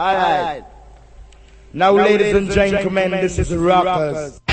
All right. Now, now ladies, ladies and gentlemen, gentlemen this, this is Rockers. rockers.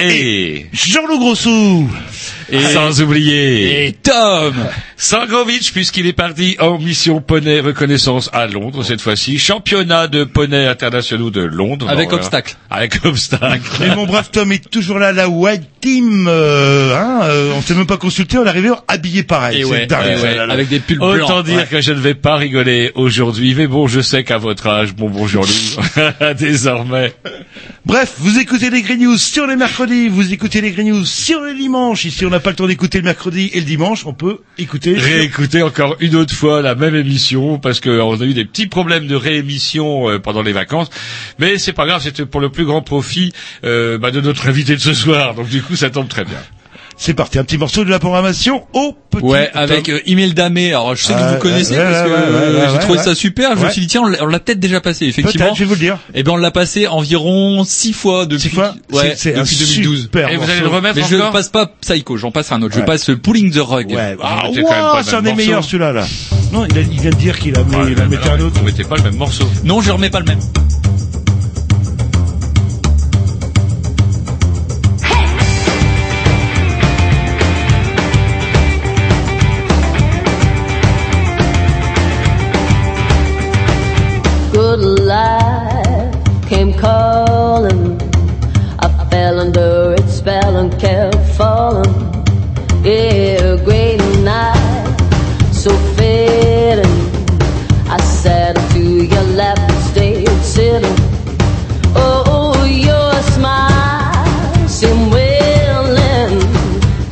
Et, Jean-Loup Grossou et sans oublier Et Tom Sangovic puisqu'il est parti en mission poney reconnaissance à Londres cette fois-ci championnat de poney internationaux de Londres Avec Bon, obstacle. avec obstacle Mais mon brave Tom est toujours là, la White Team. Euh, hein, euh, on s'est même pas consulté, on est arrivé habillé pareil. Et C'est ouais, dingue, et ça, ouais, là, là. avec des pulls Autant blancs. dire ouais. que je ne vais pas rigoler aujourd'hui, mais bon, je sais qu'à votre âge, bon bonjour Louis, désormais. Bref, vous écoutez les Green News sur les mercredis, vous écoutez les Green News sur les dimanches. Ici, on n'a pas le temps d'écouter le mercredi et le dimanche, on peut écouter. Réécouter encore une autre fois la même émission parce qu'on a eu des petits problèmes de réémission euh, pendant les vacances, mais c'est pas grave, c'était pour le plus grand profit euh, bah, de notre invité de ce soir, donc du coup ça tombe très bien. C'est parti, un petit morceau de la programmation au petit. Ouais, avec euh, Imelda May. Alors, je sais que vous connaissez ouais, parce que euh, j'ai trouvé ouais. ça super. Je me suis dit tiens, on l'a- peut-être déjà passé. Effectivement. Peut-être, je vais vous le dire. Eh ben, on l'a passé environ six fois depuis. Six fois, Ouais, c'est depuis 2012. super Et vous morceau. allez le remettre Mais je encore passe pas Psycho, j'en passe un autre. Je passe Pulling the Rug. Ouais, ah, le c'est un même des morceau. meilleurs celui-là, là. Non, il, a- il vient de dire qu'il a mis, Ouais, il a non, un autre. Vous mettez pas le même morceau. Non, je remets pas le même. Came calling. I fell under its spell and kept falling. Yeah, a great night, so fitting. I sat to your lap and stayed sitting. Oh, your smile seemed willing.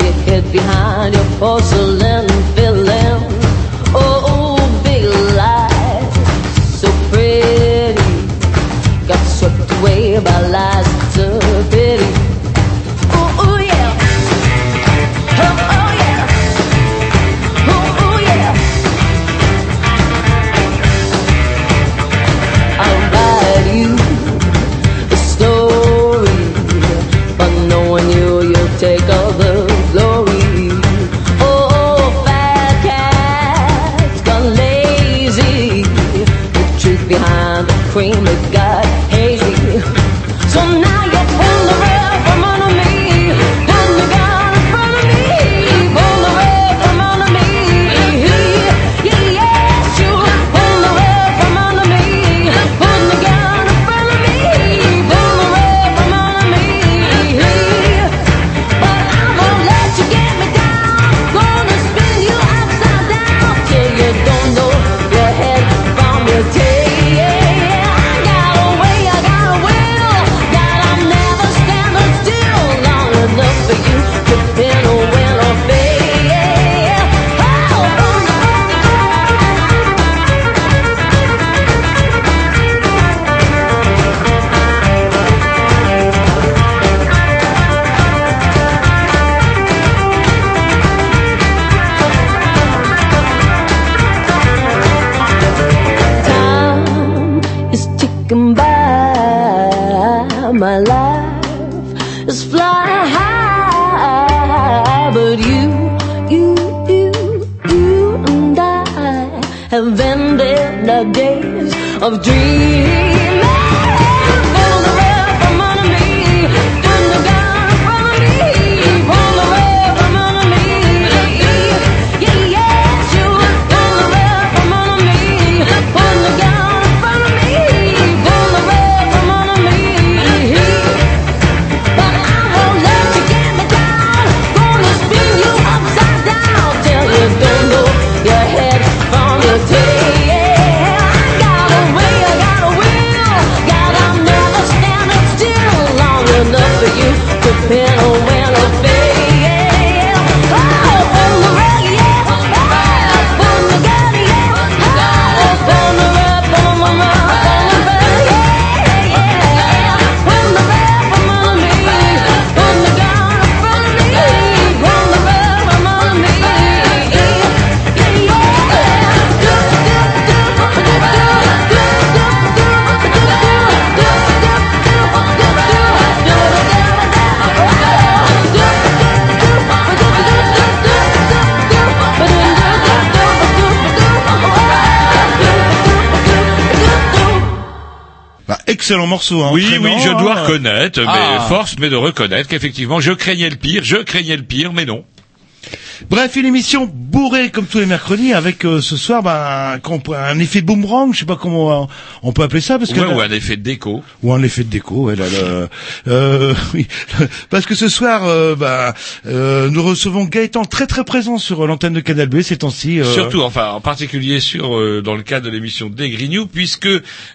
You hid behind your porcelain excellent morceau. Hein, Oui, oui, je dois hein. reconnaître, mais Ah. force mais de reconnaître qu'effectivement, je craignais le pire, je craignais le pire, mais non. Bref, une émission bourrée comme tous les mercredis avec euh, ce soir bah, un effet boomerang, je sais pas comment on, on peut appeler ça parce que Ouais, là- ou un effet de déco. ou un effet de déco, ouais, là, le- euh, oui, parce que ce soir, euh, bah, euh, nous recevons Gaëtan très très présent sur l'antenne de Canal B ces temps-ci. euh, Surtout, enfin, en particulier sur euh, dans le cadre de l'émission des Grignoux, puisque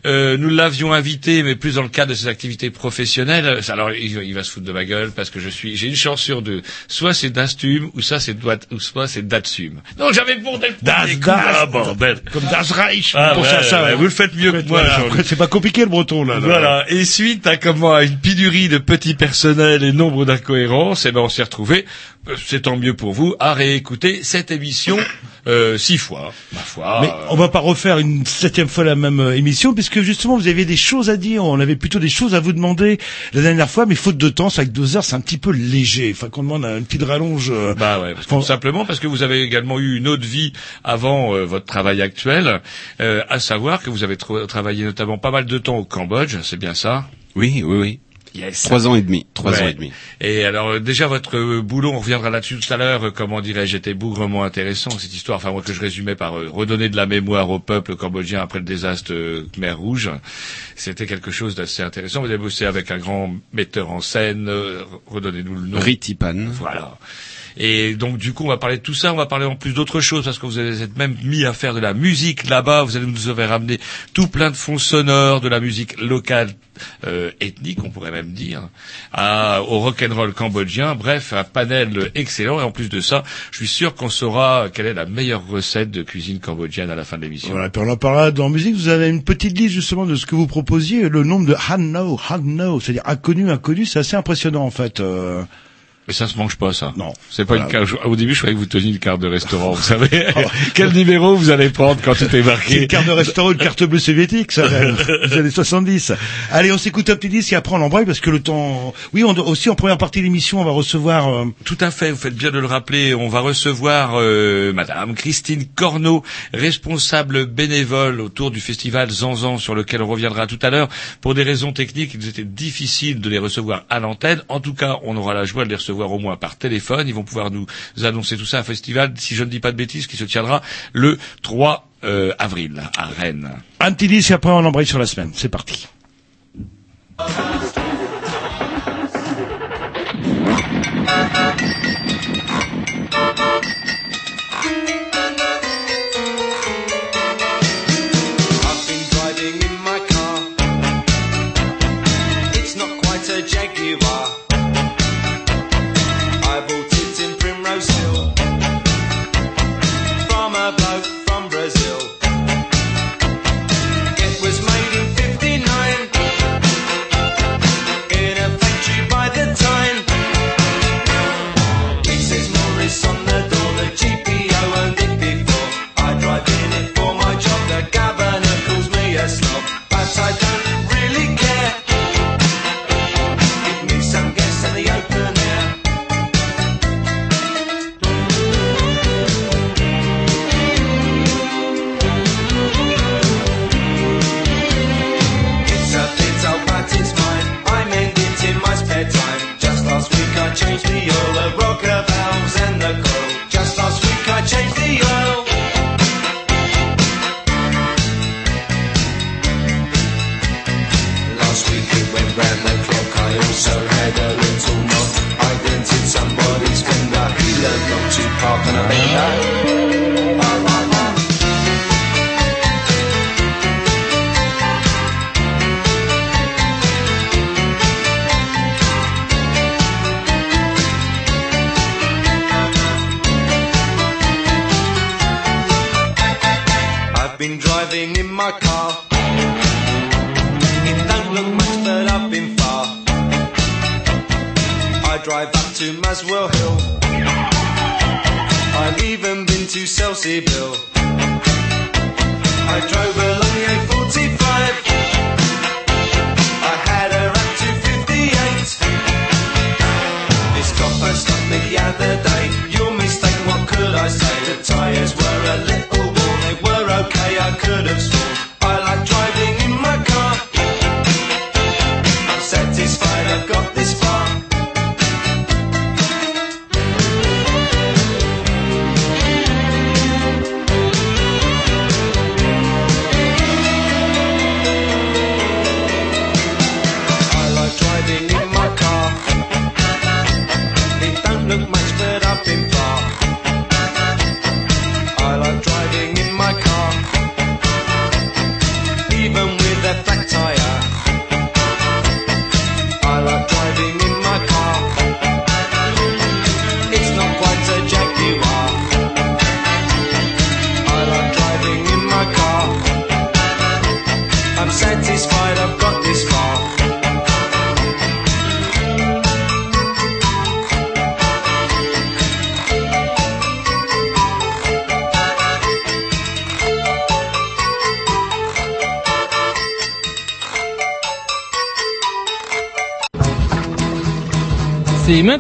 euh, nous l'avions invité, mais plus dans le cadre de ses activités professionnelles. Alors, il, va- il va se foutre de ma gueule parce que je suis, j'ai une chance sur deux. Soit c'est Dastum, ou ça c'est ou soit c'est Datsum. Non, j'avais le bordel. Das, premier coup, das, ah, bordel. comme Das Reich. Ah, pour ouais, ça, ça, ouais, vous le faites mieux que moi, Voilà, c'est pas compliqué le breton là. là. Voilà. Et suite à comment à une pénurie de petits personnels et nombre d'incohérences, eh ben on s'est retrouvé. euh, C'est tant mieux pour vous à réécouter cette émission euh, six fois, ma foi. Mais Euh, on va pas refaire une septième fois la même euh, émission, puisque justement vous aviez des choses à dire. On avait plutôt des choses à vous demander la dernière fois, mais faute de temps, c'est avec deux heures, c'est un petit peu léger. Enfin, qu'on demande un petit rallonge. euh, Bah ouais, parce que Faut- tout simplement parce que vous avez également eu une autre vie avant euh, votre travail actuel, euh, à savoir que vous avez tra- travaillé notamment pas mal de temps au Cambodge, c'est bien ça? Oui, oui, oui. Yes. Trois ans et demi. Trois Ouais. ans et demi. Et alors euh, déjà votre euh, boulot, on reviendra là-dessus tout à l'heure. euh, comment dirais-je, était bougrement intéressant cette histoire. Enfin moi que je résumais par euh, redonner de la mémoire au peuple cambodgien après le désastre Khmer Rouge. C'était quelque chose d'assez intéressant. Vous avez bossé avec un grand metteur en scène. redonnez-nous le nom. Ritipan. Voilà. Et donc du coup, on va parler de tout ça. On va parler en plus d'autres choses parce que vous avez êtes même mis à faire de la musique là-bas. Vous allez nous avez ramené tout plein de fonds sonores, de la musique locale, euh, ethnique, on pourrait même dire, à, au rock and roll cambodgien. Bref, un panel excellent. Et en plus de ça, je suis sûr qu'on saura quelle est la meilleure recette de cuisine cambodgienne à la fin de l'émission. Voilà, puis on en parlera dans musique. Vous avez une petite liste justement de ce que vous proposiez, le nombre de Hanno, Hanno, c'est-à-dire inconnu, inconnu, c'est assez impressionnant en fait. euh. Mais ça se mange pas, ça. Non. C'est pas Voilà. une carte. Au début, je croyais que vous teniez une carte de restaurant. Vous savez quel numéro vous allez prendre quand tout est C'est marqué une carte de restaurant, une carte bleue soviétique, ça, des années 70. Allez, on s'écoute un petit disque et après on embraye parce que le temps... Oui, on doit- aussi en première partie de l'émission, on va recevoir... euh, Tout à fait, vous faites bien de le rappeler. On va recevoir euh, Madame Christine Corneau, responsable bénévole autour du festival Zanzan, sur lequel on reviendra tout à l'heure. Pour des raisons techniques, il était difficile de les recevoir à l'antenne. En tout cas, on aura la joie de les recevoir au moins par téléphone. Ils vont pouvoir nous annoncer tout ça. Un festival, si je ne dis pas de bêtises, qui se tiendra le 3 euh, avril à Rennes. un petit disque après on embraye sur la semaine. C'est parti. To Maswell Hill. I've even been to Selseyville. I drove along the A45.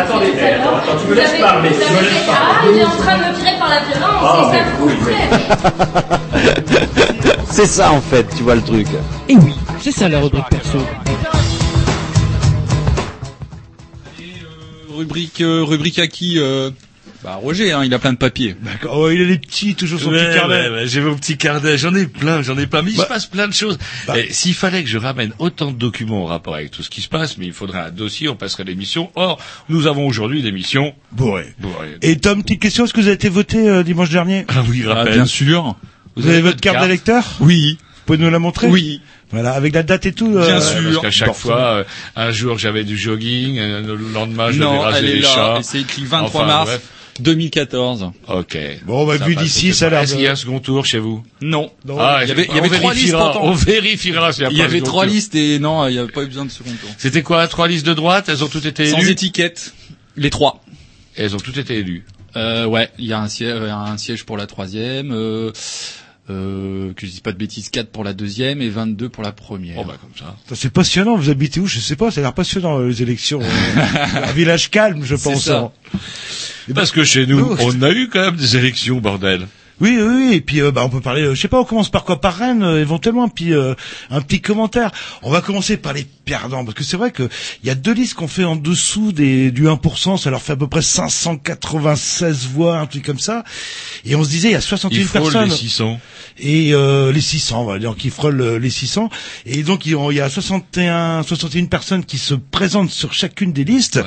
Attendez, attends, attends, tu me laisses parler, tu me laisses parler. Ah, il est en train de me tirer par la violence, c'est ça faites. C'est ça en fait, tu vois le truc. Et oui, c'est ça la rubrique perso. Rubrique, euh, rubrique à qui euh... Bah Roger, hein, il a plein de papiers. D'accord. Oh, il a les petits, toujours son Ouais, petit carnet. ouais, j'ai mon petit carnet, j'en ai plein, j'en ai plein, mais il Bah- se passe plein de choses. Bah- S'il fallait que je ramène autant de documents en rapport avec tout ce qui se passe, mais il faudrait un dossier, on passerait l'émission. Or, nous avons aujourd'hui l'émission Bourré. bourrée. Et Tom, petite question, est-ce que vous avez été voté euh, dimanche dernier Ah oui, Ah, rappelle. bien sûr. Vous, avez votre carte d'électeur Oui. Vous pouvez nous la montrer Oui. Voilà, avec la date et tout. euh, Bien Ouais, sûr. Parce qu'à chaque Bon, fois, euh, un jour j'avais du jogging, euh, le lendemain je devais Non, raser elle est les là. chats. C'est écrit 23 Enfin, mars bref. 2014. Ok. Bon, bah, vu d'ici, c'est ça a l'air Est-ce qu'il y a un second tour chez vous? Non. Ah, il y avait, il y on avait trois listes. On vérifiera s'il y a Il y avait trois tour. listes et non, il n'y avait pas eu besoin de second tour. C'était quoi Trois listes de droite? Elles ont toutes été Sans élues étiquette. Les trois. Elles ont toutes été élues. Euh, ouais, il y a un siège, un siège pour la troisième. Euh, euh, que je dis pas de bêtises, 4 pour la deuxième et 22 pour la première. Bon bah comme ça. Ça, C'est passionnant, vous habitez où? Je sais pas, ça a l'air passionnant euh, les élections. euh, un village calme, je C'est pense. ça. hein. Parce que chez nous, Nous, on a eu quand même des élections, bordel. Oui, oui, oui, et puis euh, bah, on peut parler, euh, je sais pas, on commence par quoi? Par Rennes, euh, éventuellement, puis euh, un petit commentaire. On va commencer par les perdants, parce que c'est vrai que il y a deux listes qu'on fait en dessous des, du 1%, ça leur fait à peu près 596 voix, un truc comme ça. Et on se disait, il y a 61 Il frôle personnes. les 600. Et euh, les 600, on va dire, qui frôlent les 600. Et donc il y a- il y a 61, 61 personnes qui se présentent sur chacune des listes.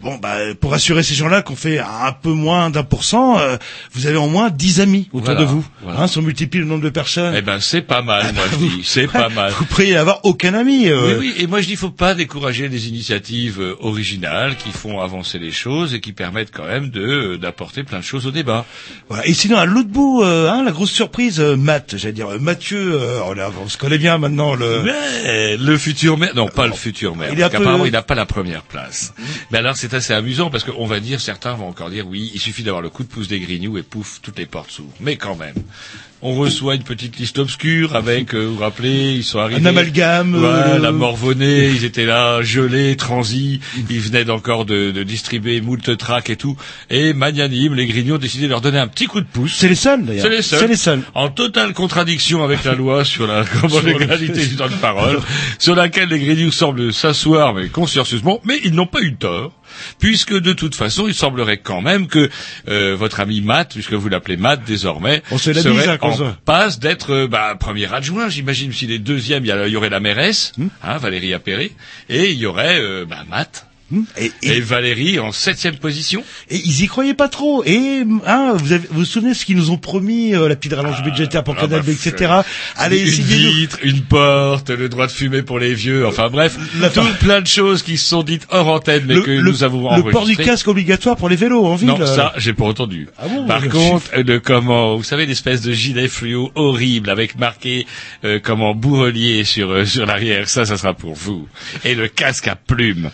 Bon, bah pour assurer ces gens-là qu'on fait un peu moins d'un pour cent, euh, vous avez au moins 10 amis autour Voilà, de vous. voilà. Hein, si on multiplie le nombre de personnes, Eh ben c'est pas mal, moi je dis, c'est pas mal. vous pourriez avoir aucun ami. euh. Oui, oui, et moi je dis, faut pas décourager des initiatives euh, originales qui font avancer les choses et qui permettent quand même de euh, d'apporter plein de choses au débat. Voilà. Et sinon, à l'autre bout, hein, la grosse surprise, J'allais dire euh, Mathieu, euh, on, a- on se connaît bien maintenant. Le... Mais le futur maire, non pas le futur maire, Il parce qu'apparemment peu- il n'a pas la première place. Mais alors c'est assez amusant parce qu'on va dire, certains vont encore dire, oui, il suffit d'avoir le coup de pouce des grignoux et pouf, toutes les portes s'ouvrent. Mais quand même, on reçoit une petite liste obscure avec, euh, vous vous rappelez, ils sont arrivés. Un amalgame, Voilà, euh, la morvonnée, ils étaient là, gelés, transis, ils venaient d'encore de, de distribuer moult tracks et tout. Et magnanime, les grignoux ont décidé de leur donner un petit coup de pouce. C'est les seuls, d'ailleurs. C'est les seuls. C'est les seuls. En totale contradiction avec la loi sur la l'égalité du temps de parole, sur laquelle les Grignoux semblent s'asseoir, mais consciencieusement, mais ils n'ont pas eu tort. Puisque de toute façon, il semblerait quand même que euh, votre ami Matt, puisque vous l'appelez Matt désormais, On se la serait hein, en comme ça. passe d'être euh, bah, premier adjoint, j'imagine. S'il est deuxième, il y, a- il y aurait la mairesse, Hmm. hein, Valérie Appéré, et il y aurait euh, bah, Matt. Et, Et, Valérie en septième position. Et ils y croyaient pas trop. Et hein, vous avez, vous vous souvenez ce qu'ils nous ont promis, euh, la petite rallonge budgétaire pour Ah, Canal, bah, etc. Allez, une vitre, une porte, le droit de fumer pour les vieux, enfin bref, tout plein de choses qui se sont dites hors antenne, mais Le, que le- nous avons le port du casque obligatoire pour les vélos en ville. Non, euh. ça, j'ai pas entendu. Ah bon, Par contre, le comment, vous savez, l'espèce de gilet fluo horrible avec marqué euh, comment bourrelier sur euh, sur l'arrière, ça, ça sera pour vous. Et le casque à plumes.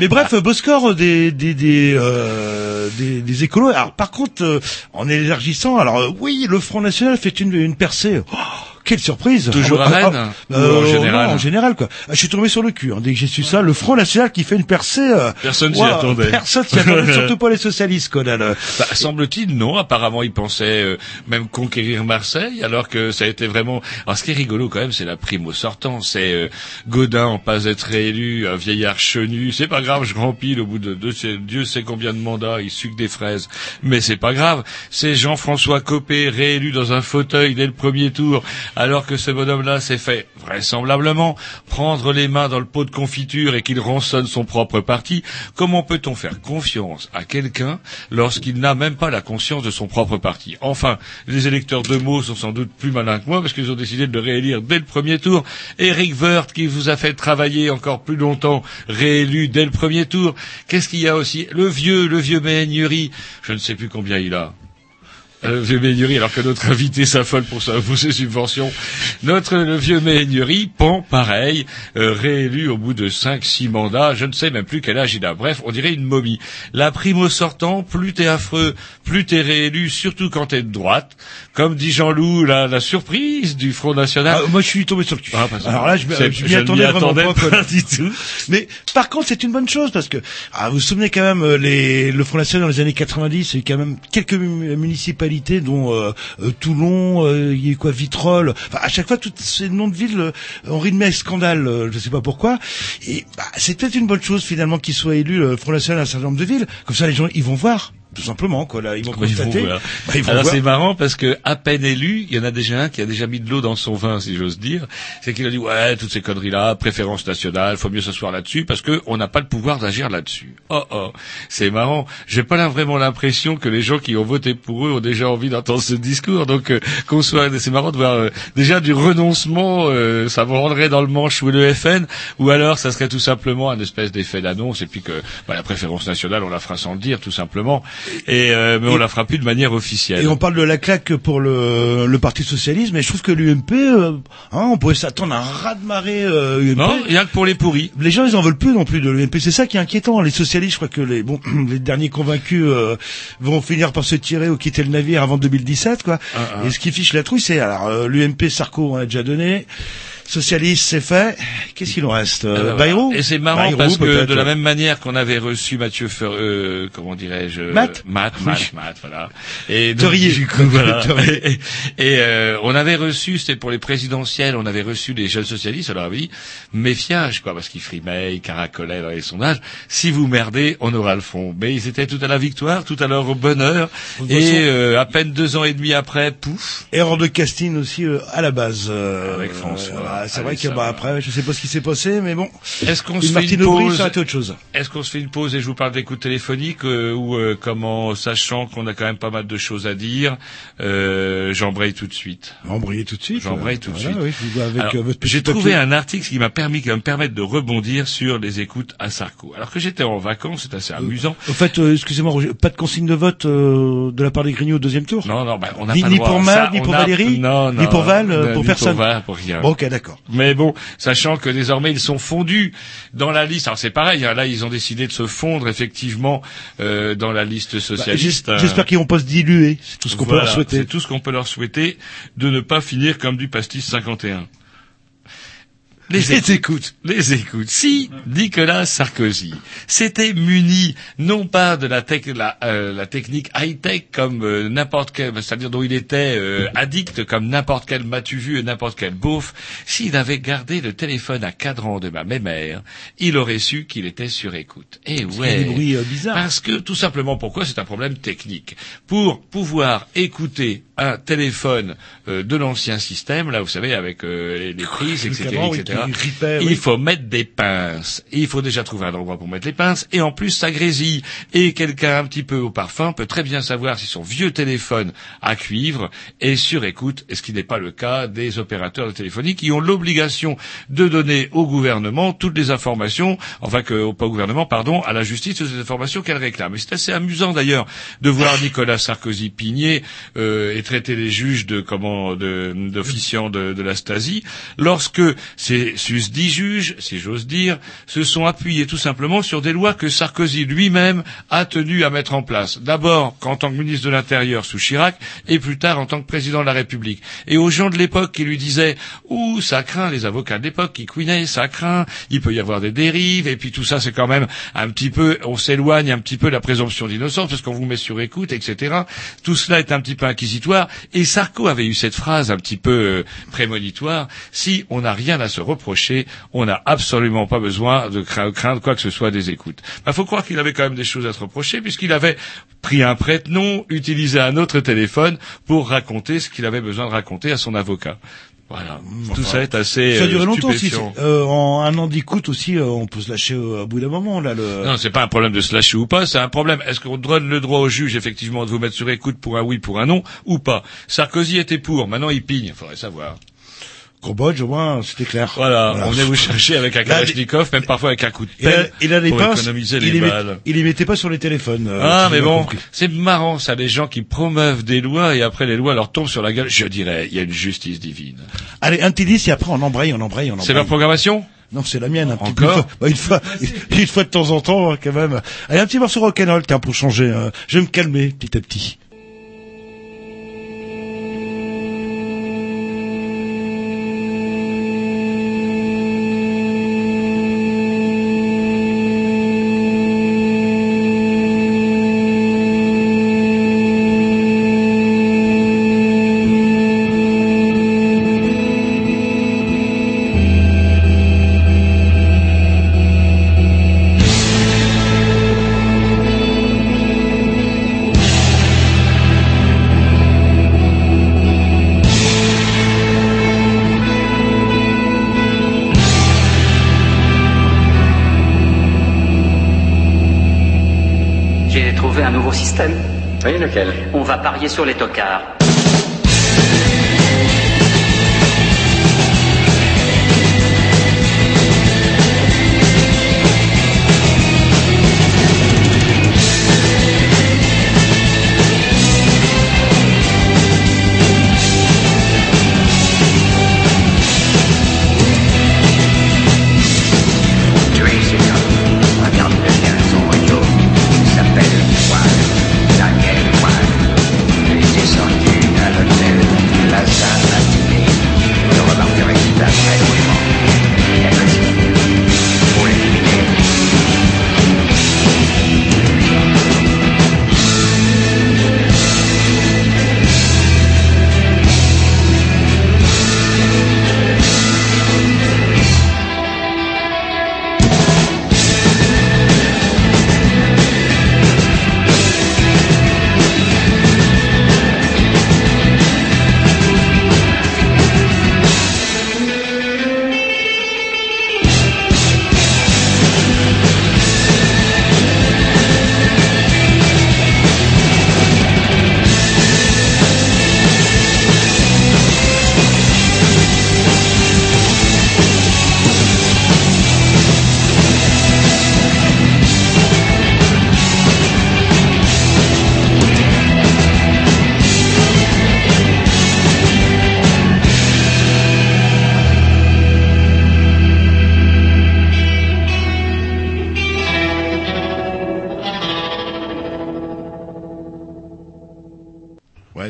Mais bref, euh, beau score des des des, euh, des des écolos. Alors par contre, euh, en élargissant, alors euh, oui, le Front National fait une une percée. Oh, quelle surprise Toujours Ah, à ah, Rennes ah, Ou en euh, général non, en général quoi. Ah, Je suis tombé sur le cul hein, dès que j'ai su ça. Le Front National qui fait une percée. euh, Personne s'y attendait. Personne s'y attendait, surtout pas les socialistes le- Bah, semble-t-il, non. Apparemment, ils pensaient euh, même conquérir Marseille, alors que ça a été vraiment. Alors, ce qui est rigolo quand même, c'est la prime au sortant. C'est euh, Godin en passe d'être réélu, un vieillard chenu. C'est pas grave, je rempile au bout de deux, c'est- Dieu sait combien de mandats, il suque des fraises. Mais c'est pas grave. C'est Jean-François Copé réélu dans un fauteuil dès le premier tour, alors que ce bonhomme-là s'est fait vraisemblablement prendre les mains dans le pot de confiture et qu'il rançonne son propre parti. Comment peut-on faire confiance à quelqu'un lorsqu'il n'a même pas la conscience de son propre parti? Enfin, les électeurs de mots sont sans doute plus malins que moi parce qu'ils ont décidé de le réélire dès le premier tour. Eric Woerth, qui vous a fait travailler encore plus longtemps, réélu dès le premier tour. Qu'est-ce qu'il y a aussi? Le vieux, le vieux Méhaignerie, je ne sais plus combien il a. Euh, Le vieux Méhaignerie, alors que notre invité s'affole pour, sa, pour ses subventions. Notre le vieux Méhaignerie, pan pareil, euh, réélu au bout de 5-6 mandats, je ne sais même plus quel âge il a. Bref, on dirait une momie. La prime au sortant, plus t'es affreux, plus t'es réélu, surtout quand t'es de droite. Comme dit Jean-Loup, la, la surprise du Front National. Ah, moi, je suis tombé sur le cul. Ah, Alors là, je, je m'y attendais vraiment attendais pas. du tout. Mais par contre, c'est une bonne chose parce que ah, vous vous souvenez quand même euh, les, le Front National dans les années 90, il y a eu quand même quelques mu- dont euh, euh, Toulon, euh, il y a quoi Vitrolles. À chaque fois, tous ces noms de villes euh, ont rythmé avec scandale. euh, je sais pas pourquoi. Et bah, c'est peut-être une bonne chose finalement qu'il soit élu le Front National à un certain nombre de villes. Comme ça, les gens ils vont voir. Tout simplement, quoi. Là, ils vont constater. Bah, Alors c'est marrant parce que à peine élu, il y en a déjà un qui a déjà mis de l'eau dans son vin, si j'ose dire. C'est qu'il a dit ouais, toutes ces conneries-là, préférence nationale, faut mieux s'asseoir là-dessus parce que on n'a pas le pouvoir d'agir là-dessus. Oh oh, c'est marrant. J'ai pas là vraiment l'impression que les gens qui ont voté pour eux ont déjà envie d'entendre ce discours. Donc euh, qu'on soit, c'est marrant de voir euh, déjà du renoncement, euh, ça vous rendrait dans le manche ou le FN, ou alors ça serait tout simplement un espèce d'effet d'annonce et puis que bah, la préférence nationale, on la fera sans le dire, tout simplement. Et euh, mais on la fera plus de manière officielle. Et on parle de la claque pour le, le Parti Socialiste, mais je trouve que l'UMP, euh, hein, on pourrait s'attendre à un raz-de-marée euh, UMP. Non, rien que pour les pourris. Les gens, ils en veulent plus non plus de l'UMP. C'est ça qui est inquiétant. Les socialistes, je crois que les bon, les derniers convaincus euh, vont finir par se tirer ou quitter le navire avant 2017, quoi. ah. Et ce qui fiche la trouille, c'est alors euh, l'UMP, Sarko, on a déjà donné. Socialiste, c'est fait. Qu'est-ce qu'il en reste euh, Bayrou Et c'est marrant Bayrou, parce que de la même manière qu'on avait reçu Mathieu Fer, euh, comment dirais-je Matt Matt, Oui. Matt, Matt, voilà. Et donc, du coup, voilà. Et, et, euh, on avait reçu, c'était pour les présidentielles, on avait reçu les jeunes socialistes, on leur avait dit méfiage, quoi, parce qu'ils frimaient, ils caracolaient dans les sondages. Si vous merdez, on aura le fond. Mais ils étaient tout à la victoire, tout à leur bonheur. Et euh, à peine deux ans et demi après, pouf. Erreur de casting aussi euh, à la base. euh, Avec François. voilà, c'est Allez, vrai que bah, après, je sais pas ce qui s'est passé, mais bon. Est-ce qu'on se fait une pause ça autre chose. Est-ce qu'on se fait une pause et je vous parle d'écoute téléphonique euh, ou euh, comment, sachant qu'on a quand même pas mal de choses à dire, euh, j'embraye tout de suite. Embrayer tout de suite. J'embraye tout de suite. oui, euh, J'ai trouvé un article qui m'a permis, qui va me permettre de rebondir sur les écoutes à Sarko. Alors que j'étais en vacances, c'est assez amusant. Au fait, euh, excusez-moi, pas de consigne de vote euh, de la part des Grignoux au deuxième tour? Non, non, bah, on n'a Ni- pas ni le droit pour ça. ni pour Valérie, ni pour Val, euh, pour ni personne. Val, pour rien. Bon, ok, d'accord. Mais bon, sachant que désormais ils sont fondus dans la liste. Alors c'est pareil, hein, là ils ont décidé de se fondre effectivement euh, dans la liste Bah, socialiste. j'es- J'espère qu'ils vont pas se diluer. C'est tout ce qu'on peut leur souhaiter. C'est tout ce qu'on peut leur souhaiter de ne pas finir comme du pastis 51. Les, écoutes. Les écoutes. Si Nicolas Sarkozy s'était muni non pas de la, euh, la technique high-tech comme euh, n'importe quel, c'est-à-dire dont il était euh, addict comme n'importe quel matu vu et n'importe quel beauf, s'il avait gardé le téléphone à cadran de ma mémère, il aurait su qu'il était sur écoute. Et a ouais. des bruits, bizarres. Parce que tout simplement pourquoi c'est un problème technique? Pour pouvoir écouter un téléphone euh, de l'ancien système, là vous savez avec euh, les, prises, etc., oui, etc. il faut mettre des pinces. Il faut déjà trouver un endroit pour mettre les pinces. Et en plus, ça grésille. Et quelqu'un un petit peu au parfum peut très bien savoir si son vieux téléphone à cuivre est sur écoute, et ce qui n'est pas le cas des opérateurs de téléphonie qui ont l'obligation de donner au gouvernement toutes les informations, enfin que, pas au gouvernement, pardon, à la justice toutes les informations qu'elle réclame. Et c'est assez amusant d'ailleurs de voir Nicolas Sarkozy pigner euh, et traiter les juges de comment d'officiants de, de la Stasi lorsque ces susdits juges, si j'ose dire, se sont appuyés tout simplement sur des lois que Sarkozy lui-même a tenu à mettre en place. D'abord en tant que ministre de l'Intérieur sous Chirac et plus tard en tant que président de la République. Et aux gens de l'époque qui lui disaient Ouh, ça craint, les avocats de l'époque qui couinaient, ça craint, il peut y avoir des dérives, et puis tout ça c'est quand même un petit peu, on s'éloigne un petit peu de la présomption d'innocence parce qu'on vous met sur écoute, etc. Tout cela est un petit peu inquisitoire. Et Sarko avait eu cette phrase un petit peu euh, prémonitoire, si on n'a rien à se reprocher, on n'a absolument pas besoin de cra- craindre quoi que ce soit des écoutes. Il faut croire qu'il avait quand même des choses à se reprocher puisqu'il avait pris un prête-nom, utilisé un autre téléphone pour raconter ce qu'il avait besoin de raconter à son avocat. Voilà. Tout ça est assez Ça a duré euh, longtemps aussi. Euh, en un an d'écoute aussi, euh, on peut se lâcher euh, à bout d'un moment là. Le... Non, c'est pas un problème de se lâcher ou pas, c'est un problème. Est-ce qu'on donne le droit au juge, effectivement, de vous mettre sur écoute pour un oui, pour un non, ou pas? Sarkozy était pour, maintenant il pigne, faudrait savoir. Cambodge, au moins, c'était clair. Voilà, on venait vous chercher avec un Kalachnikov, même parfois avec un coup de Il a, pelle, il a des pour pinces, économiser il les les, met- balles. il les mettait pas sur les téléphones. euh, Ah, mais bon, c'est marrant, ça, les gens qui promeuvent des lois et après les lois leur tombent sur la gueule. Je dirais, il y a une justice divine. Allez, un petit disque et après on embraye, on embraye, on embraye. C'est leur programmation? Non, c'est la mienne. Un petit peu. Encore? Bah, une fois, une fois de temps en temps, hein, quand même. Allez, un petit morceau rock'n'roll, tiens, pour changer. euh, je vais me calmer petit à petit. On va parier sur les tocards.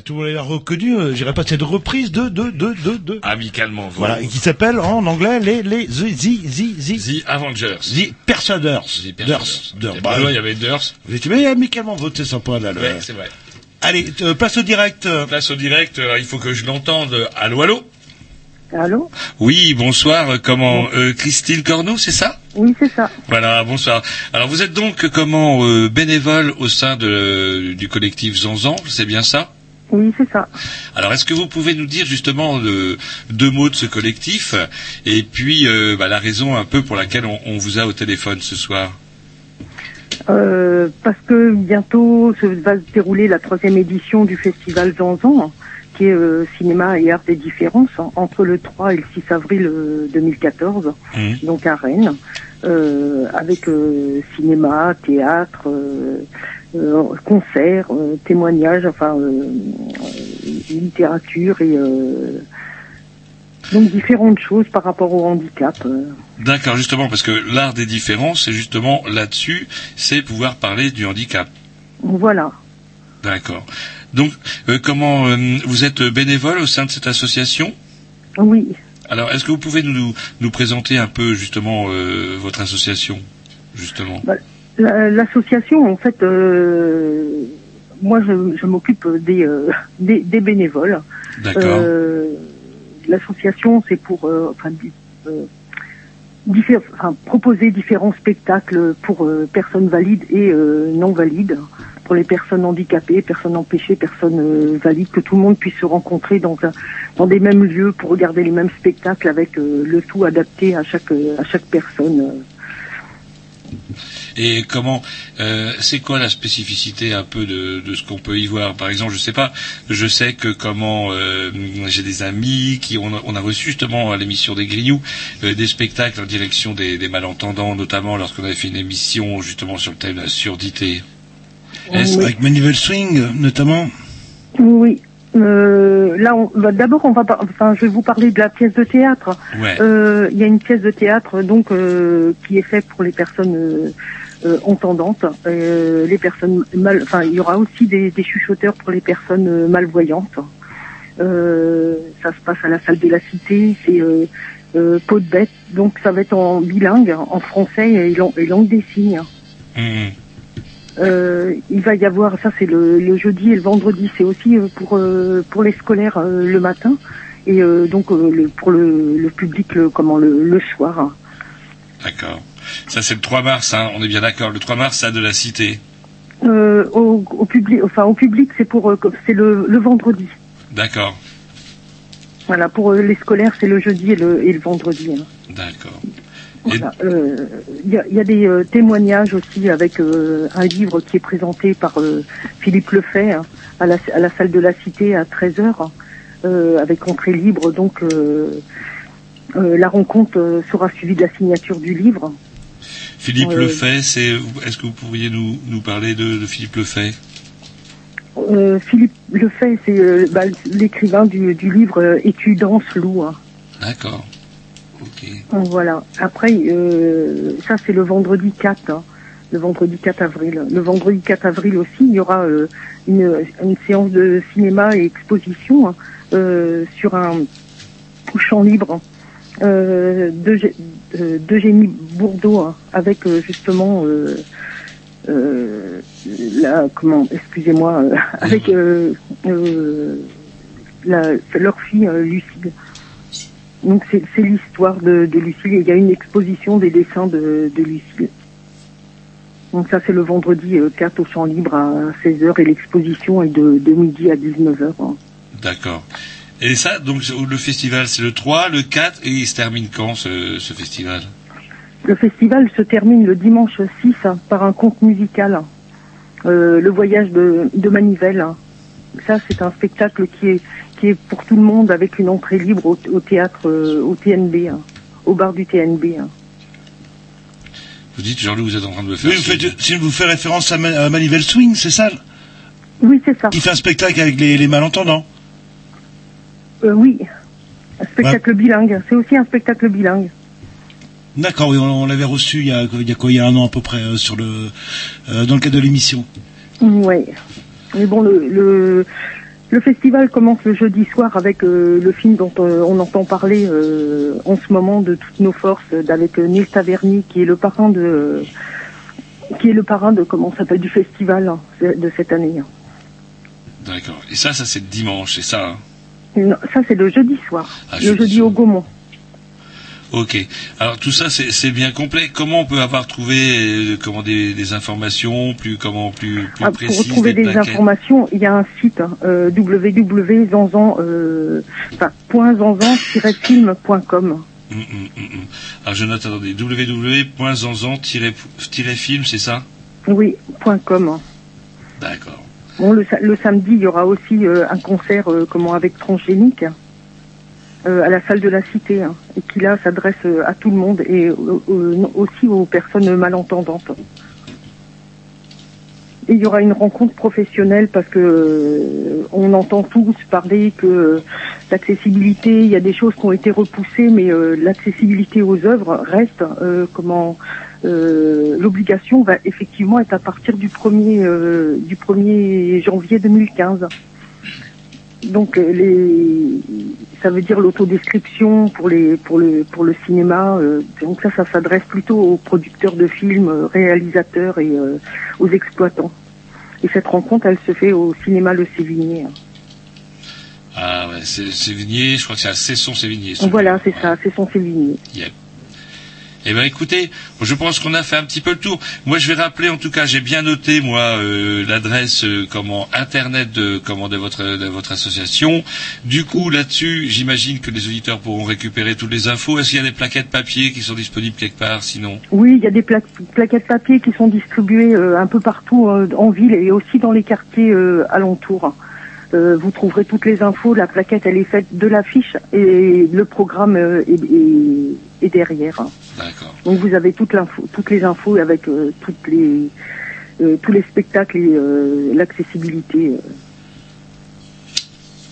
Tout le monde l'a reconnu. euh, J'irai pas cette reprise de de de de de. Amicalement. vous- Voilà, et qui s'appelle en anglais les les the the the the, The Avengers. the Persuaders. The Durs. Persuaders. Durs. Y Bah, Durs, il y avait Durs. Vous étiez bien amicalement voté sympa là. le- Ouais, c'est vrai. Allez, euh, place au direct. Place au direct, euh, il faut que je l'entende. Allô, allô? Allô? Oui, bonsoir. Comment euh, Christine Cornou, c'est ça? Oui, c'est ça. Voilà, bonsoir. Alors vous êtes donc comment euh, bénévole au sein de, du collectif Zanzan, c'est bien ça? Oui, c'est ça. Alors est-ce que vous pouvez nous dire justement deux mots de ce collectif et puis euh, bah, la raison un peu pour laquelle on, on vous a au téléphone ce soir? Euh, parce que bientôt se va se dérouler la troisième édition du festival Zanzan, qui est euh, cinéma et art des différences, hein, entre le 3 et le 6 avril euh, 2014, Mhm. donc à Rennes, avec cinéma, théâtre, concerts, euh, témoignages, enfin euh, euh, littérature et euh, donc différentes choses par rapport au handicap. euh. D'accord, justement, parce que l'art des différences, c'est justement là-dessus, c'est pouvoir parler du handicap. Voilà. D'accord. Donc, euh, comment euh, vous êtes bénévole au sein de cette association? Oui. Alors, est-ce que vous pouvez nous, nous présenter un peu justement euh, votre association, justement? Bah, L'association, en fait, euh, moi, je, je m'occupe des, euh, des, des bénévoles. D'accord. Euh, L'association, c'est pour euh, enfin, euh, diffé- enfin, proposer différents spectacles pour personnes valides et non valides, pour les personnes handicapées, personnes empêchées, personnes valides, que tout le monde puisse se rencontrer dans, un, dans des mêmes lieux pour regarder les mêmes spectacles avec le tout adapté à chaque, à chaque personne. Et comment euh, C'est quoi la spécificité un peu de, de ce qu'on peut y voir? Par exemple, je sais pas. Je sais que comment euh, j'ai des amis qui on a, on a reçu justement à l'émission des Grignoux euh, des spectacles en direction des, des malentendants, notamment lorsqu'on avait fait une émission justement sur le thème de la surdité. Est-ce- Avec Manivelle Swing, notamment? Oui. Euh, là, bah, d'abord, on va, par- enfin, je vais vous parler de la pièce de théâtre. Ouais. Euh, Il y a une pièce de théâtre donc euh, qui est faite pour les personnes entendantes, euh, les personnes mal, enfin, il y aura aussi des, des chuchoteurs pour les personnes euh, malvoyantes. Euh, ça se passe à la salle de la Cité, c'est euh, euh, peau de bête, donc ça va être en bilingue, en français et, lang- et langue des signes. Euh, il va y avoir, ça c'est le, le jeudi et le vendredi, c'est aussi euh, pour euh, pour les scolaires euh, le matin et euh, donc euh, le, pour le, le public comment le, le soir. D'accord. Ça c'est le 3 mars, hein, on est bien d'accord. Le 3 mars, ça de la cité. Euh, au, au public, enfin au public c'est pour euh, c'est le, le vendredi. D'accord. Voilà pour euh, les scolaires c'est le jeudi et le, et le vendredi. hein. D'accord. Voilà. Euh, Il y, a, il y a des euh, témoignages aussi avec euh, un livre qui est présenté par Philippe Lefay hein, à, la, à la salle de la Cité à 13h euh, avec entrée libre. Donc la rencontre sera suivie de la signature du livre. Philippe. Lefay, c'est. Est-ce que vous pourriez nous, nous parler de, de Philippe Lefay? Euh, Philippe Lefay, c'est euh, bah, l'écrivain du, du livre euh, Étudiance loup. hein. D'accord. Ok. Voilà. Après, euh, ça c'est le vendredi 4, hein, le vendredi 4 avril. Le vendredi 4 avril aussi, il y aura une, une séance de cinéma et exposition hein, sur un champ libre euh, euh, d'Eugénie Bourdeau hein, avec euh, justement euh, euh, la comment excusez-moi avec la, leur fille Lucille. Donc c'est l'histoire de, de Lucille et il y a une exposition des dessins de, de Lucille. Donc ça c'est le vendredi euh, 4 au champ libre à 16h et l'exposition est de, de midi à 19h. hein. D'accord. Et ça, donc le festival, c'est le 3, le 4, et il se termine quand ce, ce festival? Le festival se termine le dimanche 6 hein, par un conte musical, euh, le voyage de, de Manivelle. hein. Ça c'est un spectacle qui est qui est pour tout le monde avec une entrée libre au, au théâtre euh, au TNB, hein, au bar du TNB. hein. Vous dites, Jean-Loup, vous êtes en train de me faire... Oui, vous faites, si vous faites référence à, Ma- à Manivelle Swing, c'est ça? Oui, c'est ça. Qui fait un spectacle avec les, les malentendants. Euh, oui, un spectacle bilingue. C'est aussi un spectacle bilingue. D'accord, oui, on, on l'avait reçu il y, a, il y a quoi, il y a un an à peu près, euh, sur le, euh, dans le cadre de l'émission. Oui. Mais bon, le, le, Le festival commence le jeudi soir avec le film dont on entend parler en ce moment de toutes nos forces, avec Neil Taverny qui est le parrain de qui est le parrain de comment s'appelle du festival hein, de cette année. D'accord. Et ça, ça c'est dimanche, c'est ça. hein? Non, ça c'est le jeudi soir, Ah, le jeudi au Gaumont. Ok. Alors tout ça, c'est bien complet. Comment on peut avoir trouvé euh, comment des, des informations plus comment plus plus Ah, pour précises retrouver des informations, il y a un site hein, euh, www.zanzan euh, enfin, point zanzan-film.com. Hum, hum, hum, hum. Alors je note, attendez, www.zanzan-film, c'est ça? Oui, point .com. D'accord. Bon, le, sa- le samedi, il y aura aussi euh, un concert euh, comment avec transgénique euh, à la salle de la Cité, hein, et qui là s'adresse euh, à tout le monde et euh, aussi aux personnes malentendantes. Il y aura une rencontre professionnelle parce que euh, on entend tous parler que euh, l'accessibilité, il y a des choses qui ont été repoussées, mais euh, l'accessibilité aux œuvres reste. euh, comment euh, l'obligation va effectivement être à partir du 1er euh, du 1er janvier 2015. Donc euh, les ça veut dire l'autodescription pour les pour le pour le cinéma. euh, donc ça ça s'adresse plutôt aux producteurs de films, euh, réalisateurs et euh, aux exploitants. Et cette rencontre elle se fait au cinéma Le Sévigné. Ah ouais, c'est Sévigné, je crois que c'est à Cesson-Sévigné. ce Voilà, c'est ça, c'est son Sévigné. Yep. Eh ben écoutez, je pense qu'on a fait un petit peu le tour. Moi, je vais rappeler, en tout cas, j'ai bien noté moi euh, l'adresse euh, comment internet de comment de votre de votre association. Du coup, là-dessus, j'imagine que les auditeurs pourront récupérer toutes les infos. Est-ce qu'il y a des plaquettes papier qui sont disponibles quelque part Sinon, Oui, il y a des pla- plaquettes papier qui sont distribuées euh, un peu partout euh, en ville et aussi dans les quartiers euh, alentours. Euh, vous trouverez toutes les infos. La plaquette, elle est faite de l'affiche et le programme euh, est, est- est derrière. d'accord. Donc vous avez toute l'info, toutes les infos avec euh, toutes les euh, tous les spectacles et l'accessibilité.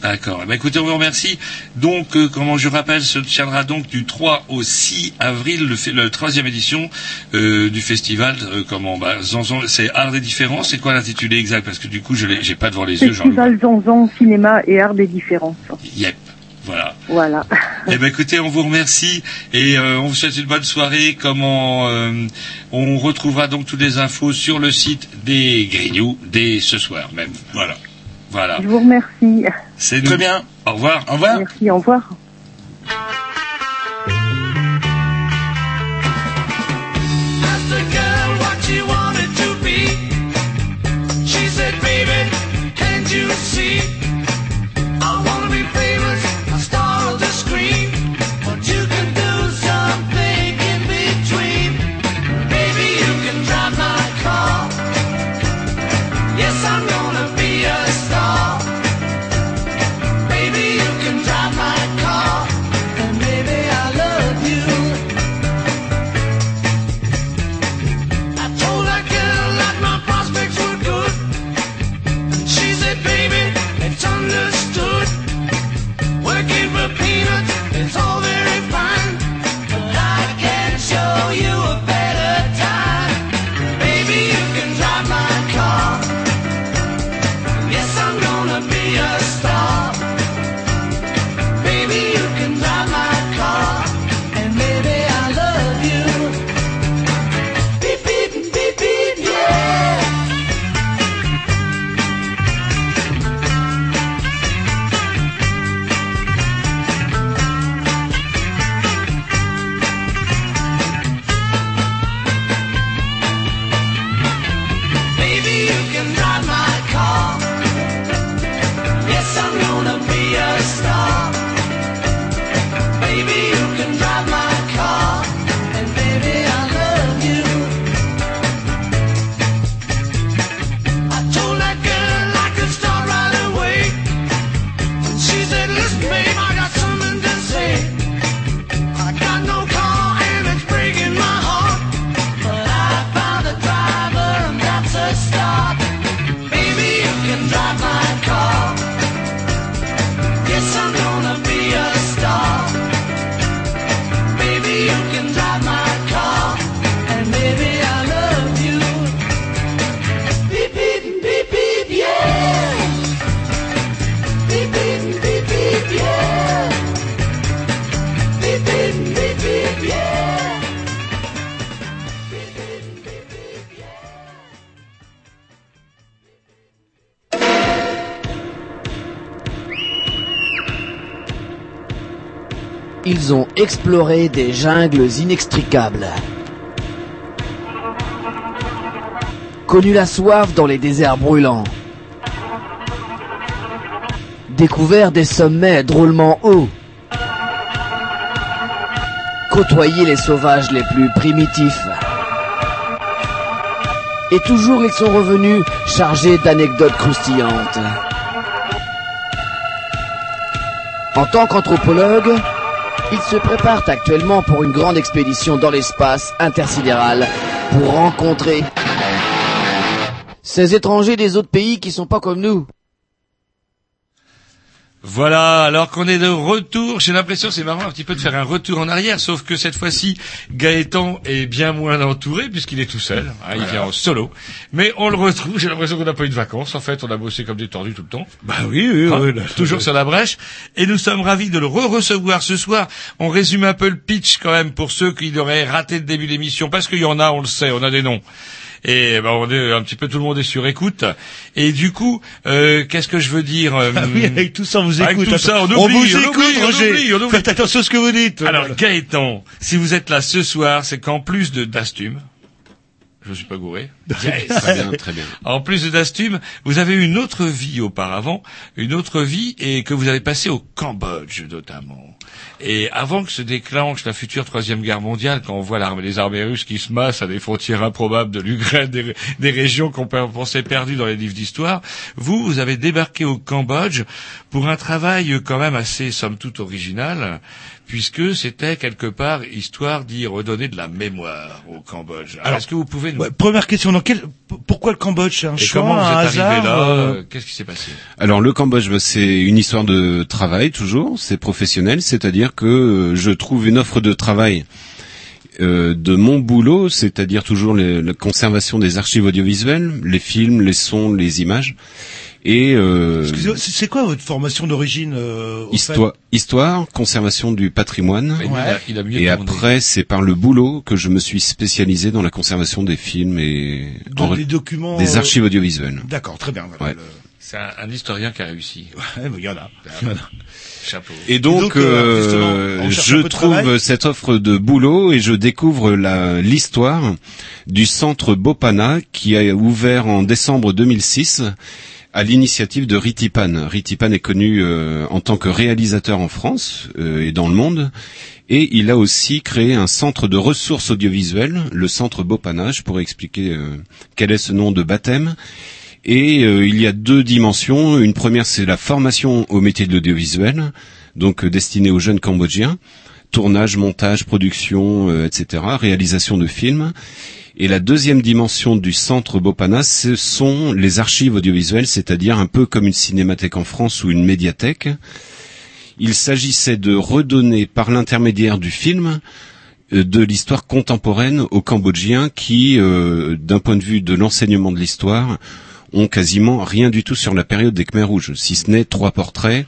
D'accord. Ben, écoutez, on vous remercie. Donc, euh, comment je rappelle, se tiendra donc du 3 au 6 avril le, le troisième édition euh, du festival. euh, comment bah, Zanzan, c'est Art des différences. C'est quoi l'intitulé exact? Parce que du coup, je l'ai, j'ai pas devant les yeux. Festival Zanzan, cinéma et art des différences. Yep. Voilà. Voilà. Eh ben écoutez, on vous remercie et euh, on vous souhaite une bonne soirée. Comment euh, on retrouvera donc toutes les infos sur le site des Grignoux dès ce soir même. Voilà. Voilà. Je vous remercie. C'est très bien. Au revoir. Au revoir. Merci, au revoir. Ont exploré des jungles inextricables. Connu la soif dans les déserts brûlants. Découvert des sommets drôlement hauts. Côtoyé les sauvages les plus primitifs. Et toujours ils sont revenus chargés d'anecdotes croustillantes. En tant qu'anthropologue, ils se préparent actuellement pour une grande expédition dans l'espace intersidéral pour rencontrer ces étrangers des autres pays qui sont pas comme nous. Voilà, alors qu'on est de retour, j'ai l'impression c'est marrant un petit peu de faire un retour en arrière, sauf que cette fois-ci Gaëtan est bien moins entouré puisqu'il est tout seul, hein, il vient en solo. Mais on le retrouve, j'ai l'impression qu'on n'a pas eu de vacances, en fait on a bossé comme des tordus tout le temps. Bah oui, oui, Hein, oui. là, toujours sur la brèche. Et nous sommes ravis de le re-recevoir ce soir. On résume un peu le pitch quand même pour ceux qui auraient raté le début de l'émission, parce qu'il y en a, on le sait, on a des noms. Et ben, on est un petit peu tout le monde est sur écoute. Et du coup, euh, qu'est-ce que je veux dire euh, Ah oui, avec tout ça, on vous avec écoute. tout ça, on oublie, vous on écoute, oublie, on oublie, on oublie. Faites attention à ce que vous dites. Alors Voilà. Gaëtan, si vous êtes là ce soir, c'est qu'en plus de d'Astume, je suis pas gouré. Yes. Très bien, très bien. En plus de d'Astume, vous avez eu une autre vie auparavant, une autre vie et que vous avez passée au Cambodge notamment. Et avant que se déclenche la future troisième guerre mondiale, quand on voit l'armée, les armées russes qui se massent à des frontières improbables de l'Ukraine, des, des régions qu'on pensait perdues dans les livres d'histoire, vous, vous avez débarqué au Cambodge pour un travail quand même assez, somme toute, original, puisque c'était quelque part histoire d'y redonner de la mémoire au Cambodge. Alors, est-ce que vous pouvez nous... Ouais, première question, dans quel, p- pourquoi le Cambodge? C'est un Et choix, comment vous un êtes hasard arrivé là? euh, euh, Qu'est-ce qui s'est passé? Alors le Cambodge, bah, c'est une histoire de travail toujours, c'est professionnel, c'est-à-dire que euh, je trouve une offre de travail euh, de mon boulot, c'est-à-dire toujours les- la conservation des archives audiovisuelles, les films, les sons, les images, et euh, Excusez-moi, c'est quoi votre formation d'origine euh, histoire, histoire, conservation du patrimoine. Mais lui, il a- il a mieux Et après, c'est par le boulot que je me suis spécialisé dans la conservation des films et Donc en- documents, des archives audiovisuelles. D'accord, très bien. voilà, Ouais. C'est un, un historien qui a réussi. le- Ouais, mais il y en a. Chapeau. Et donc, donc, euh, euh, je trouve travail. cette offre de boulot et je découvre la- l'histoire du centre Bopana qui a ouvert en décembre 2006 à l'initiative de Ritipan. Ritipan est connu euh, en tant que réalisateur en France euh, et dans le monde. Et il a aussi créé un centre de ressources audiovisuelles, le centre Bopana. Je pourrais expliquer euh, quel est ce nom de baptême. Et euh, il y a deux dimensions. Une première, c'est la formation au métier de l'audiovisuel, donc euh, destinée aux jeunes Cambodgiens, tournage, montage, production, euh, etc., réalisation de films. Et la deuxième dimension du centre Bopana, ce sont les archives audiovisuelles, c'est-à-dire un peu comme une cinémathèque en France ou une médiathèque. Il s'agissait de redonner par l'intermédiaire du film euh, de l'histoire contemporaine aux Cambodgiens qui, d'un point de vue de l'enseignement de l'histoire, ont quasiment rien du tout sur la période des Khmers rouges, si ce n'est trois portraits,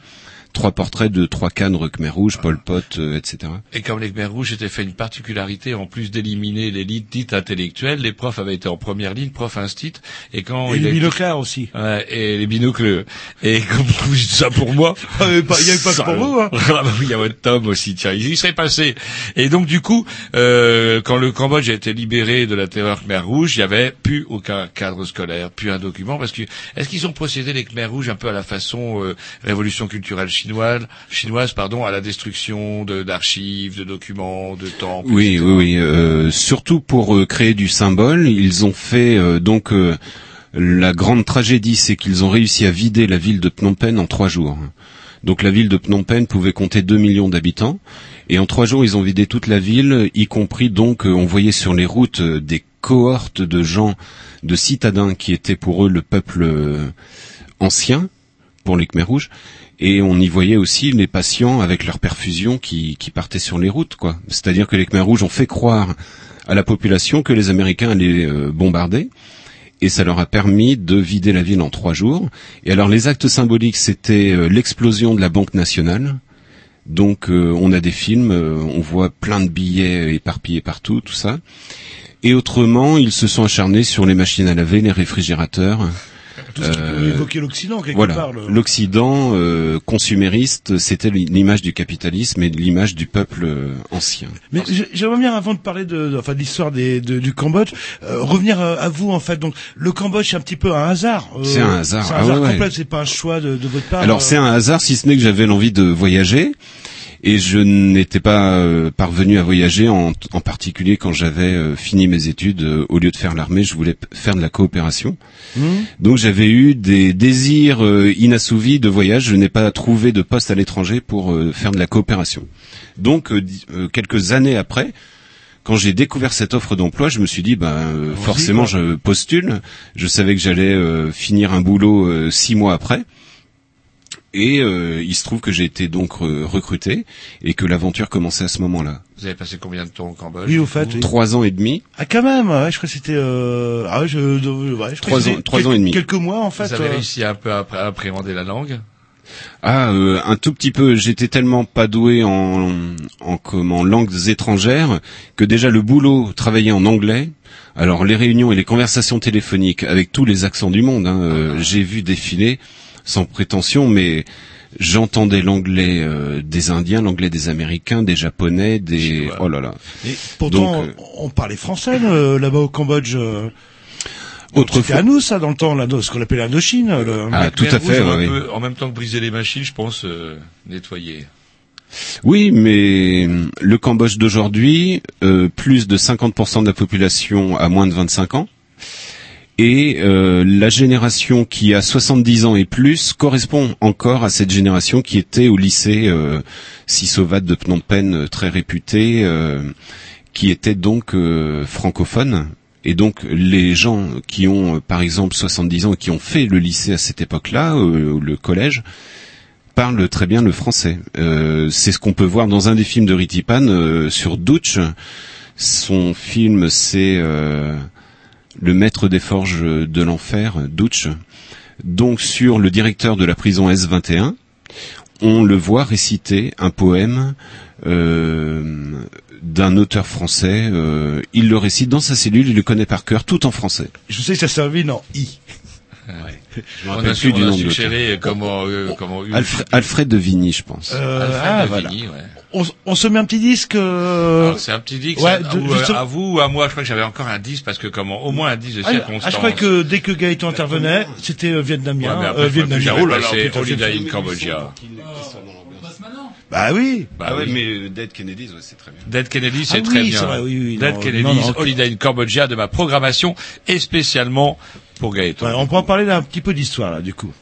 trois portraits de trois cadres Khmers rouges, Pol Pot, euh, etc. Et comme les Khmers rouges étaient fait une particularité, en plus d'éliminer l'élite dite intellectuelle, les profs avaient été en première ligne, prof instit, et quand Et il les binoclars aussi. Ouais, et les binocles. Et comme vous dites ça pour moi. Ah, mais pas- il y a pas que pour vous, hein. Ah bah oui, il y a votre Tom aussi, tiens, il y serait passé. Et donc du coup, euh, quand le Cambodge a été libéré de la terreur Khmer rouge, il y avait plus aucun cadre scolaire, plus un document, parce que est-ce qu'ils ont procédé les Khmer rouges un peu à la façon euh, révolution culturelle chinoise, chinoise pardon, à la destruction de- d'archives, de, documents, de temples. Oui, oui, oui. euh, surtout pour euh, créer du symbole, ils ont fait euh, donc la grande tragédie, c'est qu'ils ont réussi à vider la ville de Phnom Penh en trois jours. Donc la ville de Phnom Penh pouvait compter 2 millions d'habitants, et en trois jours ils ont vidé toute la ville, y compris donc on voyait sur les routes des cohortes de gens, de citadins qui étaient pour eux le peuple ancien, pour les Khmers rouges, et on y voyait aussi les patients avec leurs perfusions qui, partaient sur les routes, quoi. C'est-à-dire que les Khmers rouges ont fait croire à la population que les Américains allaient euh, bombarder, et ça leur a permis de vider la ville en trois jours. Et alors les actes symboliques, c'était euh, l'explosion de la Banque nationale. Donc euh, on a des films, on voit plein de billets éparpillés partout, tout ça. Et autrement, ils se sont acharnés sur les machines à laver, les réfrigérateurs, Tout ce qui Euh, peut évoquer l'Occident, quelque voilà, part. l'Occident euh, consumériste, c'était l'image du capitalisme et l'image du peuple euh, ancien. Mais j'ai- j'aimerais bien, avant de parler de, de- enfin, de l'histoire des, de- du Cambodge, euh, revenir euh, à vous en fait. Donc, le Cambodge, c'est un petit peu un hasard. euh, C'est un hasard, C'est un ah hasard ouais, ouais. complet. C'est pas un choix de, de votre part. Alors euh, c'est un hasard, si ce n'est que j'avais l'envie de voyager. Et je n'étais pas euh, parvenu à voyager, en, en particulier quand j'avais euh, fini mes études. euh, au lieu de faire l'armée, je voulais faire de la coopération. hmm. Donc j'avais eu des désirs euh, inassouvis de voyage. Je n'ai pas trouvé de poste à l'étranger pour euh, faire de la coopération. Donc euh, quelques années après, quand j'ai découvert cette offre d'emploi, je me suis dit, ben euh, forcément, je postule. Je savais que j'allais euh, finir un boulot euh, six mois après. Et euh, il se trouve que j'ai été donc euh, recruté et que l'aventure commençait à ce moment-là. Vous avez passé combien de temps au Cambodge Oui, au fait, oui. Trois ans et demi. Ah, quand même. Ouais, je crois que c'était. Euh... Ah, ouais, je, ouais, je crois Trois que c'était ans- trois quelques- ans et demi. Quelques mois en fait. Vous avez euh, réussi un peu à, à appréhender la langue? Ah, euh, un tout petit peu. J'étais tellement pas doué en, en, comme en langues étrangères que déjà le boulot travaillait en anglais. Alors les réunions et les conversations téléphoniques avec tous les accents du monde, hein, euh, j'ai vu défiler sans prétention, mais j'entendais l'anglais euh, des Indiens, l'anglais des Américains, des Japonais, des oh là là. Et pourtant, Donc, euh, on parlait français euh, là-bas au Cambodge. euh. Autrefois- C'était à nous ça dans le temps, là, ce qu'on appelle l'Indochine. le- Ah, tout à fait, ouais, oui. en même temps que briser les machines, je pense euh, nettoyer. Oui, mais le Cambodge d'aujourd'hui, euh, plus de 50% de la population a moins de 25 ans. Et euh, la génération qui a 70 ans et plus correspond encore à cette génération qui était au lycée euh, de Phnom Penh, euh, très réputé, euh, qui était donc euh, francophone. Et donc les gens qui ont, euh, par exemple, 70 ans et qui ont fait le lycée à cette époque-là, euh, le collège, parlent très bien le français. Euh, c'est ce qu'on peut voir dans un des films de Ritipan euh, sur Dutch. Son film, c'est euh, Le Maître des Forges de l'Enfer, Dutch. Donc sur le directeur de la prison S21, on le voit réciter un poème euh, d'un auteur français. euh, il le récite dans sa cellule, il le connaît par cœur, tout en français. Je sais que ça servait en I. Je me On rappelle a, plus on du a nom de suggéré comment euh, comment Alfred, Alfred de Vigny, je pense. Euh, Alfred ah, de voilà. Vigny, ouais. On, on se met un petit disque. euh, C'est un petit disque. ouais, de- ou, euh, justement- à vous ou à moi, je crois que j'avais encore un disque parce que comment au moins un disque de Ah, circonstance. ah, je croyais que dès que Gaëtan intervenait, c'était euh, Ouais, vietnamien. mais après, euh, crois vietnamien. Oh là putain, Holiday c'est- in Cambodia. Bah oui. Bah ah ouais, oui. mais Dead Kennedys, ouais, c'est très bien. Dead Kennedy, c'est Ah très oui, bien. c'est vrai, oui, oui, Dead non, Kennedy, non, non, ok. Holiday in Cambodia de ma programmation et spécialement pour Gaëtan. Ouais, on peut en parler d'un petit peu d'histoire là, du coup.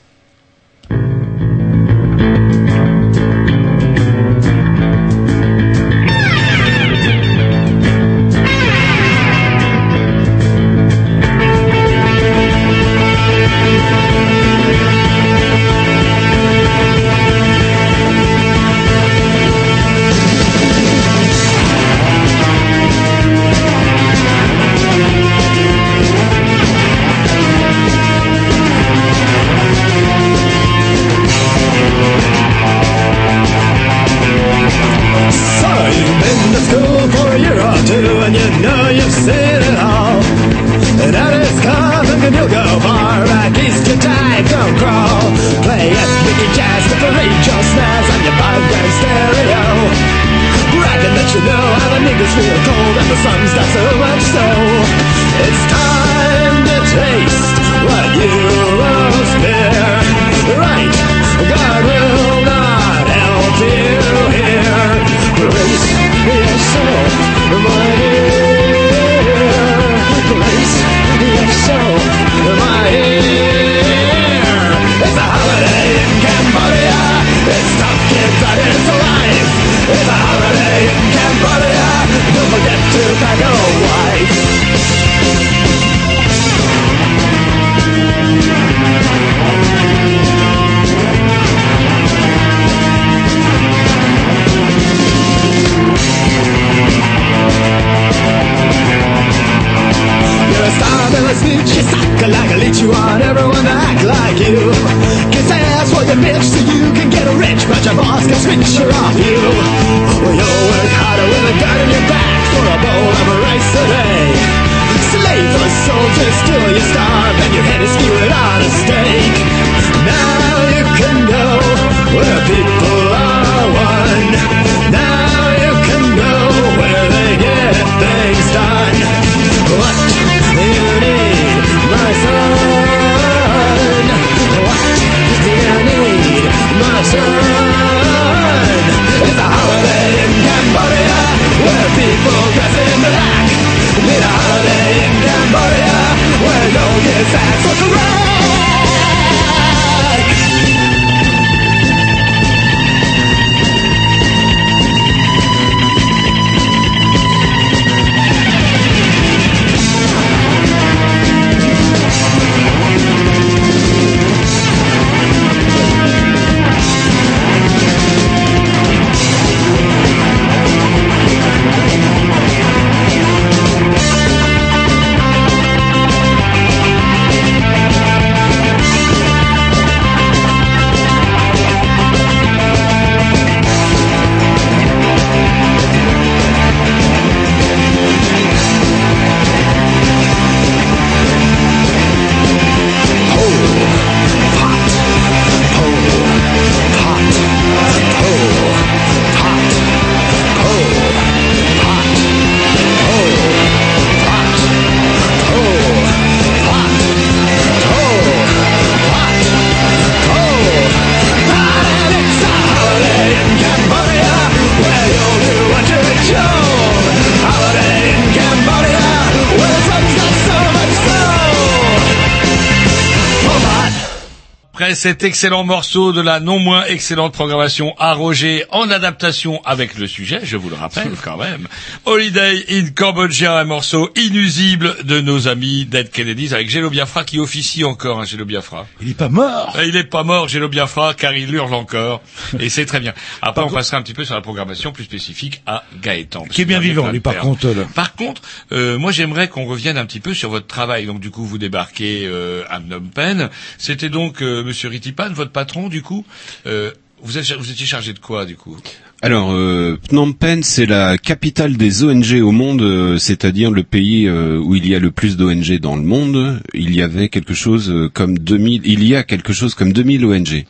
Après cet excellent morceau de la non moins excellente programmation arrogée en adaptation avec le sujet, je vous le rappelle quand même, Holiday in Cambodia, un morceau inusible de nos amis Dead Kennedys avec Gélo Biafra qui officie encore, hein, Gélo Biafra. Il est pas mort. Euh, Il est pas mort, Gélo Biafra, car il hurle encore. Et c'est très bien. Après, on passera un petit peu sur la programmation plus spécifique à Gaëtan. Qui est bien vivant, lui, par contre, là. Par contre, euh, moi j'aimerais qu'on revienne un petit peu sur votre travail. Donc du coup, vous débarquez euh, à Phnom Penh. C'était donc euh, Monsieur Ritipan, votre patron, du coup. Euh, vous, étiez chargé de quoi, du coup? Alors, euh, Phnom Penh, c'est la capitale des ONG au monde, euh, c'est-à-dire le pays euh, où il y a le plus d'ONG dans le monde. Il y avait quelque chose euh, comme 2000, il y a quelque chose comme 2000 ONG.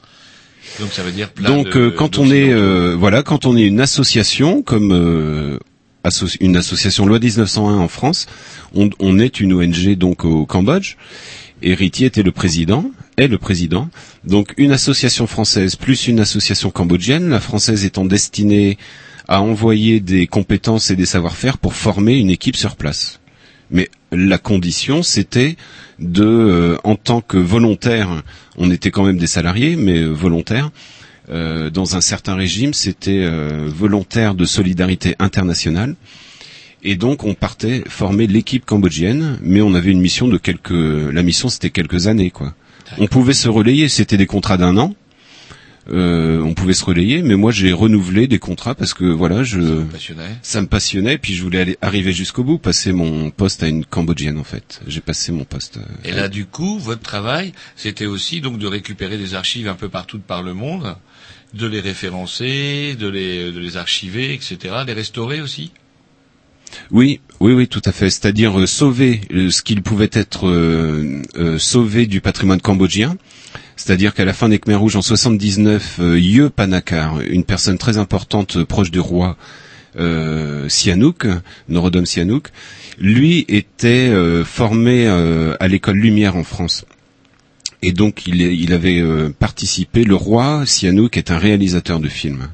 Donc ça veut dire plein Donc de- euh, quand on est euh, voilà, quand on est une association comme euh, une association loi 1901 en France, on, on est une ONG donc au Cambodge. Et Riti était le président, est le président. Donc une association française plus une association cambodgienne, la française étant destinée à envoyer des compétences et des savoir-faire pour former une équipe sur place. Mais la condition, c'était de, euh, en tant que volontaire, on était quand même des salariés, mais euh, volontaires, euh, dans un certain régime, c'était euh, volontaire de solidarité internationale. Et donc on partait former l'équipe cambodgienne, mais on avait une mission de quelques, la mission c'était quelques années quoi. On pouvait se relayer, c'était des contrats d'un an. Euh, on pouvait se relayer, mais moi j'ai renouvelé des contrats parce que voilà, je passionnait. ça me passionnait, puis je voulais aller arriver jusqu'au bout, passer mon poste à une cambodgienne en fait. J'ai passé mon poste. euh, Et là, du coup, votre travail, c'était aussi donc de récupérer des archives un peu partout de par le monde, de les référencer, de les, de les archiver, etc., les restaurer aussi? Oui, oui, oui, tout à fait. C'est-à-dire euh, sauver euh, ce qu'il pouvait être euh, sauvé du patrimoine cambodgien. C'est-à-dire qu'à la fin des Khmers rouges en 79, euh, Ye Panakar, une personne très importante proche du roi euh, Sihanouk, Norodom Sihanouk, lui était formé à l'école Lumière en France. Et donc il, avait participé. Le roi Sihanouk est un réalisateur de films.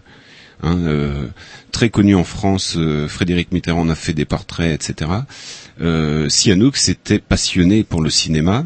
Hein, euh, très connu en France, euh, Frédéric Mitterrand a fait des portraits, etc. Euh, Sihanouk s'était passionné pour le cinéma.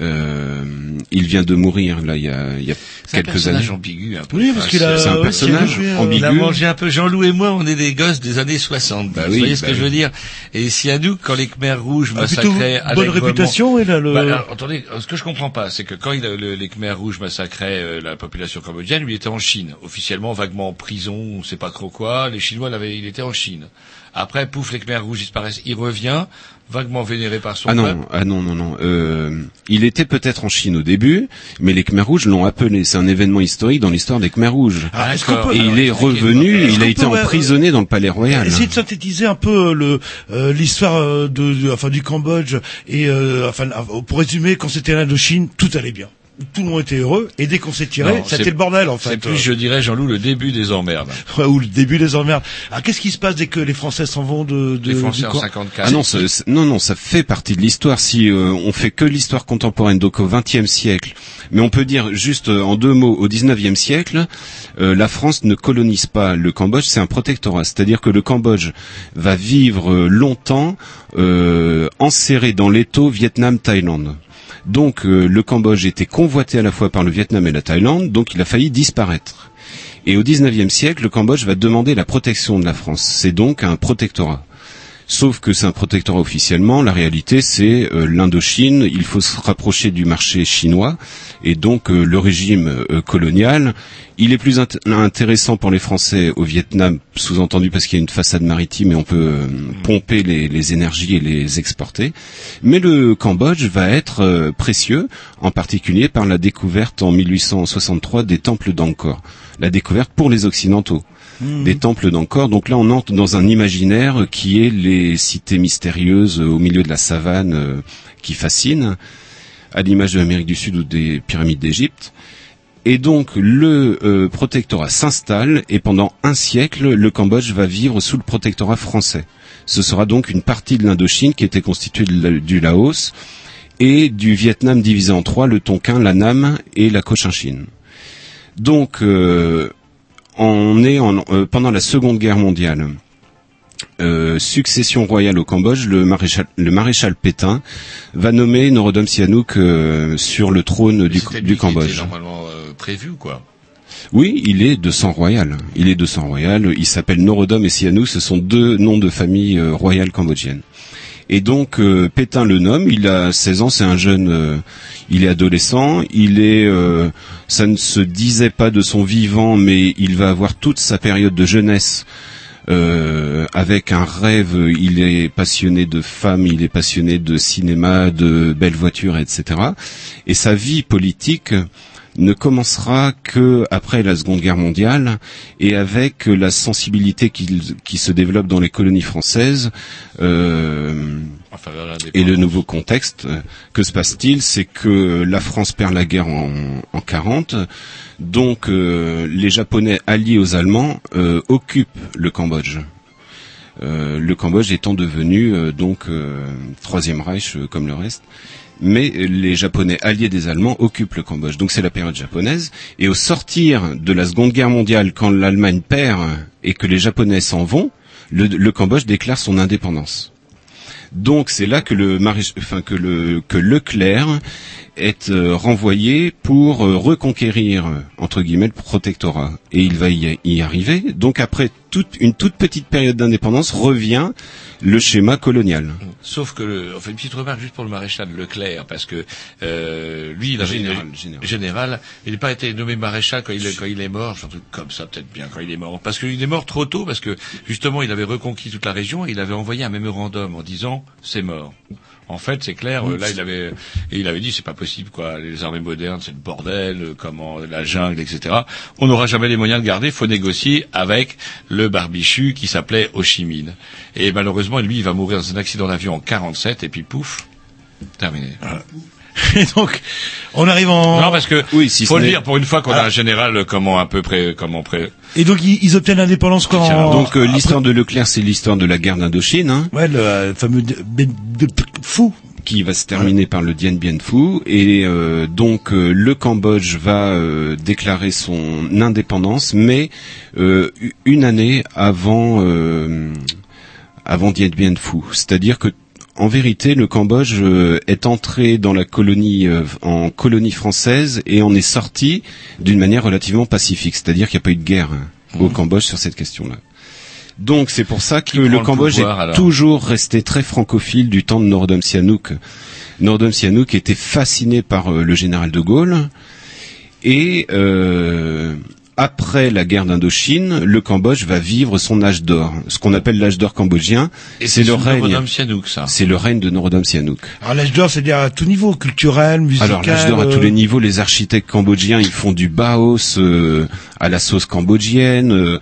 Euh, il vient de mourir là il y a, il y a C'est un quelques personnage années. ambigu un peu. Oui, parce qu'il a- c'est un personnage il a- ambigu. Il a mangé un peu. Jean-Loup et moi, on est des gosses des années 60. Bah vous oui, voyez ce bah que je oui. veux dire Et Sihanouk, quand les Khmers rouges Ah, plutôt massacraient... bonne réputation, il a le- Bah, alors, attendez, ce que je comprends pas, c'est que quand il a- le- les Khmers rouges massacraient euh, la population cambodgienne, il était en Chine, officiellement vaguement en prison, on sait pas trop quoi. Les Chinois l'avaient, il était en Chine. Après, pouf, les Khmers rouges disparaissent. Il revient, vaguement vénéré par son Ah non, peuple. ah non, non, non. Euh, il était peut-être en Chine au début, mais les Khmers rouges l'ont appelé. C'est un événement historique dans l'histoire des Khmers rouges. Ah, est-ce qu'on peut- Et il est revenu, Est-ce il a été peut, ouais, emprisonné dans le palais royal. Essayez de synthétiser un peu le euh, l'histoire euh, de, de- enfin du Cambodge et euh, enfin euh, pour résumer quand c'était l'Indochine tout allait bien tout le monde était heureux et dès qu'on s'est tiré Non, c'était le bordel en C'est fait plus, je dirais, Jean-Loup, le début des emmerdes. Ouais, ou le début des emmerdes alors qu'est-ce qui se passe dès que les Français s'en vont de, de Les Français du en camp 54. Ah non, ça- non, non, ça fait partie de l'histoire. Si euh, on fait que l'histoire contemporaine, donc au XXe siècle, mais on peut dire juste euh, en deux mots, au XIXe siècle, euh, la France ne colonise pas le Cambodge, c'est un protectorat. C'est-à-dire que le Cambodge va vivre euh, longtemps euh, enserré dans l'étau Vietnam-Thaïlande. Donc euh, le Cambodge était convoité à la fois par le Vietnam et la Thaïlande, donc il a failli disparaître. Et au XIXe siècle, le Cambodge va demander la protection de la France. C'est donc un protectorat. Sauf que c'est un protectorat officiellement. La réalité, c'est euh, l'Indochine. Il faut se rapprocher du marché chinois. Et donc, euh, le régime euh, colonial, il est plus int- intéressant pour les Français au Vietnam, sous-entendu parce qu'il y a une façade maritime et on peut euh, pomper les, les énergies et les exporter. Mais le Cambodge va être euh, précieux, en particulier par la découverte en 1863 des temples d'Angkor. La découverte pour les Occidentaux des temples d'Angkor. Donc là, on entre dans un imaginaire qui est les cités mystérieuses au milieu de la savane euh, qui fascinent, à l'image de l'Amérique du Sud ou des pyramides d'Égypte. Et donc le euh, protectorat s'installe et pendant un siècle, le Cambodge va vivre sous le protectorat français. Ce sera donc une partie de l'Indochine qui était constituée du Laos et du Vietnam divisé en trois, le Tonkin, la Nam et la Cochinchine. Donc euh, on est en, euh, pendant la Seconde Guerre mondiale. Euh, succession royale au Cambodge, le maréchal, le maréchal Pétain va nommer Norodom Sihanouk euh, sur le trône du, lui du qui était Cambodge. normalement euh, prévu, quoi. Oui, il est de sang royal. Il est de sang royal. Il s'appelle Norodom et Sihanouk. Ce sont deux noms de famille euh, royale cambodgienne. Et donc euh, Pétain le nomme. Il a 16 ans. C'est un jeune. euh, il est adolescent. Il est. euh, ça ne se disait pas de son vivant, mais il va avoir toute sa période de jeunesse. euh, avec un rêve, il est passionné de femmes, il est passionné de cinéma, de belles voitures, etc. Et sa vie politique ne commencera que après la Seconde Guerre mondiale et avec la sensibilité qui, qui se développe dans les colonies françaises euh, et le nouveau contexte. Que se passe-t-il? C'est que la France perd la guerre en, en 40, donc euh, les Japonais alliés aux Allemands euh, occupent le Cambodge. Euh, le Cambodge étant devenu euh, donc euh, troisième Reich euh, comme le reste. Mais les Japonais alliés des Allemands occupent le Cambodge. Donc c'est la période japonaise. Et au sortir de la Seconde Guerre mondiale, quand l'Allemagne perd et que les Japonais s'en vont, le, le Cambodge déclare son indépendance. Donc c'est là que le enfin que le que Leclerc est euh, renvoyé pour euh, reconquérir euh, entre guillemets le protectorat et il va y, arriver. Donc après toute une toute petite période d'indépendance revient le schéma colonial. Sauf que, le, on fait une petite remarque juste pour le maréchal Leclerc, parce que euh, lui, il avait Général, général. il n'a pas été nommé maréchal quand il, quand il est mort, un truc comme ça peut-être bien quand il est mort, parce qu'il est mort trop tôt, parce que justement il avait reconquis toute la région et il avait envoyé un mémorandum en disant c'est mort. En fait, c'est clair. euh, Là, il avait et il avait dit c'est pas possible quoi. Les armées modernes, c'est le bordel. euh, Comment la jungle, etc. On n'aura jamais les moyens de garder. Faut négocier avec le barbichu qui s'appelait Ho Chi Minh. Et malheureusement, lui, il va mourir dans un accident d'avion en 47 et puis pouf, terminé. Et donc, on arrive en... Non, parce que Oui, si faut le dire pour une fois qu'on a Ah. un général euh, comment un peu près, comment près. Et donc, ils, ils obtiennent l'indépendance quand... Tiens, Donc euh, l'histoire de Leclerc, c'est l'histoire de la guerre d'Indochine. Hein. Ouais, le euh, fameux... de- de- de- fou. qui va se terminer par le Dien Bien Phu et euh, donc le Cambodge va déclarer son indépendance mais une année avant avant Dien Bien Phu c'est-à-dire que en vérité, le Cambodge euh, est entré dans la colonie euh, en colonie française et on est sorti d'une manière relativement pacifique, c'est-à-dire qu'il n'y a pas eu de guerre hein, au Cambodge sur cette question-là. Donc c'est pour ça que le Cambodge pouvoir, est alors toujours resté très francophile du temps de Norodom Sihanouk. Norodom Sihanouk était fasciné par euh, le général de Gaulle et euh, après la guerre d'Indochine, le Cambodge va vivre son âge d'or, ce qu'on appelle l'âge d'or cambodgien. Et c'est le règne. Norodom Sihanouk, ça. C'est le règne de Norodom Sihanouk. Alors, l'âge d'or, c'est-à-dire à tout niveau, culturel, musical... Alors l'âge d'or à euh, tous les niveaux, les architectes cambodgiens, ils font du baos euh, à la sauce cambodgienne. euh,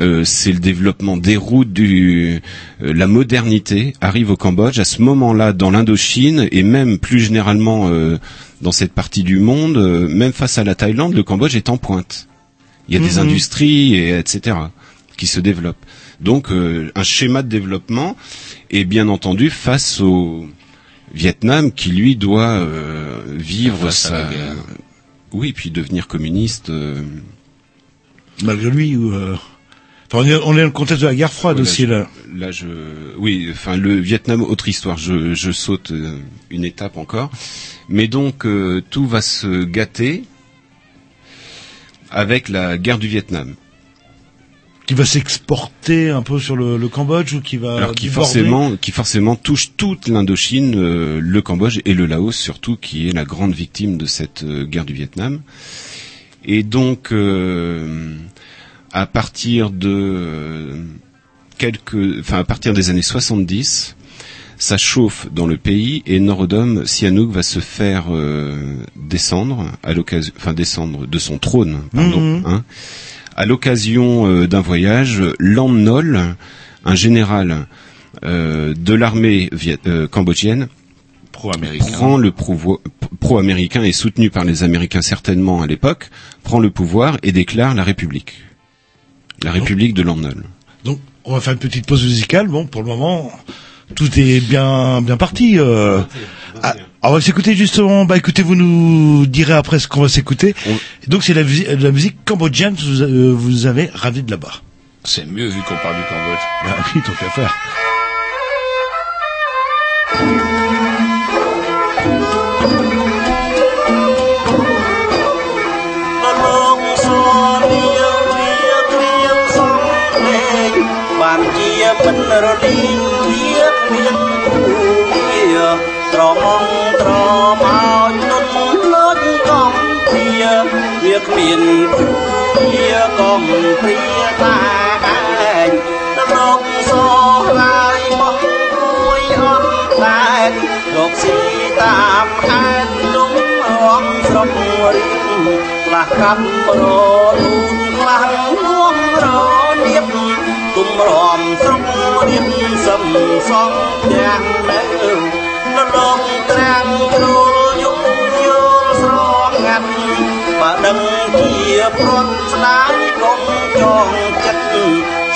euh, c'est le développement des routes, du euh, la modernité arrive au Cambodge à ce moment-là dans l'Indochine et même plus généralement euh, dans cette partie du monde, euh, même face à la Thaïlande, le Cambodge est en pointe. Il y a des Mhm. industries et etc. qui se développent. Donc euh, un schéma de développement est bien entendu face au Vietnam qui lui doit euh, vivre sa guerre. oui puis devenir communiste. euh, Malgré lui, ou... euh, Enfin, on est, on est dans le contexte de la guerre froide aussi je- là. Là, je, oui, enfin le Vietnam, autre histoire. Je, je saute euh, une étape encore, mais donc euh, tout va se gâter avec la guerre du Vietnam. Qui va s'exporter un peu sur le, le Cambodge ou qui va Alors qui forcément, qui forcément touche toute l'Indochine, euh, le Cambodge et le Laos surtout, qui est la grande victime de cette euh, guerre du Vietnam. Et donc, euh, à partir de euh, quelques, enfin à partir des années 70, ça chauffe dans le pays et Norodom Sihanouk va se faire euh, descendre à l'occasion, enfin descendre de son trône, pardon, Mhm. hein, à l'occasion euh, d'un voyage, Lam Nol, un général euh, de l'armée euh, cambodgienne, Pro-américain. prend le pro-américain et soutenu par les Américains certainement à l'époque, prend le pouvoir et déclare la République. La République de Lam Nol. Donc, on va faire une petite pause musicale. Bon, pour le moment, tout est bien, bien parti. Euh... Ah, on va s'écouter justement. Bah, écoutez, vous nous direz après ce qu'on va s'écouter. Donc, c'est la, la musique cambodgienne. que Vous, euh, vous avez ravi de là-bas. C'est mieux vu qu'on parle du Cambodge. Ah oui, tant qu'à faire. Hãy subscribe cho kênh Ghiền Mì Gõ គ្មានគ្រូវាកំព្រាតាឯងដំណងសឡាយបោះគួយអត់តែរកស៊ីតាមហេតុលំរំស្រុករៀងខ្លះកាប់រលូនខ្លះលួងរនៀបទុំរំស្រុករៀបសំសងទាំងនៅដំណងត្រាំងគ្រូ ព្រាត់ស្ដាយកុំចងចិត្ត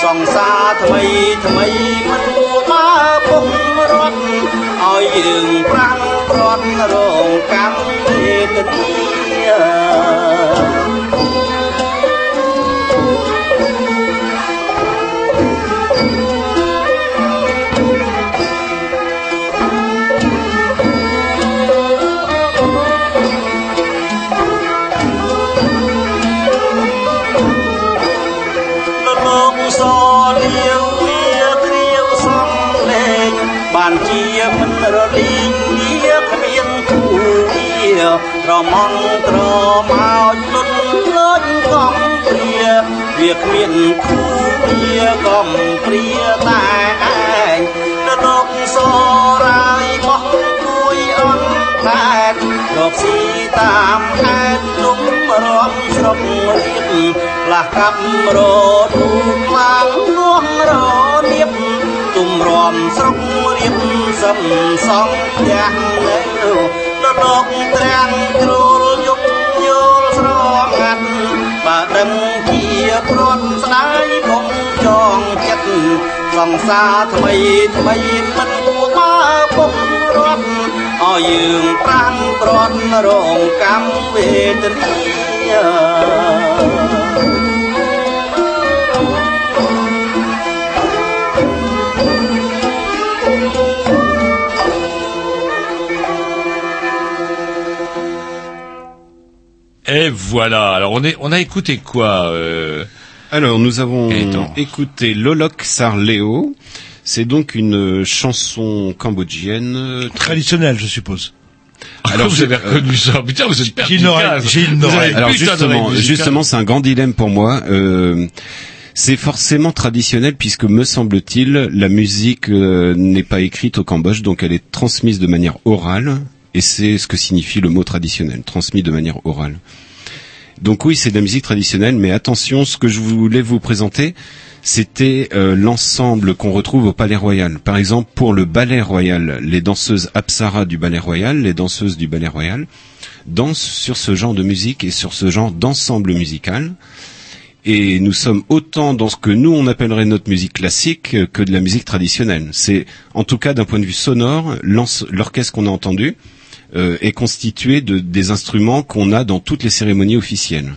សង្សារថ្មីថ្មីមិនគួរបើពុករត់ឲ្យយើងប្រាំងព្រាត់រងកម្មវេទនា ត្រមងត្រមកលុនលុនកំព្រាវាគ្មានគូវាកំព្រាតែឯងលោកសរាយបោះគួយអត់តែរកស៊ីតាមខេត្តលំរំស្រុករៀបផ្លាស់កាប់រទូខ្លាំងនួងរនៀបទុំរំស្រុករៀបសំសងយ៉ាងនៅ លោកត្រាំងគ្រូលយប់យល់ស្រងាត់បើដឹងជាព្រាត់ស្ដាយកុំចងចិត្តសង្សារថ្មីថ្មីមិនគួរបើពុករត់ឲ្យយើងប្រាំងព្រាត់រងកម្មវេទនា Et voilà. Alors on est, on a écouté quoi euh... Alors, nous avons écouté Lolok Sarleo. C'est donc une euh, chanson cambodgienne. euh, Traditionnelle, je suppose. Alors, vous je- avez reconnu ça. Putain, vous êtes perspicace. j'ai une Vous avez oreille. Alors justement, c'est un grand dilemme pour moi. Euh, c'est forcément traditionnel puisque me semble-t-il, la musique euh, n'est pas écrite au Cambodge, donc elle est transmise de manière orale, et c'est ce que signifie le mot traditionnel, transmis de manière orale. Donc oui, c'est de la musique traditionnelle, mais attention, ce que je voulais vous présenter, c'était euh, l'ensemble qu'on retrouve au Palais Royal. Par exemple, pour le Ballet Royal, les danseuses Apsara du Ballet Royal, les danseuses du Ballet Royal, dansent sur ce genre de musique et sur ce genre d'ensemble musical. Et nous sommes autant dans ce que nous on appellerait notre musique classique euh, que de la musique traditionnelle. C'est, en tout cas d'un point de vue sonore, l'orchestre qu'on a entendu euh, est constitué de des instruments qu'on a dans toutes les cérémonies officielles.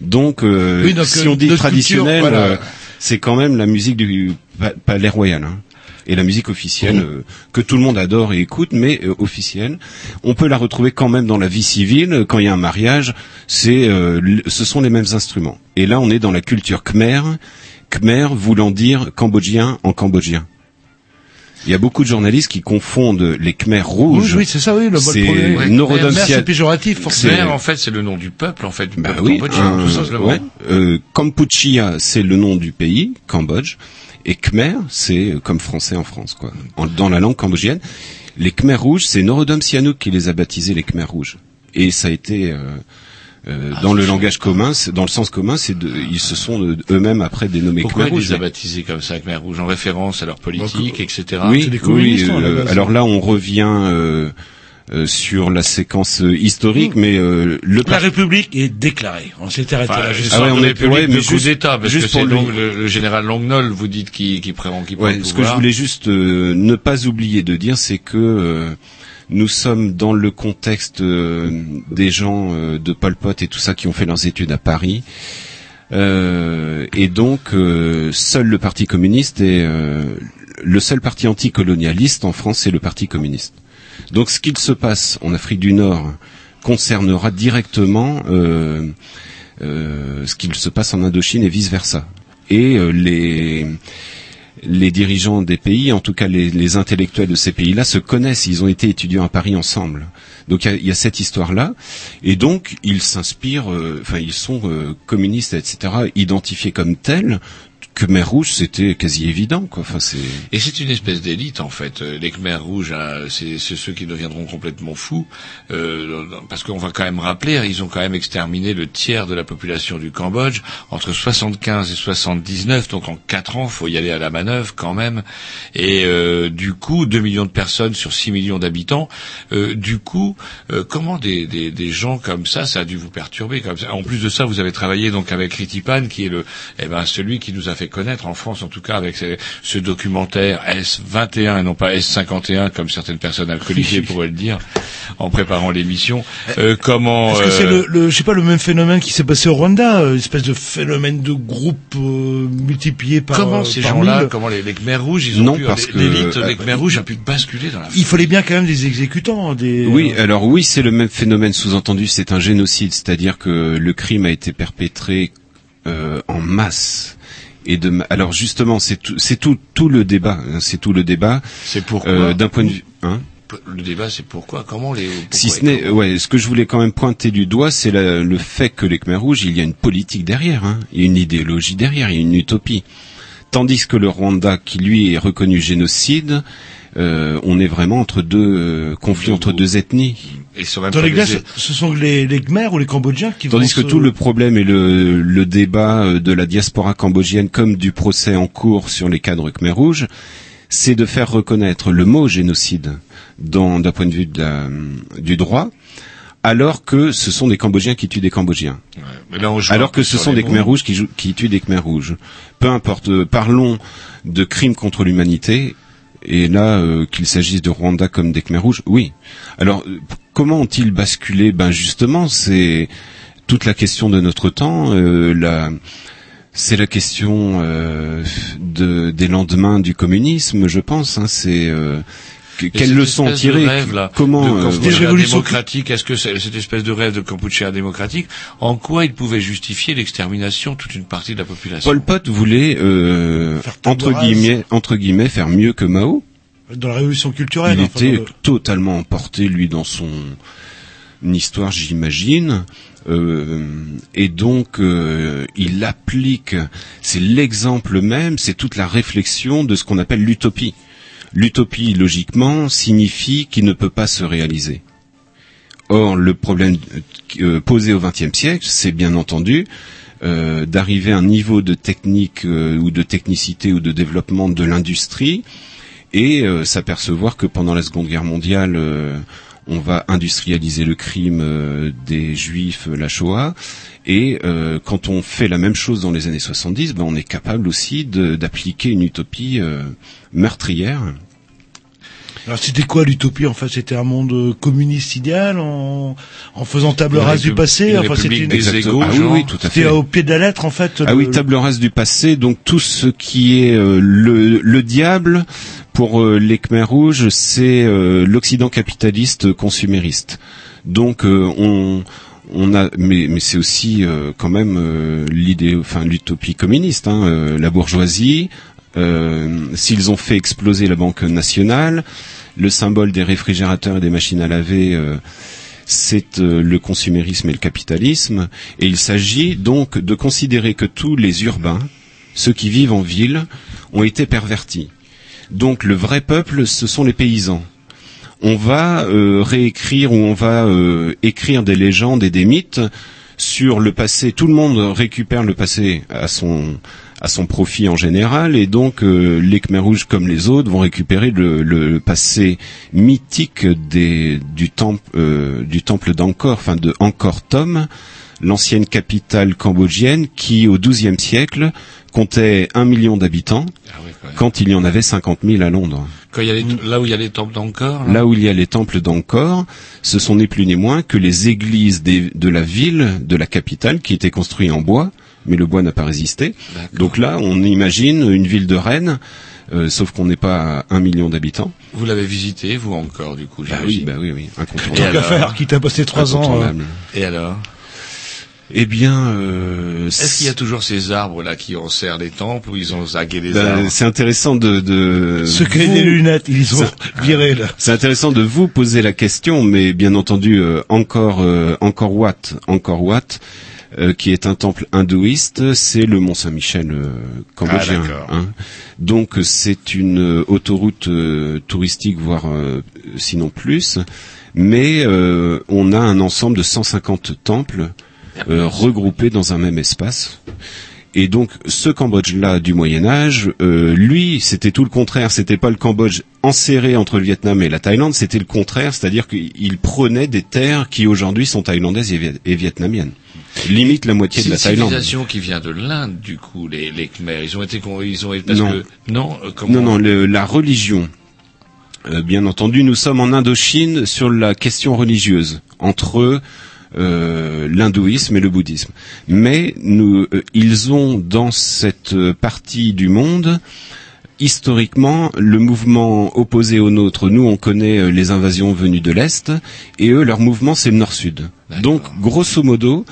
Donc, euh, Oui, donc, si euh, on dit traditionnel, voilà. euh, c'est quand même la musique du pa- Palais Royal. hein. Et la musique officielle euh, que tout le monde adore et écoute, mais officielle, on peut la retrouver quand même dans la vie civile. Quand il y a un mariage, c'est, euh, ce sont les mêmes instruments. Et là, on est dans la culture khmer, khmer voulant dire cambodgien en cambodgien. Il y a beaucoup de journalistes qui confondent les Khmers rouges. Oui, oui, c'est ça, oui, le- C'est Norodom c'est péjoratif, Khmer, en fait, c'est le nom du peuple, en fait, du bah peuple oui, cambodgien, un- tout simplement. ouais. Euh, Kampuchea, c'est le nom du pays, Cambodge, et Khmer, c'est euh, comme français en France, quoi, en- dans la langue cambodgienne. Les Khmers rouges, c'est Norodom Sihanouk qui les a baptisés les Khmers rouges, et ça a été euh, euh, Ah, dans le langage commun, c'est- dans le sens commun, c'est de, ils se sont eux-mêmes après dénommés Pourquoi Khmer il rouges. les a baptisés comme ça, Khmer Rouge, en référence à leur politique, etc. Oui, oui, euh, alors là, on revient euh, euh, sur la séquence euh, historique, mais euh, le La République est déclarée. On s'est arrêté Enfin, là. juste sens ouais, on est ouais, mais coup juste- d'État, parce juste que c'est le, le général Longnol, vous dites, qui, qui prend, qui prend Ouais, le ce que je voulais juste euh, ne pas oublier de dire, c'est que euh, nous sommes dans le contexte euh, des gens euh, de Pol Pot et tout ça qui ont fait leurs études à Paris. Euh, et donc, euh, seul le Parti communiste est le seul parti anticolonialiste en France, c'est le Parti communiste. Donc, ce qu'il se passe en Afrique du Nord concernera directement ce qu'il se passe en Indochine et vice versa. Et les les dirigeants des pays, en tout cas les, intellectuels de ces pays-là, se connaissent. Ils ont été étudiants à Paris ensemble. Donc il y y a cette histoire-là, et donc ils s'inspirent. euh, Enfin, ils sont euh, communistes, etc. Identifiés comme tels. Khmer rouge, c'était quasi évident, quoi. Enfin, c'est. Et c'est une espèce d'élite en fait. Euh, Les Khmers rouges, hein, c'est ceux qui deviendront complètement fous, euh, parce qu'on va quand même rappeler, hein, ils ont quand même exterminé le tiers de la population du Cambodge entre 75 et 79, donc en quatre ans, faut y aller à la manœuvre quand même. Et euh, du coup, 2 millions de personnes sur 6 millions d'habitants. Du coup, comment des, gens comme ça, ça a dû vous perturber. En plus de ça, vous avez travaillé donc avec Ritipan, qui est le, eh ben celui qui nous a fait connaître en France, en tout cas avec ce, ce documentaire S21 et non pas S51 comme certaines personnes alcoolisées pourraient le dire en préparant l'émission. Euh, comment Est-ce que c'est euh, le, le, je sais pas, le même phénomène qui s'est passé au Rwanda, euh, une espèce de phénomène de groupe euh, multiplié par Comment ces gens-là, comment les, les Khmers rouges, ils ont Non, pu, parce que, l'élite euh, des Khmers rouges a pu basculer dans la Il fallait bien quand même des exécutants, des. Oui, euh, alors oui, c'est le même phénomène sous-entendu, c'est un génocide, c'est-à-dire que le crime a été perpétré euh, en masse. Et de, alors justement, c'est tout, c'est tout, tout le débat, hein, c'est tout le débat. C'est pourquoi euh, d'un point de vue, hein? Le débat, c'est pourquoi, comment les. pourquoi si ce n'est, ouais, ce que je voulais quand même pointer du doigt, c'est le fait que les Khmers rouges, il y a une politique derrière, hein, il y a une idéologie derrière, il y a une utopie. Tandis que le Rwanda, qui lui est reconnu génocide, euh, on est vraiment entre deux euh, conflits entre deux ethnies. Et sur Dans les glaces, ce sont les, les Khmers ou les Cambodgiens qui Tandis vont que se- tout le problème et le, le débat euh, de la diaspora cambodgienne comme du procès en cours sur les cadres Khmer rouges, c'est de faire reconnaître le mot génocide dans- d'un point de vue de la- du droit, alors que ce sont des Cambodgiens qui tuent des Cambodgiens. Mais là, on joue un Alors que ce sont des mots. Khmer rouges qui, jouent- qui tuent des Khmer rouges. Peu importe, euh, parlons de crimes contre l'humanité, et là, euh, qu'il s'agisse de Rwanda comme des Khmer rouges, oui. Alors, euh, comment ont-ils basculé? Ben justement, c'est toute la question de notre temps, euh, la... C'est la question euh, de, des lendemains du communisme, je pense. Hein, c'est que- Et quelles cette leçons espèce de tirer rêve, là, Comment de euh, démocratique Est-ce que c'est- cette espèce de rêve de Kampuchea démocratique, en quoi il pouvait justifier l'extermination de toute une partie de la population? Pol Pot voulait euh, entre guillemets entre guillemets faire mieux que Mao. Dans la révolution culturelle. Il était totalement emporté lui dans son histoire, j'imagine. Euh, et donc euh, il applique, c'est l'exemple même, c'est toute la réflexion de ce qu'on appelle l'utopie. L'utopie, logiquement, signifie qu'il ne peut pas se réaliser. Or, le problème euh, posé au XXe siècle, c'est bien entendu euh, d'arriver à un niveau de technique euh, ou de technicité ou de développement de l'industrie et euh, s'apercevoir que pendant la Seconde Guerre mondiale, euh, on va industrialiser le crime euh, des Juifs, euh, la Shoah, et euh, quand on fait la même chose dans les années 70, ben, on est capable aussi d'appliquer une utopie meurtrière. Alors c'était quoi l'utopie En fait, c'était un monde euh, communiste idéal en, en faisant table rase du passé. Enfin, c'était une- des égaux, Ah oui, genre. oui, tout à fait. C'était au pied de la lettre en fait. Ah le- oui, table rase du passé. Donc tout ce qui est euh, le, le diable pour euh, les Khmers rouges, c'est euh, l'Occident capitaliste consumériste. Donc on on a, mais, mais c'est aussi euh, quand même euh, l'idée, enfin l'utopie communiste, hein, euh, la bourgeoisie. Euh, S'ils ont fait exploser la Banque nationale, le symbole des réfrigérateurs et des machines à laver. euh, c'est euh, le consumérisme et le capitalisme, et il s'agit donc de considérer que tous les urbains, ceux qui vivent en ville, ont été pervertis. Donc le vrai peuple, ce sont les paysans. On va réécrire ou on va écrire des légendes et des mythes sur le passé. Tout le monde récupère le passé à son à son profit en général, et donc euh, les Khmers rouges comme les autres vont récupérer le, le passé mythique des, du temple euh, du temple d'Angkor, enfin de Angkor Thom, l'ancienne capitale cambodgienne qui au XIIe siècle comptait un million d'habitants, quand il y en avait 50 000 à Londres. Quand il y a les- là où il y a les temples d'Angkor. là Là où il y a les temples d'Angkor, ce sont ni plus ni moins que les églises des- de la ville, de la capitale, qui étaient construites en bois, mais le bois n'a pas résisté. Donc là, on imagine une ville de Rennes, euh, sauf qu'on n'est pas à un million d'habitants. Vous l'avez visité, vous encore, du coup, Bah oui, bah oui, oui, incontournable. Tant qu'à faire, quitte à passer trois ans. euh. Et alors? Eh bien, euh, Est-ce qu'il y a toujours ces arbres là qui enserrent les temples ou ils ont zagué les bah, arbres? c'est intéressant de, de Ceux qui avaient vous- des lunettes, ils ont viré là. C'est intéressant de vous poser la question, mais bien entendu, euh, encore, euh, encore Wat, encore Wat, euh, qui est un temple hindouiste, c'est le Mont Saint-Michel euh, cambodgien. Ah, hein. Donc c'est une euh, autoroute euh, touristique, voire euh, sinon plus, mais euh, on a un ensemble de 150 temples euh, regroupés dans un même espace. Et donc, ce Cambodge-là du Moyen Âge, euh, lui, c'était tout le contraire. C'était pas le Cambodge enserré entre le Vietnam et la Thaïlande, c'était le contraire, c'est-à-dire qu'il prenait des terres qui aujourd'hui sont thaïlandaises et, viet- et vietnamiennes. Limite la moitié C'est de la une Thaïlande. civilisation qui vient de l'Inde, du coup, les, les Khmers. Ils ont été, ils ont été, parce Non. que, non, euh, comment Non, non, le- la religion. Euh, bien entendu, nous sommes en Indochine sur la question religieuse entre euh, l'hindouisme et le bouddhisme. Mais nous, euh, ils ont dans cette partie du monde historiquement le mouvement opposé au nôtre. Nous, on connaît les invasions venues de l'est, et eux, leur mouvement, c'est le nord-sud. Donc, grosso modo,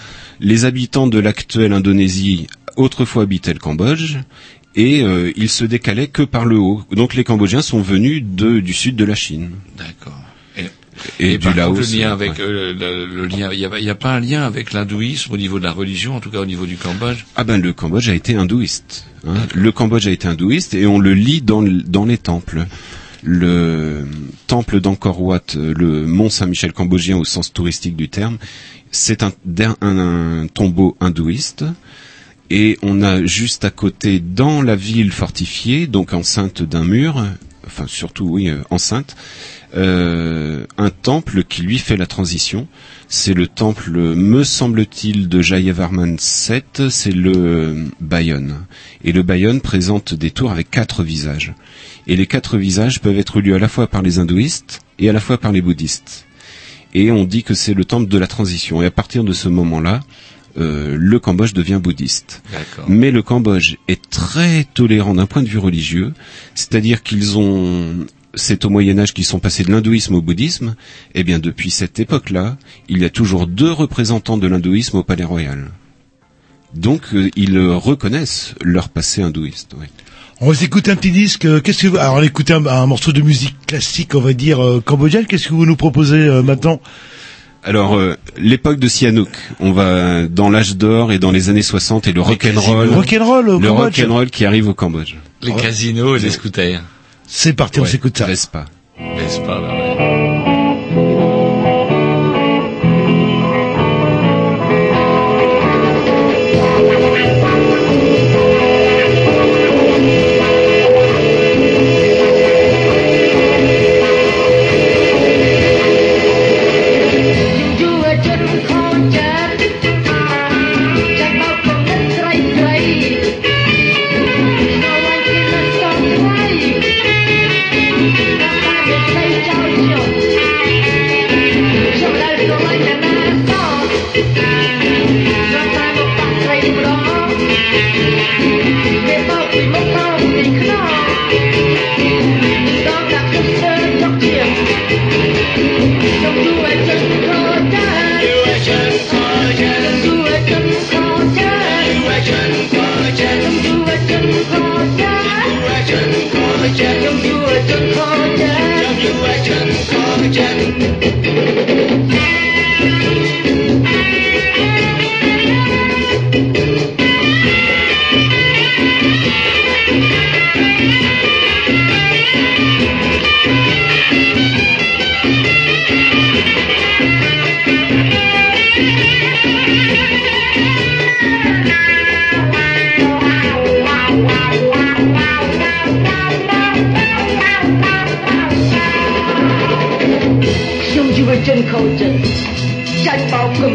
les habitants de l'actuelle Indonésie autrefois habitaient le Cambodge, et euh, ils se décalaient que par le haut. Donc, les Cambodgiens sont venus de, du sud de la Chine. D'accord. Et, Et, du par Laos. contre, le lien euh, avec ouais. euh, le, le lien, il y a, a pas un lien avec l'hindouisme au niveau de la religion, en tout cas au niveau du Cambodge? Ah ben le Cambodge a été hindouiste. hein. Le Cambodge a été hindouiste et on le lit dans, dans les temples. Le temple d'Angkor Wat, euh, le mont Saint-Michel cambodgien au sens touristique du terme, c'est un, tombeau hindouiste. Et on a juste à côté, dans la ville fortifiée, donc enceinte d'un mur, enfin surtout oui euh, enceinte, euh, un temple qui lui fait la transition. C'est le temple, me semble-t-il, de Jayavarman 7, c'est le euh, Bayonne. Et le Bayonne présente des tours avec quatre visages. Et les quatre visages peuvent être lus à la fois par les hindouistes et à la fois par les bouddhistes. Et on dit que c'est le temple de la transition. Et à partir de ce moment-là, euh, le Cambodge devient bouddhiste. Mais le Cambodge est très tolérant d'un point de vue religieux, c'est-à-dire qu'ils ont, c'est au Moyen Âge qu'ils sont passés de l'hindouisme au bouddhisme. Eh bien, depuis cette époque-là, il y a toujours deux représentants de l'hindouisme au Palais Royal. Donc, euh, ils reconnaissent leur passé hindouiste. oui. On va s'écouter un petit disque. euh, Qu'est-ce que vous... alors on écoute un, un morceau de musique classique, on va dire euh, cambodgienne. Qu'est-ce que vous nous proposez euh, maintenant? Alors, euh, l'époque de Sihanouk, on va dans l'âge d'or et dans les années 60 et le rock'n'roll. Le rock'n'roll au Le rock'n'roll qui arrive au Cambodge. Les casinos et les scooters. C'est parti, on Ouais, s'écoute ça. Vespa. Vespa, là,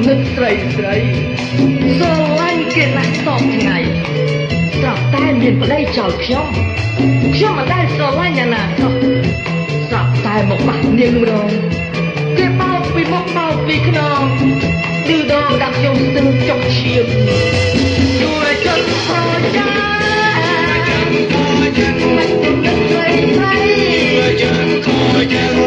ច់បោកគំនិតស្រីស្រីស្រឡាញ់គេណាស់សពថ្ងៃត្រង់តែមានប្តីចោលខ្ញុំខ្ញុំមិនដែលស្រឡាញ់យ៉ាងណាសោះស្រាប់តែមកបាក់នាងម្ដងគេបោកពីមុខបោកពីខ្នងឌឺដងដាក់ខ្ញុំស្ទឹងចុកឈាមជួយចិត្តខូចចិត្តមិនគំនិតស្រីស្រីចិត្តខូចចិត្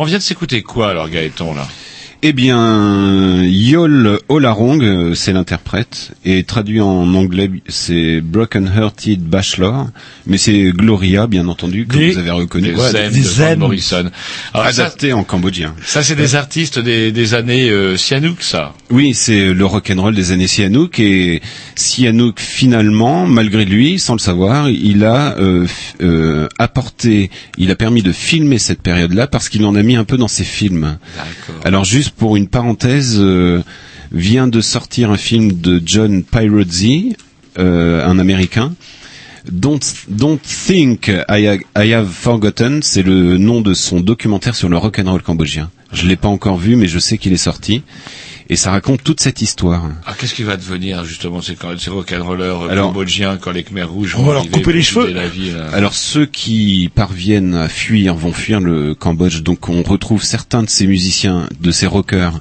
on vient de s'écouter quoi alors Gaëtan là? Eh bien, Yol Olarong, euh, c'est l'interprète, et traduit en anglais, c'est Broken Hearted Bachelor, mais c'est Gloria, bien entendu, que Des- vous avez reconnu. des Zen de Van Morrison. Alors, ça- Adapté en cambodgien. Ça c'est des artistes des, des années euh, Sihanouk ça. Oui, c'est le rock'n'roll des années Sihanouk et Sihanouk finalement, malgré lui, sans le savoir, il a euh, euh, apporté, il a permis de filmer cette période-là parce qu'il en a mis un peu dans ses films. Alors juste pour une parenthèse, euh, vient de sortir un film de John Pirozzi, euh, un Américain. Don't, Don't Think I, I Have Forgotten, c'est le nom de son documentaire sur le rock'n'roll cambodgien. Je l'ai pas encore vu, mais je sais qu'il est sorti. Et ça raconte toute cette histoire. Ah, qu'est-ce qui va devenir justement ces, ces rock'n'rollers euh, Alors- cambodgiens quand les Khmers rouges On vont va leur couper les cheveux. la là Alors ceux qui parviennent à fuir vont fuir le Cambodge. Donc on retrouve certains de ces musiciens, de ces rockers,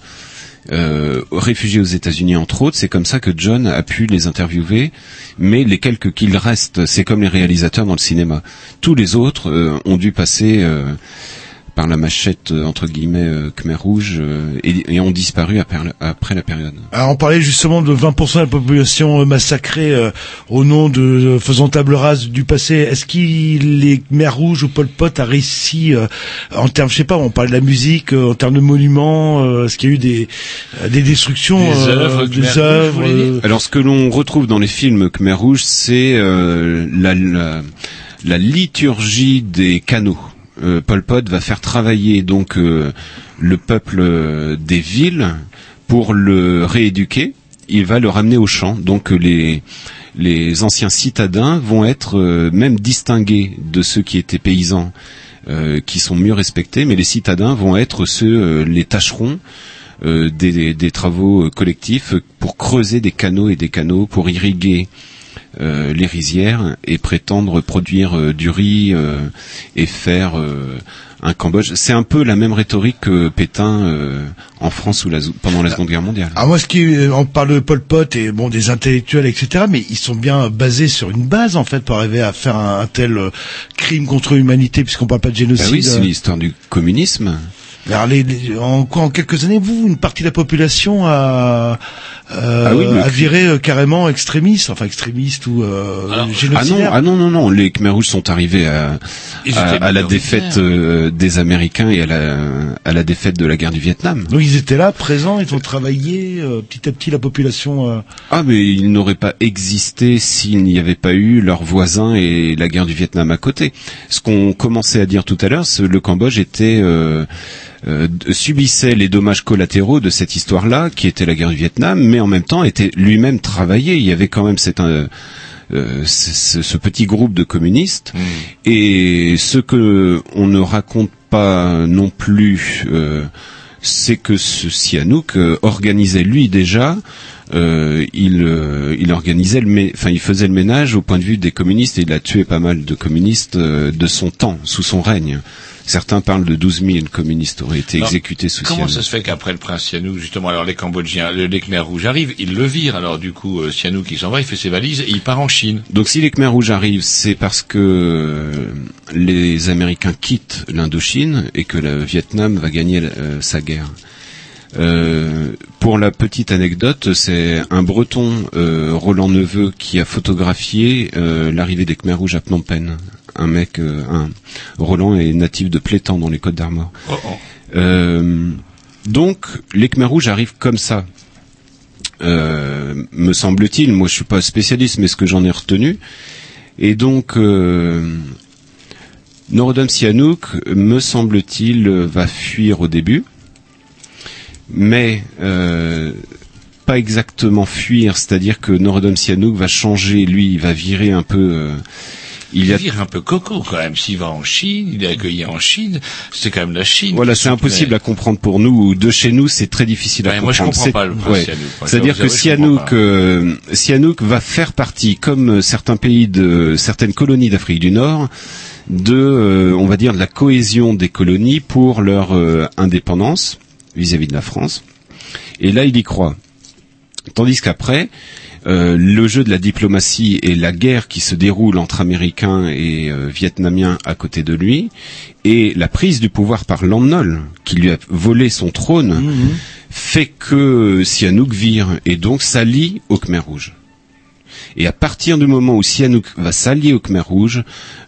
euh, réfugiés aux États-Unis entre autres. C'est comme ça que John a pu les interviewer. Mais les quelques qu'il reste, c'est comme les réalisateurs dans le cinéma. Tous les autres euh, ont dû passer euh, par la machette euh, entre guillemets euh, Khmer rouge euh, et, et ont disparu après, après la période. Alors on parlait justement de 20% de la population massacrée euh, au nom de euh, faisant table rase du passé. Est-ce qu'il les Khmer rouges ou Pol Pot a réussi euh, en termes, je sais pas, on parlait de la musique, euh, en termes de monuments, euh, est-ce qu'il y a eu des euh, des destructions, Des euh, œuvres des œuvres, euh, Alors ce que l'on retrouve dans les films Khmer Rouge, c'est euh, la, la, la liturgie des canaux. Euh, Pol Pot va faire travailler donc euh, le peuple euh, des villes pour le rééduquer. Il va le ramener au champ. Donc euh, les les anciens citadins vont être même distingués de ceux qui étaient paysans, qui sont mieux respectés, mais les citadins vont être ceux, les tâcherons des, des travaux collectifs pour creuser des canaux et des canaux pour irriguer euh, les rizières et prétendre produire euh, du riz euh, et faire euh, un Cambodge. C'est un peu la même rhétorique que Pétain euh, en France sous la, pendant la Seconde Guerre mondiale. Alors moi, ce qui, on parle de Pol Pot et bon des intellectuels, etc. Mais ils sont bien basés sur une base en fait pour arriver à faire un, un tel crime contre l'humanité, puisqu'on parle pas de Bah génocide. oui, c'est l'histoire du communisme. Alors, les- les- en, quoi, en quelques années, vous, une partie de la population a, euh, Ah oui, a viré euh, carrément extrémiste, enfin extrémiste ou euh, Ah non, ah non, non, non, les Khmer Rouges sont arrivés à, à, la défaite euh, des Américains et à la, à la défaite de la guerre du Vietnam. Donc ils étaient là, présents, ils ont travaillé euh, petit à petit la population. Ah, mais ils n'auraient pas existé s'il n'y avait pas eu leurs voisins et la guerre du Vietnam à côté. Ce qu'on commençait à dire tout à l'heure, le Cambodge était euh, subissait les dommages collatéraux de cette histoire-là, qui était la guerre du Vietnam, mais en même temps était lui-même travaillé. Il y avait quand même cette, euh, euh, ce, petit groupe de communistes. Et ce que on ne raconte pas non plus, euh, c'est que ce Sihanouk euh, organisait lui déjà. euh, il, euh, il organisait le, enfin, il faisait le ménage au point de vue des communistes et il a tué pas mal de communistes de son temps, sous son règne. Certains parlent de 12 000 communistes auraient été exécutés sous Comment ça se fait qu'après le prince Sihanouk, justement, alors les Cambodgiens, le, les Khmer rouges arrivent, ils le virent, alors du coup, euh, Sihanouk, il s'en va, il fait ses valises et il part en Chine. Donc si les Khmers rouges arrivent, c'est parce que euh, les Américains quittent l'Indochine et que le Vietnam va gagner euh, sa guerre. Euh, pour la petite anecdote, c'est un Breton, euh, Roland Neveu, qui a photographié l'arrivée des Khmers rouges à Phnom Penh. Un mec, euh, un Roland est natif de Plétan dans les Côtes d'Armor. Oh, oh. Euh, donc les Khmers rouges arrivent comme ça. Euh, me semble-t-il, moi je suis pas spécialiste, mais ce que j'en ai retenu. Et donc, euh, Norodom Sihanouk, me semble-t-il, va fuir au début, mais euh, pas exactement fuir, c'est-à-dire que Norodom Sihanouk va changer, lui, il va virer un peu. euh, il y a vire un peu coco quand même. S'il va en Chine, il est accueilli en Chine. C'est quand même la Chine. Voilà, c'est impossible à comprendre pour nous. ou De chez nous, c'est très difficile à Ouais, moi, comprendre. je comprends pas le prince ouais. Sihanouk. C'est-à-dire que Sihanouk, euh, Sihanouk va faire partie, comme euh, certains pays de certaines colonies d'Afrique du Nord, de, euh, on va dire, de la cohésion des colonies pour leur euh, indépendance vis-à-vis de la France. Et là, il y croit. Tandis qu'après, euh, le jeu de la diplomatie et la guerre qui se déroule entre Américains et euh, Vietnamiens à côté de lui, et la prise du pouvoir par Lon Nol, qui lui a volé son trône, fait que Sihanouk vire et donc s'allie au Khmer Rouge. Et à partir du moment où Sihanouk va s'allier au Khmer Rouge,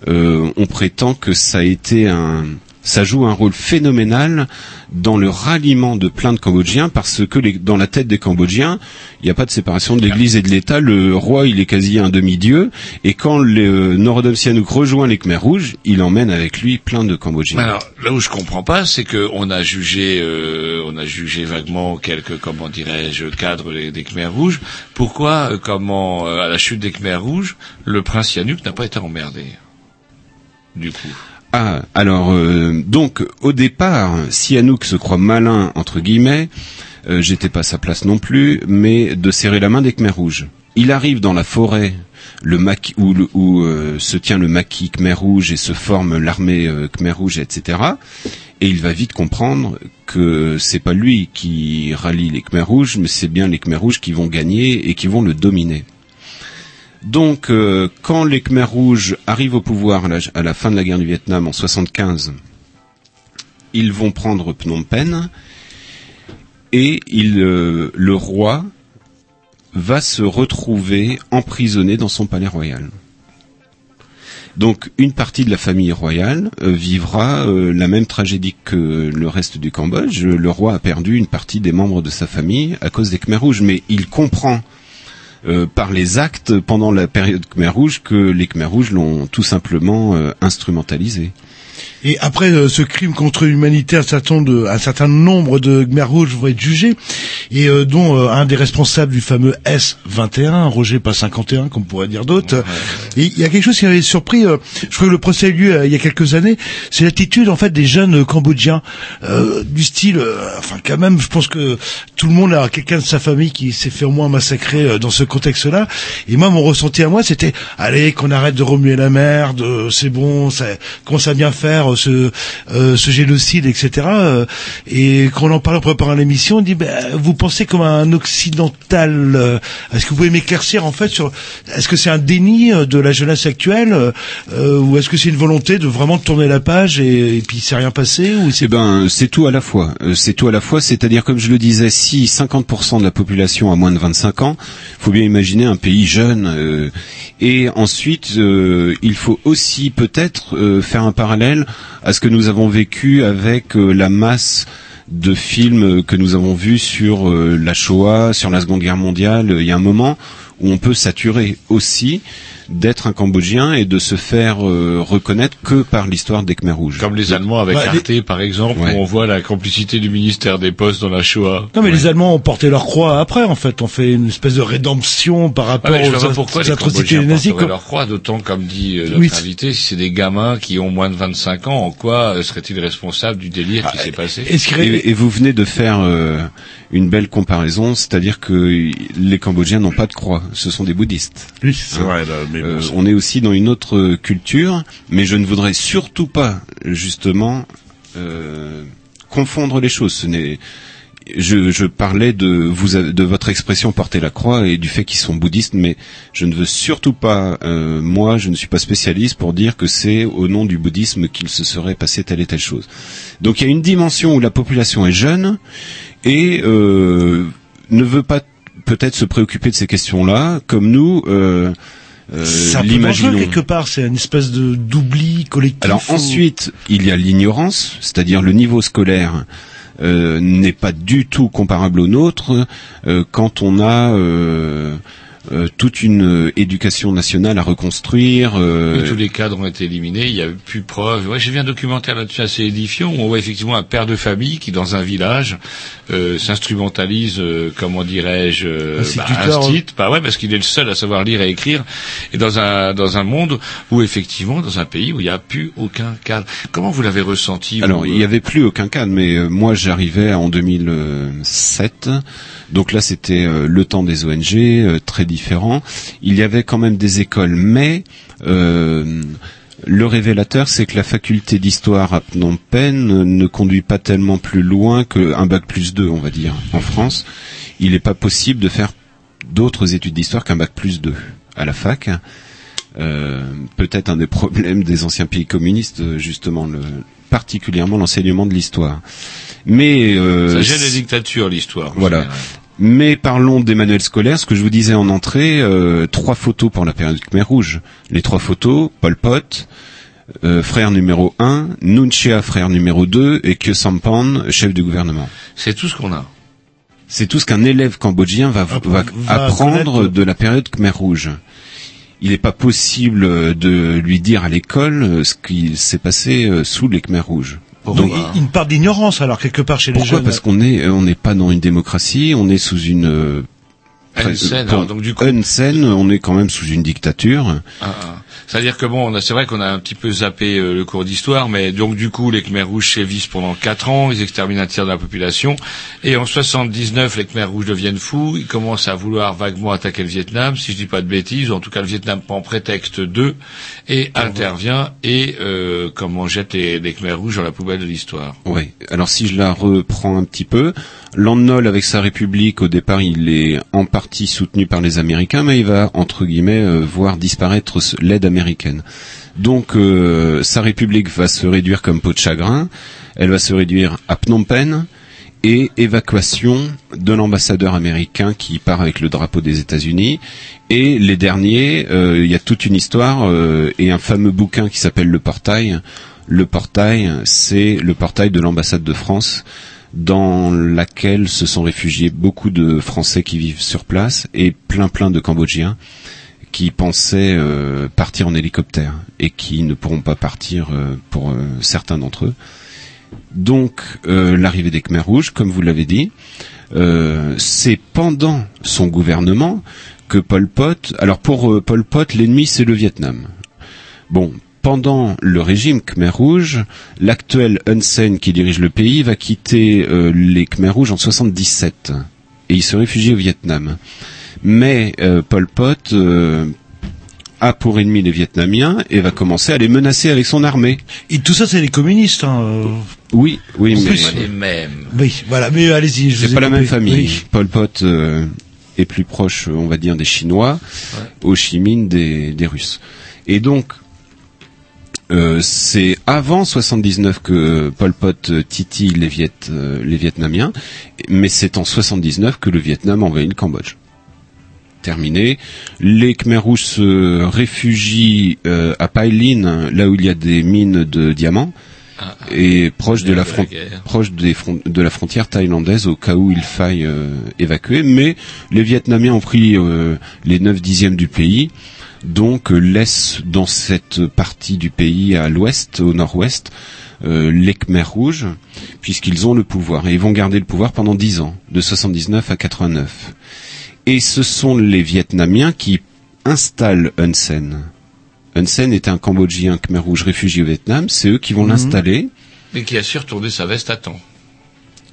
euh, on prétend que ça a été un, ça joue un rôle phénoménal dans le ralliement de plein de Cambodgiens parce que les- dans la tête des Cambodgiens, il n'y a pas de séparation de l'Église et de l'État. Le roi, il est quasi un demi-dieu. Et quand le Norodom Sihanouk rejoint les Khmer Rouges, il emmène avec lui plein de Cambodgiens. Alors, là où je comprends pas, c'est que on a jugé, euh, on a jugé vaguement quelques, comment dirais-je, cadres des, des Khmers rouges. Pourquoi, euh, comment, euh, à la chute des Khmers rouges, le prince Sihanouk n'a pas été emmerdé Du coup? Ah, alors euh, donc au départ, Sihanouk se croit malin entre guillemets. euh, J'étais pas à sa place non plus, mais de serrer la main des Khmers rouges. Il arrive dans la forêt, le maquis, où, euh, se tient le maquis Khmer rouge et se forme l'armée euh, Khmer rouge, etc. Et il va vite comprendre que c'est pas lui qui rallie les Khmer rouges, mais c'est bien les Khmer rouges qui vont gagner et qui vont le dominer. Donc, euh, quand les Khmers rouges arrivent au pouvoir à la, fin de la guerre du Vietnam en 75, ils vont prendre Phnom Penh et euh, le roi va se retrouver emprisonné dans son palais royal. Donc une partie de la famille royale euh, vivra la même tragédie que le reste du Cambodge. Le roi a perdu une partie des membres de sa famille à cause des Khmers rouges, mais il comprend euh, par les actes pendant la période Khmer rouge que les Khmer rouges l'ont tout simplement euh, instrumentalisé. Et après euh, ce crime contre l'humanité, un certain, de, un certain nombre de Khmer rouges vont être jugés, et euh, dont euh, un des responsables du fameux S21, Roger pas 51, comme pourrait dire d'autres. Et il y a quelque chose qui m'avait surpris, euh, je crois que le procès a eu lieu euh, il y a quelques années, c'est l'attitude en fait des jeunes euh, Cambodgiens, euh, du style, euh, enfin quand même, je pense que tout le monde a quelqu'un de sa famille qui s'est fait au moins massacrer dans ce contexte-là. Et moi, mon ressenti à moi, c'était, allez, qu'on arrête de remuer la merde, c'est bon, ça commence à bien faire ce, euh, ce génocide, etc. euh, et quand on en parle en préparant l'émission, on dit, ben, vous pensez comme un occidental. euh, est-ce que vous pouvez m'éclaircir en fait sur, est-ce que c'est un déni euh, de la jeunesse actuelle, euh, ou est-ce que c'est une volonté de vraiment tourner la page et, et puis il s'est rien passé, ou c'est Eh ben, c'est tout à la fois. C'est tout à la fois, c'est-à-dire comme je le disais, si 50% de la population a moins de 25 ans, faut bien imaginer un pays jeune. euh, et ensuite, euh, il faut aussi peut-être faire un parallèle à ce que nous avons vécu avec euh, la masse de films que nous avons vus sur euh, la Shoah, sur la Seconde Guerre mondiale. Il y a un moment où on peut saturer aussi d'être un Cambodgien et de se faire euh, reconnaître que par l'histoire des Khmers rouges. Comme les Allemands avec Bah, Arte, par exemple, Ouais. où on voit la complicité du ministère des Postes dans la Shoah. Non, mais les Allemands ont porté leur croix après, en fait. On fait une espèce de rédemption par Ouais, rapport aux, pas pourquoi aux les atrocités des nazis. quoi. leur croix, d'autant comme dit euh, notre Oui. invité, si c'est des gamins qui ont moins de 25 ans, en quoi euh, seraient-ils responsables du délire Ah, qui s'est passé? Et, et vous venez de faire euh, une belle comparaison, c'est-à-dire que les Cambodgiens n'ont pas de croix, ce sont des bouddhistes. Oui, c'est Hein. vrai, là, mais Euh, on est aussi dans une autre culture, mais je ne voudrais surtout pas justement euh, confondre les choses. Ce n'est je, je parlais de vous de votre expression porter la croix et du fait qu'ils sont bouddhistes, mais je ne veux surtout pas, euh, moi, je ne suis pas spécialiste pour dire que c'est au nom du bouddhisme qu'il se serait passé telle et telle chose. Donc il y a une dimension où la population est jeune et euh, ne veut pas peut-être se préoccuper de ces questions-là, comme nous. Euh, euh, l'imaginons. quelque part. C'est une espèce de d'oubli collectif. Alors ou- ensuite, il y a l'ignorance, c'est-à-dire le niveau scolaire euh, n'est pas du tout comparable au nôtre euh, quand on a euh, euh, toute une euh, éducation nationale à reconstruire. euh, tous les cadres ont été éliminés, il y a plus preuve. Ouais, j'ai vu un documentaire là-dessus assez édifiant où on voit effectivement un père de famille qui, dans un village, euh, s'instrumentalise, euh, comment dirais-je, euh, bah, instit, bah ouais, parce qu'il est le seul à savoir lire et écrire, et dans un dans un monde où effectivement, dans un pays où il n'y a plus aucun cadre. Comment vous l'avez ressenti vous, Alors, il euh, n'y avait plus aucun cadre, mais euh, moi j'arrivais en 2007, donc là c'était euh, le temps des ONG, euh, très différent. Il y avait quand même des écoles, mais euh, le révélateur, c'est que la faculté d'histoire à Phnom Penh ne conduit pas tellement plus loin qu'un bac plus 2, on va dire, en France. Il n'est pas possible de faire d'autres études d'histoire qu'un bac plus 2 à la fac. Euh, peut-être un des problèmes des anciens pays communistes, justement, le, particulièrement l'enseignement de l'histoire. Mais euh, ça gêne les dictatures, l'histoire. voilà. Mais parlons des manuels scolaires. Ce que je vous disais en entrée, euh, trois photos pour la période Khmer Rouge. Les trois photos, Pol Pot, euh, frère numéro 1, Nunchia, frère numéro 2, et Kyo Sampan, chef du gouvernement. C'est tout ce qu'on a. C'est tout ce qu'un élève cambodgien va, va va apprendre connaître. de la période Khmer Rouge. Il n'est pas possible de lui dire à l'école euh, ce qui s'est passé sous les Khmer Rouges. Donc, il- une part d'ignorance alors quelque part chez les Pourquoi jeunes. Parce qu'on est, on n'est pas dans une démocratie, on est sous une euh, Hun Sen, pour- alors, donc du coup- Hun Sen, on est quand même sous une dictature. Ah, ah. C'est-à-dire que bon, c'est vrai qu'on a un petit peu zappé euh, le cours d'histoire, mais donc du coup, les Khmers rouges sévissent pendant quatre ans, ils exterminent un tiers de la population, et en 79, les Khmers rouges deviennent fous, ils commencent à vouloir vaguement attaquer le Vietnam, si je dis pas de bêtises, ou en tout cas le Vietnam prend prétexte d'eux et intervient et euh, comment jette les, les Khmers rouges dans la poubelle de l'histoire. Oui. Alors si je la reprends un petit peu, Lon Nol avec sa république, au départ, il est en partie soutenu par les Américains, mais il va entre guillemets euh, voir disparaître l'aide américaine. Donc euh, sa république va se réduire comme peau de chagrin. Elle va se réduire à Phnom Penh et évacuation de l'ambassadeur américain qui part avec le drapeau des États-Unis. Et les derniers, euh, il y a toute une histoire euh, et un fameux bouquin qui s'appelle Le Portail. Le Portail, c'est le portail de l'ambassade de France dans laquelle se sont réfugiés beaucoup de Français qui vivent sur place et plein plein de Cambodgiens qui pensaient euh, partir en hélicoptère et qui ne pourront pas partir euh, pour euh, certains d'entre eux. Donc euh, l'arrivée des Khmers rouges, comme vous l'avez dit, euh, c'est pendant son gouvernement que Pol Pot. Alors pour euh, Pol Pot, l'ennemi c'est le Vietnam. Bon, pendant le régime Khmer Rouge, l'actuel Hun Sen qui dirige le pays va quitter euh, les Khmer Rouges en 77 et il se réfugie au Vietnam. Mais euh, Pol Pot euh, a pour ennemi les Vietnamiens et va commencer à les menacer avec son armée. Et tout ça, c'est les communistes. Hein. euh. Oui, oui, En mais plus, Les mêmes. Oui, voilà. Mais allez-y. je vous c'est pas la même famille. Oui. Pol Pot euh, est plus proche, on va dire, des Chinois, Ho Chi Minh des, des Russes. Et donc, euh, c'est avant 79 que Pol Pot euh, titille les, Viet, euh, les Vietnamiens, mais c'est en 79 que le Vietnam envahit le Cambodge. Terminé. Les Khmer rouges se réfugient euh, à Pailin, là où il y a des mines de diamants, et proche de la, proche des de la frontière thaïlandaise au cas où il faille évacuer. Mais les Vietnamiens ont pris les 9 dixièmes du pays. Donc euh, laissent dans cette partie du pays à l'ouest, au nord-ouest, euh, les Khmers rouges, puisqu'ils ont le pouvoir. Et ils vont garder le pouvoir pendant 10 ans, de 79 à 89. Et ce sont les Vietnamiens qui installent Hun Sen. Hun Sen est un Cambodgien Khmer rouge réfugié au Vietnam, c'est eux qui vont Mhm. l'installer Mais qui a su retourner sa veste à temps.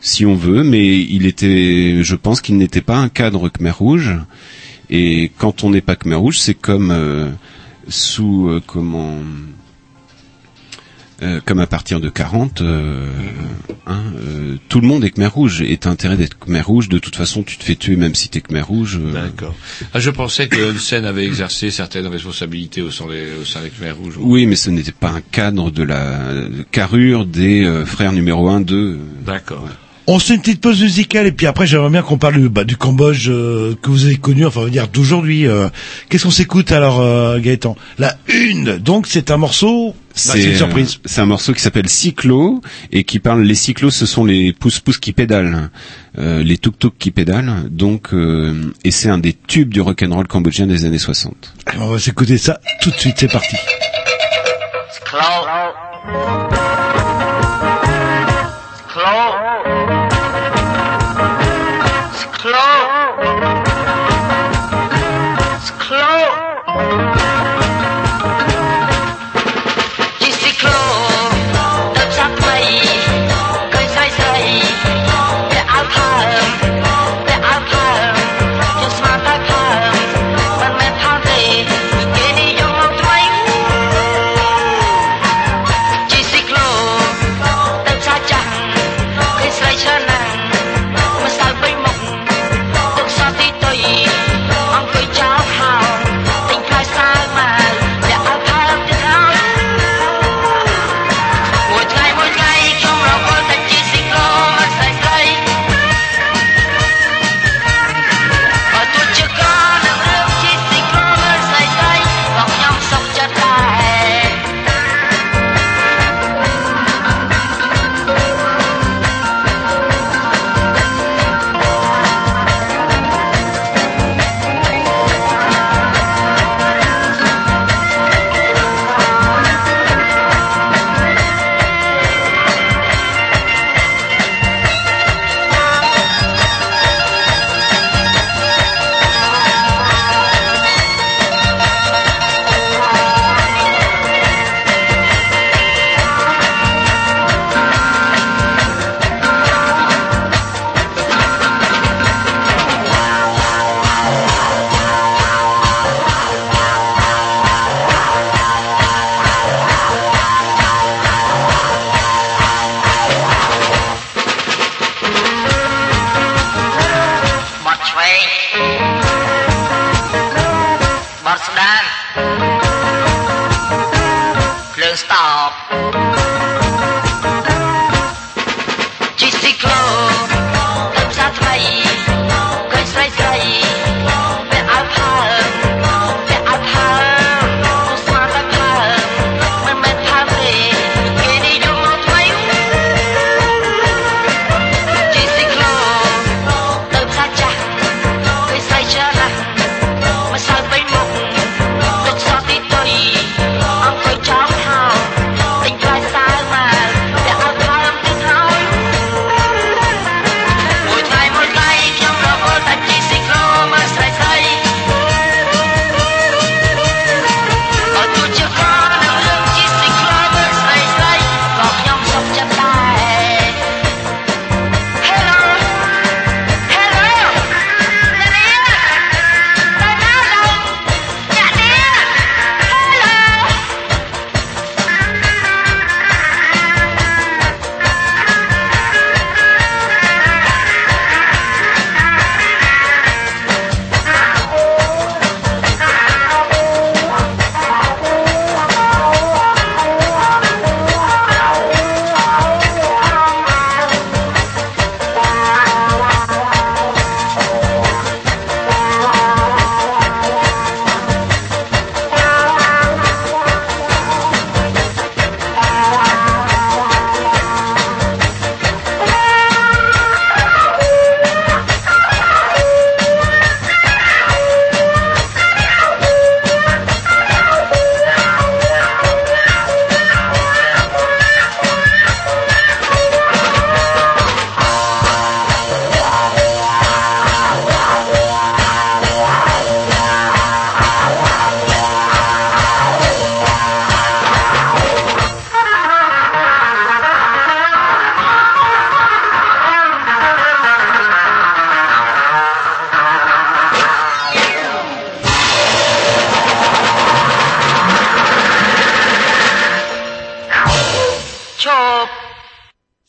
si on veut, mais il était, je pense qu'il n'était pas un cadre Khmer rouge. Et quand on n'est pas Khmer rouge, c'est comme euh, sous euh, comment, euh, comme à partir de 40, euh, hein, euh, tout le monde est Khmer rouge. Et t'as intérêt d'être Khmer rouge. De toute façon, tu te fais tuer même si t'es Khmer rouge. euh. D'accord. Ah, je pensais que Hun Sen avait exercé certaines responsabilités au sein des, au sein des Khmer rouges. Oui, mais ce n'était pas un cadre de la carrure des frères numéro 1, 2. D'accord. On se fait une petite pause musicale et puis après j'aimerais bien qu'on parle du, bah, du Cambodge euh, que vous avez connu, enfin on va dire d'aujourd'hui. euh. Qu'est-ce qu'on s'écoute alors euh, Gaëtan? La une, donc c'est un morceau, bah, c'est une euh, surprise. c'est un morceau qui s'appelle Cyclo et qui parle. Les cyclos, ce sont les pouces-pouces qui pédalent, euh, les tuk-tuk qui pédalent. Donc, euh, et c'est un des tubes du rock'n'roll cambodgien des années 60. Alors, on va s'écouter ça tout de suite, c'est parti.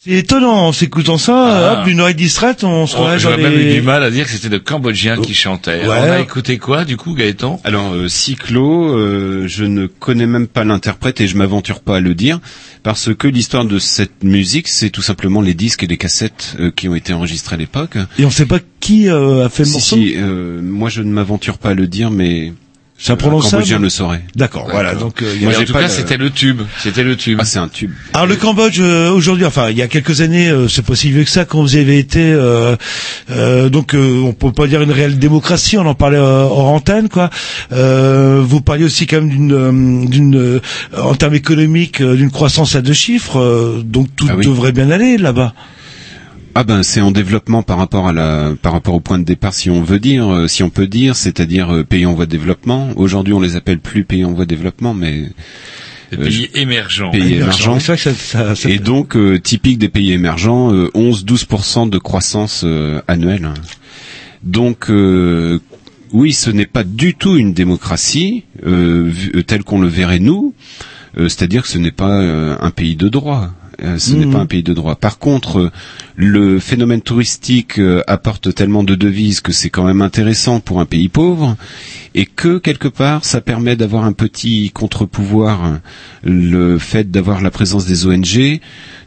C'est étonnant, en s'écoutant ça, Ah. hop, une oreille distraite, on se Oh, remet dans J'aurais même eu du mal à dire que c'était de Cambodgiens qui chantaient. Ouais. On a écouté quoi, du coup, Gaëtan? Alors euh, Cyclo, euh, je ne connais même pas l'interprète et je m'aventure pas à le dire parce que l'histoire de cette musique, c'est tout simplement les disques et les cassettes euh, qui ont été enregistrés à l'époque. Et on sait pas qui euh, a fait le Si, morceau? si, euh, moi je ne m'aventure pas à le dire, mais C'est un imprononçable Cambodgien le saurait. D'accord, voilà, donc... euh, il y a- Moi, en tout cas, le- c'était le tube. C'était le tube. Ah, c'est un tube. Alors le Cambodge euh, aujourd'hui, enfin il y a quelques années, euh, c'est pas si vieux que ça, quand vous y avez été, euh, euh, donc euh, on peut pas dire une réelle démocratie, on en parlait euh, hors antenne, quoi. Euh, vous parliez aussi quand même d'une, d'une, euh, en termes économiques, euh, d'une croissance à deux chiffres, euh, donc tout Ah oui. devrait bien aller là-bas. Ah ben c'est en développement par rapport à la par rapport au point de départ si on veut dire euh, si on peut dire c'est-à-dire euh, pays en voie de développement. Aujourd'hui on les appelle plus pays en voie de développement mais Des euh, pays émergents. pays émergents. Ça, ça, ça- Et donc euh, typique des pays émergents, euh, 11-12% de croissance euh, annuelle. Donc euh, oui, ce n'est pas du tout une démocratie telle qu'on le verrait nous. Euh, C'est-à-dire que ce n'est pas euh, un pays de droit. Euh, ce n'est Mhm. pas un pays de droit. Par contre, euh, le phénomène touristique euh, apporte tellement de devises que c'est quand même intéressant pour un pays pauvre et que quelque part ça permet d'avoir un petit contre-pouvoir. Le fait d'avoir la présence des ONG,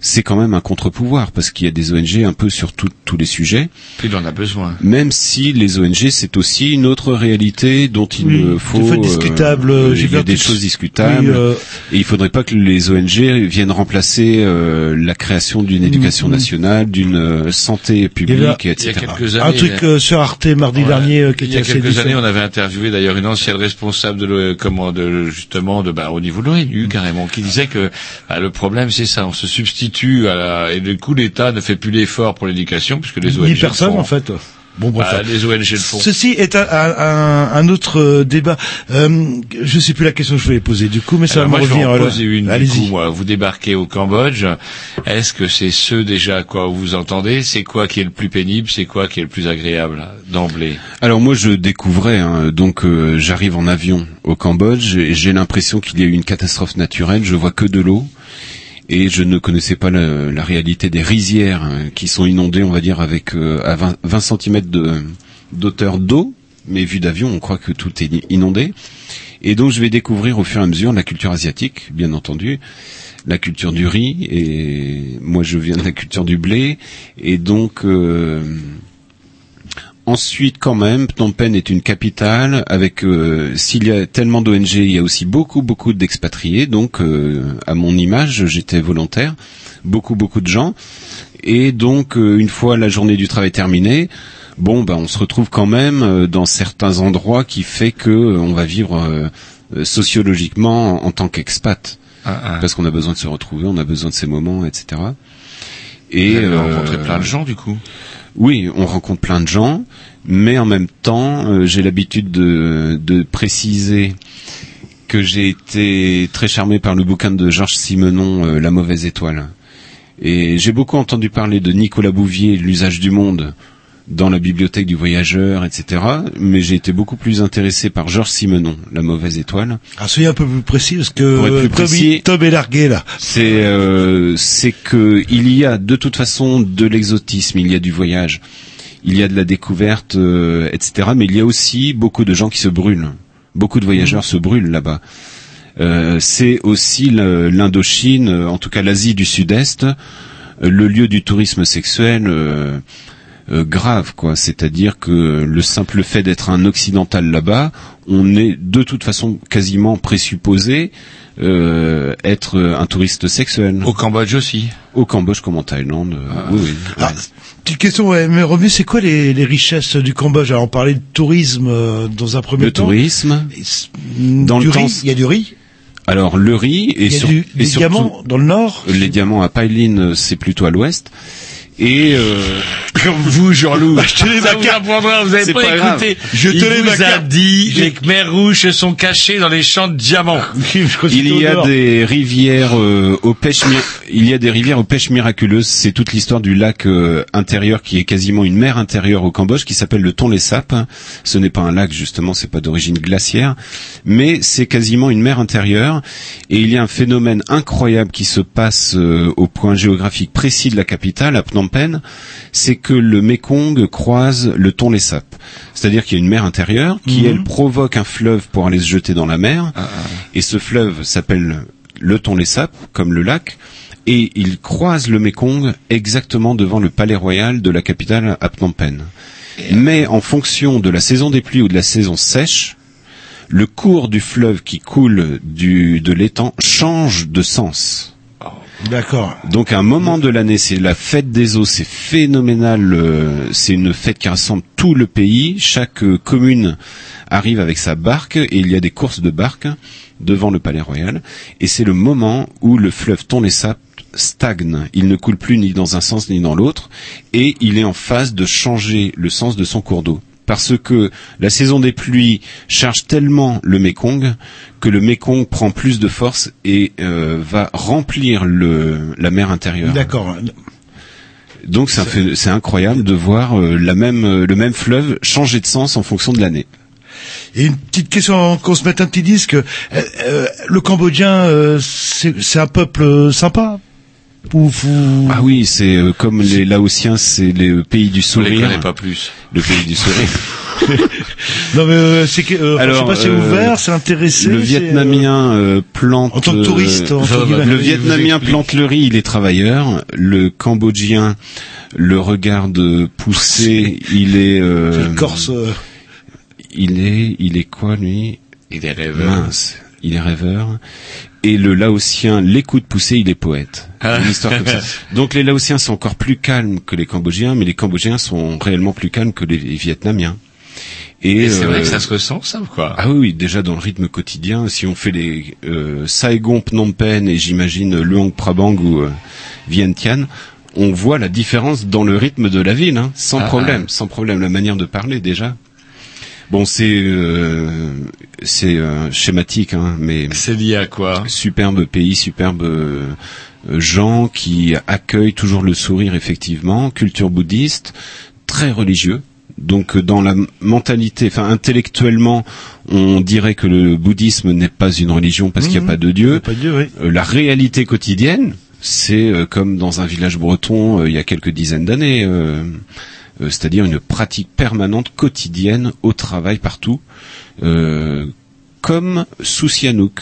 c'est quand même un contre-pouvoir parce qu'il y a des ONG un peu sur tout- tous les sujets. Il en a besoin. Même si les ONG c'est aussi une autre réalité dont il Oui, me des faut. fois discutable, euh, il y a des choses discutables. Oui, euh, Et il faudrait pas que les ONG viennent remplacer euh, la création d'une éducation Mhm. nationale, d'une euh, santé publique, Il y a- Il y a etc. quelques années. un truc euh, sur Arte mardi Ouais. dernier euh, qui Il y a quelques années, on avait interviewé d'ailleurs une ancienne responsable de comment de justement de bah, au niveau de l'ONU carrément, qui disait que bah, le problème c'est ça, on se substitue à la, et du coup l'État ne fait plus l'effort pour l'éducation puisque les ONG Ni le personne font. en fait. Bon, bref. Bah, les ONG le font. Ceci est un, un, un- un autre euh, débat. Euh, je sais plus la question que je voulais poser du coup, mais ça Alors va moi, me je vais revenir. en poser une. Du coup, Allez-y. moi, vous débarquez au Cambodge. Est-ce que c'est ce déjà à quoi vous entendez? C'est quoi qui est le plus pénible? C'est quoi qui est le plus agréable d'emblée? Alors moi je découvrais, hein, donc euh, j'arrive en avion au Cambodge et j'ai l'impression qu'il y a eu une catastrophe naturelle. Je vois que de l'eau et je ne connaissais pas la, réalité des rizières hein, qui sont inondées, on va dire avec euh, à 20, 20 cm de d'auteur d'eau, mais vu d'avion on croit que tout est inondé. Et donc je vais découvrir au fur et à mesure la culture asiatique, bien entendu, la culture du riz et moi je viens de la culture du blé et donc euh, Ensuite, quand même, Phnom Penh est une capitale avec euh, s'il y a tellement d'ONG, il y a aussi beaucoup beaucoup d'expatriés. Donc, euh, à mon image, j'étais volontaire, beaucoup beaucoup de gens. Et donc, euh, une fois la journée du travail terminée, bon, ben, on se retrouve quand même euh, dans certains endroits qui fait que euh, on va vivre euh, sociologiquement en, en tant qu'expat, Ah, ah. parce qu'on a besoin de se retrouver, on a besoin de ces moments, etc. Et rencontré plein de gens du coup? Oui, on rencontre plein de gens, mais en même temps, euh, j'ai l'habitude de, préciser que j'ai été très charmé par le bouquin de Georges Simenon, euh, La mauvaise étoile. Et j'ai beaucoup entendu parler de Nicolas Bouvier, L'usage du monde, dans la bibliothèque du voyageur, etc. Mais j'ai été beaucoup plus intéressé par Georges Simenon, La mauvaise étoile. Ah, soyez un peu plus précis parce que Pour être plus euh, Tom, précis- Tom est largué là. C'est euh, c'est que il y a de toute façon de l'exotisme, il y a du voyage, il y a de la découverte, euh, etc. Mais il y a aussi beaucoup de gens qui se brûlent. Beaucoup de voyageurs se brûlent là-bas. Euh, c'est aussi l'Indochine, euh, en tout cas l'Asie du Sud-Est, euh, le lieu du tourisme sexuel euh, grave, quoi. C'est-à-dire que le simple fait d'être un occidental là-bas, on est de toute façon quasiment présupposé euh, être un touriste sexuel. Au Cambodge aussi. Au Cambodge comme en Thaïlande, euh, oui, oui. Ah, petite question, ouais, mais revenu, c'est quoi les, les richesses du Cambodge? Alors on parlait de tourisme euh, dans un premier Le temps. tourisme. Dans du le riz, temps, il y a du riz? Alors le riz et, Il y a sur- du, et des surtout diamants dans le nord? les diamants à Pailin, c'est plutôt à l'ouest. Et euh, Comme vous, Jean-Loup. Bah, je ça ma vous apprendra, vous avez pas, écouté. Je Il tenais vous a dit, les Khmers rouges se sont cachés dans les champs de diamants. il y a des rivières euh, aux pêches il y a des rivières aux pêches miraculeuses. C'est toute l'histoire du lac euh, intérieur qui est quasiment une mer intérieure au Cambodge qui s'appelle le Tonlé Sap. Ce n'est pas un lac justement, c'est pas d'origine glaciaire, mais c'est quasiment une mer intérieure et il y a un phénomène incroyable qui se passe euh, au point géographique précis de la capitale à Phnom Penh, c'est que le Mekong croise le Tonlé Sap. C'est-à-dire qu'il y a une mer intérieure qui Mhm. elle provoque un fleuve pour aller se jeter dans la mer et ce fleuve s'appelle le Tonlé Sap comme le lac et il croise le Mekong exactement devant le palais royal de la capitale à Phnom Penh. Mais en fonction de la saison des pluies ou de la saison sèche, le cours du fleuve qui coule du, de l'étang change de sens. D'accord. Donc un moment de l'année, c'est la fête des eaux, c'est phénoménal, euh, c'est une fête qui rassemble tout le pays, chaque euh, commune arrive avec sa barque et il y a des courses de barques devant le palais royal et c'est le moment où le fleuve Tonlé Sap stagne, il ne coule plus ni dans un sens ni dans l'autre et il est en phase de changer le sens de son cours d'eau. Parce que la saison des pluies charge tellement le Mékong que le Mékong prend plus de force et euh, va remplir le, la mer intérieure. D'accord. Donc c'est incroyable de voir euh, la même, euh, le même fleuve changer de sens en fonction de l'année. Et une petite question qu'on se mette un petit disque. Euh, euh, le Cambodgien, c'est un peuple sympa? Ou vous- Ah oui, c'est euh, comme les Laotiens, c'est le pays du les sourire. connaît pas plus. Le pays du sourire. Non mais euh, c'est que euh, enfin, je sais Alors, pas, c'est euh, ouvert, c'est intéressé. Le c'est, Vietnamien euh, plante. En tant que euh, touriste, va, guillemets. le Vietnamien plante le riz, il est travailleur. Le Cambodgien le regarde pousser, il est. euh, C'est le Corse. euh, Il est, il est quoi lui? Il est rêveur. Mince, il est rêveur. Et le Laotien l'écoute pousser, il est poète. Ah. Une histoire comme ça. Donc les Laotiens sont encore plus calmes que les Cambodgiens, mais les Cambodgiens sont réellement plus calmes que les Vietnamiens. Et c'est euh, vrai que ça se ressent, ça, ou quoi? Ah oui, oui, déjà dans le rythme quotidien, si on fait les euh, Saigon, Phnom Penh et j'imagine Luang Prabang ou euh, Vientiane, on voit la différence dans le rythme de la ville, hein, sans Ah, problème, ah. sans problème, la manière de parler déjà. Bon, c'est euh, c'est euh, schématique, hein, mais c'est lié à quoi? Superbe pays, superbe euh, gens qui accueillent toujours le sourire effectivement, culture bouddhiste, très religieux. Donc dans la mentalité, enfin intellectuellement, on dirait que le bouddhisme n'est pas une religion parce qu'il n'y a Mhm. pas de Dieu. Pas de Dieu, oui. La réalité quotidienne, c'est comme dans un village breton euh, il y a quelques dizaines d'années, euh, euh, c'est-à-dire une pratique permanente quotidienne au travail partout, euh, comme sous Sihanouk.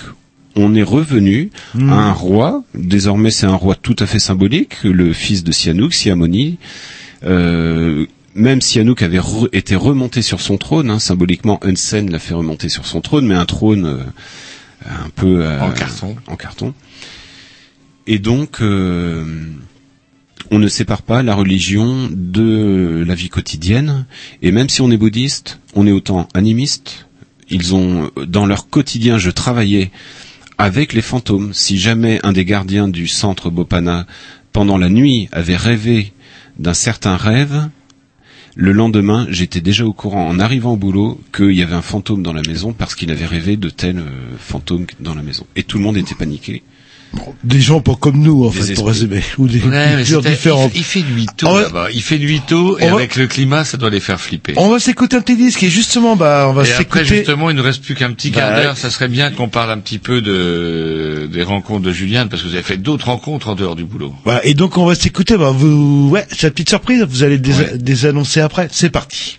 On est revenu Mhm. à un roi, désormais c'est un roi tout à fait symbolique, le fils de Sihanouk, Sihamoni. Euh, même Sihanouk avait re- été remonté sur son trône, hein, symboliquement Hun Sen l'a fait remonter sur son trône, mais un trône euh, un peu euh, En carton. En carton. Et donc, euh, on ne sépare pas la religion de la vie quotidienne. Et même si on est bouddhiste, on est autant animiste. Ils ont, dans leur quotidien, je travaillais avec les fantômes. Si jamais un des gardiens du centre Bopana, pendant la nuit, avait rêvé d'un certain rêve, le lendemain, j'étais déjà au courant, en arrivant au boulot, qu'il y avait un fantôme dans la maison parce qu'il avait rêvé de tel euh, fantôme dans la maison. Et tout le monde était paniqué. Des gens pas comme nous, en Des fait, pour résumer. Ou des Ouais, cultures différentes. Il, il fait nuit tôt va- là-bas. Il fait nuit tôt et On va- avec le climat, ça doit les faire flipper. On va s'écouter un petit disque et justement, bah, on va et après, s'écouter. justement, il ne reste plus qu'un petit quart Bah, d'heure. Ça serait bien qu'on parle un petit peu de des rencontres de Juliane, parce que vous avez fait d'autres rencontres en dehors du boulot. Voilà, et donc on va s'écouter. Bah, vous, ouais, c'est la petite surprise. Vous allez dés- désannoncer après. C'est parti.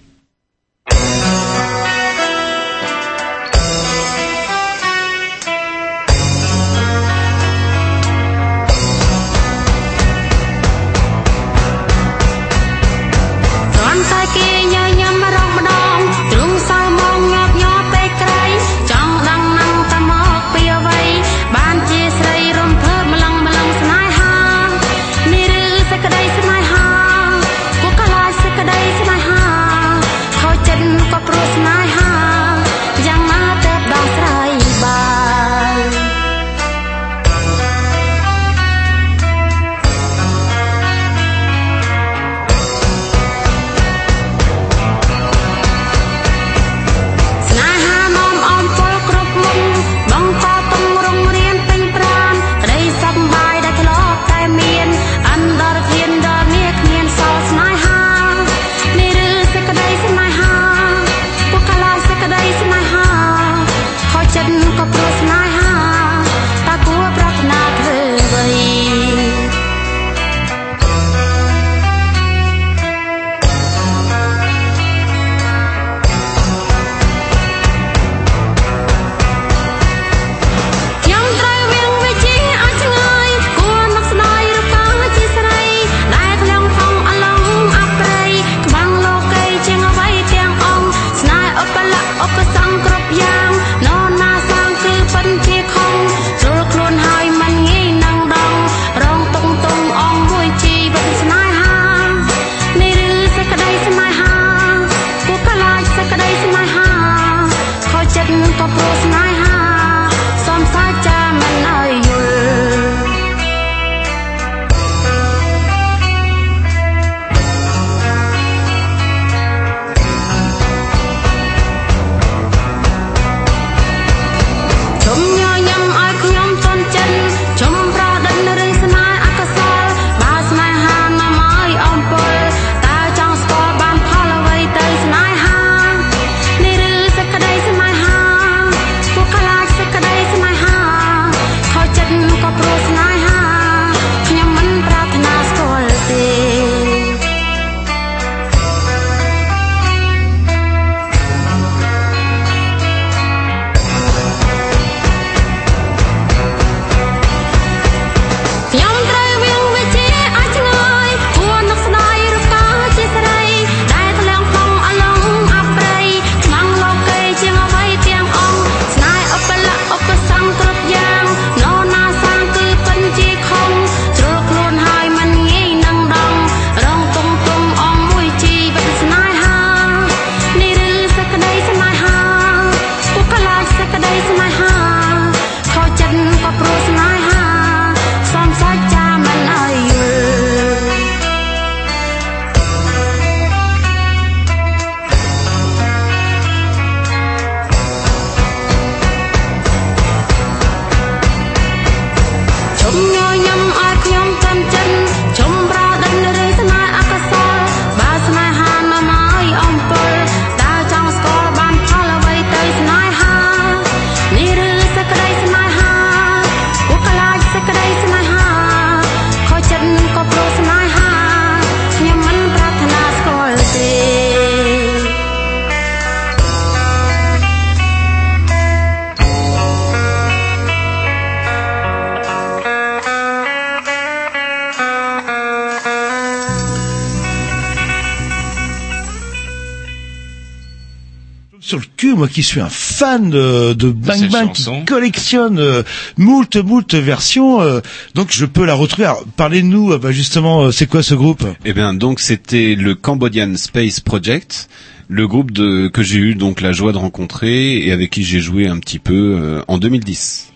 Moi qui suis un fan de, de Bang Bang, chanson. qui collectionne euh, moult moult versions, euh, donc je peux la retrouver. Alors, parlez-nous, euh, bah, justement, euh, c'est quoi ce groupe? Eh bien, donc c'était le Cambodian Space Project, le groupe de, que j'ai eu donc la joie de rencontrer et avec qui j'ai joué un petit peu euh, en 2010.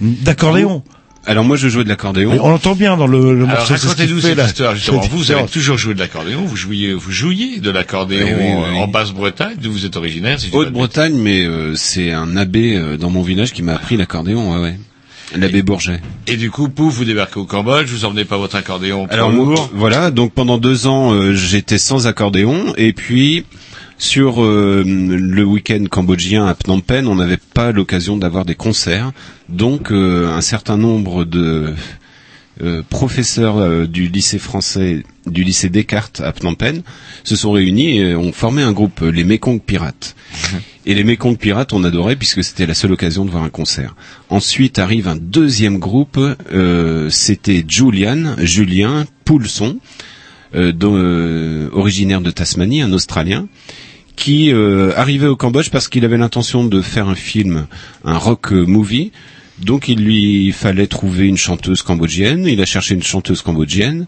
D'accordéon. Alors moi, je jouais de l'accordéon. On l'entend bien dans le, le morceau. ce racontez-nous fait, cette là. histoire justement. Vous, vous avez toujours joué de l'accordéon. Vous jouiez, vous jouiez de l'accordéon Oui, oui, oui. euh, en Basse-Bretagne, d'où vous êtes originaire. Si Haute-Bretagne, mais euh, c'est un abbé euh, dans mon village qui m'a appris l'accordéon, ouais, ouais. L'abbé Bourget. Et du coup, pouf, vous débarquez au Cambodge, vous emmenez pas votre accordéon pour Alors moi, voilà, donc pendant deux ans, euh, j'étais sans accordéon, et puis sur euh, le week-end cambodgien à Phnom Penh, on n'avait pas l'occasion d'avoir des concerts, donc euh, un certain nombre de euh, professeurs euh, du lycée français, du lycée Descartes à Phnom Penh, se sont réunis et ont formé un groupe, les Mekong Pirates. Et les Mekong Pirates, on adorait puisque c'était la seule occasion de voir un concert. Ensuite arrive un deuxième groupe, euh, c'était Julian, Julien Poulson, euh, euh, originaire de Tasmanie, un Australien, qui euh, arrivait au Cambodge parce qu'il avait l'intention de faire un film, un rock euh, movie. Donc il lui fallait trouver une chanteuse cambodgienne. Il a cherché une chanteuse cambodgienne.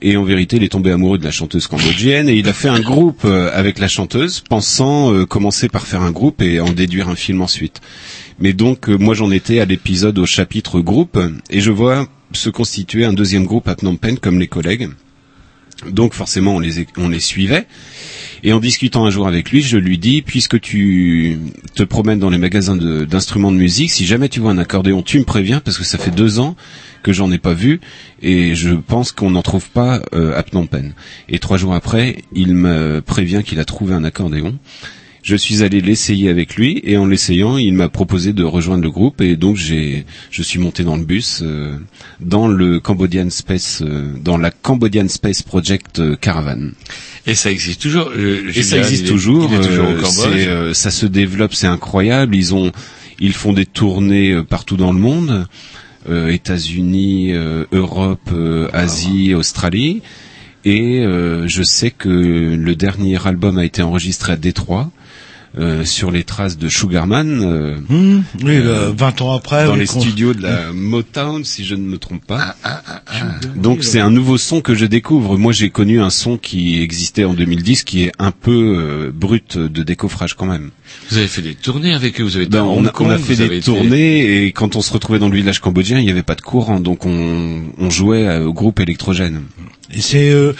Et en vérité, il est tombé amoureux de la chanteuse cambodgienne et il a fait un groupe euh, avec la chanteuse, pensant commencer par faire un groupe et en déduire un film ensuite. Mais donc, moi, j'en étais à l'épisode au chapitre groupe et je vois se constituer un deuxième groupe à Phnom Penh comme les collègues. Donc, forcément, on les, on les suivait. Et en discutant un jour avec lui, je lui dis, puisque tu te promènes dans les magasins d'instruments de, musique, si jamais tu vois un accordéon, tu me préviens, parce que ça fait deux ans que j'en ai pas vu, et je pense qu'on n'en trouve pas euh, à Phnom Penh. Et trois jours après, il me prévient qu'il a trouvé un accordéon. Je suis allé l'essayer avec lui, et en l'essayant, il m'a proposé de rejoindre le groupe, et donc j'ai, je suis monté dans le bus, euh, dans le Cambodian Space, euh, dans la Cambodian Space Project euh, Caravan. Et ça existe toujours. euh, Et ça existe toujours. Est euh, ça se développe, c'est incroyable. Ils ont, ils font des tournées euh, partout dans le monde, euh, États-Unis, euh, Europe, euh, Asie, Australie. Et je sais que le dernier album a été enregistré à Détroit. Euh, sur les traces de Sugarman, euh, Mmh, oui, le- 20 ans après. dans oui, les qu'on- studios de la Motown, si je ne me trompe pas. Ah, Donc c'est un nouveau son que je découvre. Moi j'ai connu un son qui existait en 2010 qui est un peu euh, brut de décoffrage quand même. Vous avez fait des tournées avec eux, vous avez été Ben, à on, a, on a fait des été- tournées et quand on se retrouvait dans le village cambodgien, il n'y avait pas de courant, donc on, on jouait euh, au groupe électrogène. Et c'est euh,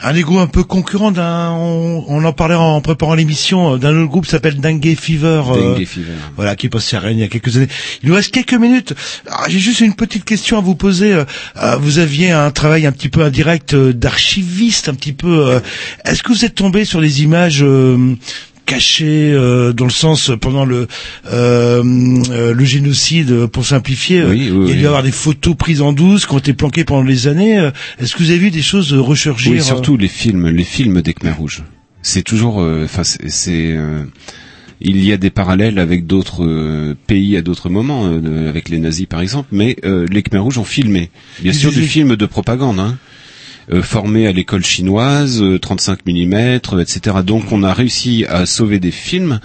un des groupes un peu concurrent d'un. On, on en parlait en préparant l'émission euh, d'un autre groupe qui s'appelle Dengue Fever. euh, Dengue Fever. Voilà, qui est passé à Rennes il y a quelques années. Il nous reste quelques minutes. Ah, J'ai juste une petite question à vous poser. Vous aviez un travail un petit peu indirect euh, d'archiviste, un petit peu. euh, Est-ce que vous êtes tombé sur les images euh, cachées euh, dans le sens pendant le euh, euh, le génocide euh, pour simplifier Oui, oui, il y a dû oui. avoir des photos prises en douce qui ont été planquées pendant des années Euh, est-ce que vous avez vu des choses recherchées Oui, surtout les films, les films des Khmers rouges. C'est toujours, enfin, c'est, il y a des parallèles avec d'autres euh, pays à d'autres moments, euh, avec les nazis par exemple, mais euh, les Khmers rouges ont filmé. Bien sûr, du film de propagande, hein, euh, formé à l'école chinoise, euh, 35 mm, etc. Donc, on a réussi à sauver des films.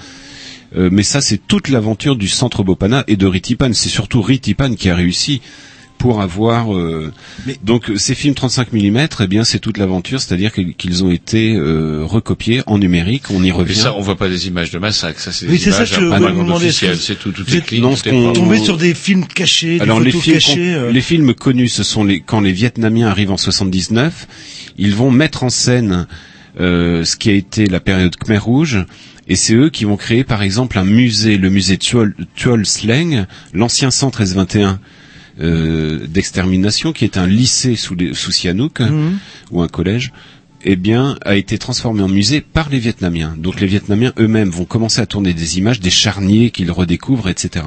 euh, mais ça, c'est toute l'aventure du centre Bopana et de Ritipan. C'est surtout Ritipan qui a réussi pour avoir euh, donc ces films 35 mm eh bien c'est toute l'aventure c'est-à-dire qu'ils- qu'ils ont été euh, recopiés en numérique. On y Mais revient. ça, on voit pas des images de massacre, ça c'est Oui, des c'est ça images que je c'est tout, tout est clean, non, tout ce est tombé sur des films cachés alors des les films cachées euh. les films connus ce sont les quand les Vietnamiens arrivent en 79 ils vont mettre en scène euh, ce qui a été la période Khmer Rouge et c'est eux qui vont créer par exemple un musée le musée Tuol, Tuol Sleng l'ancien centre S21 euh, d'extermination qui est un lycée sous, les, sous Sihanouk Mhm. ou un collège eh bien, a été transformé en musée par les Vietnamiens. Donc les Vietnamiens eux-mêmes vont commencer à tourner des images, des charniers qu'ils redécouvrent, etc.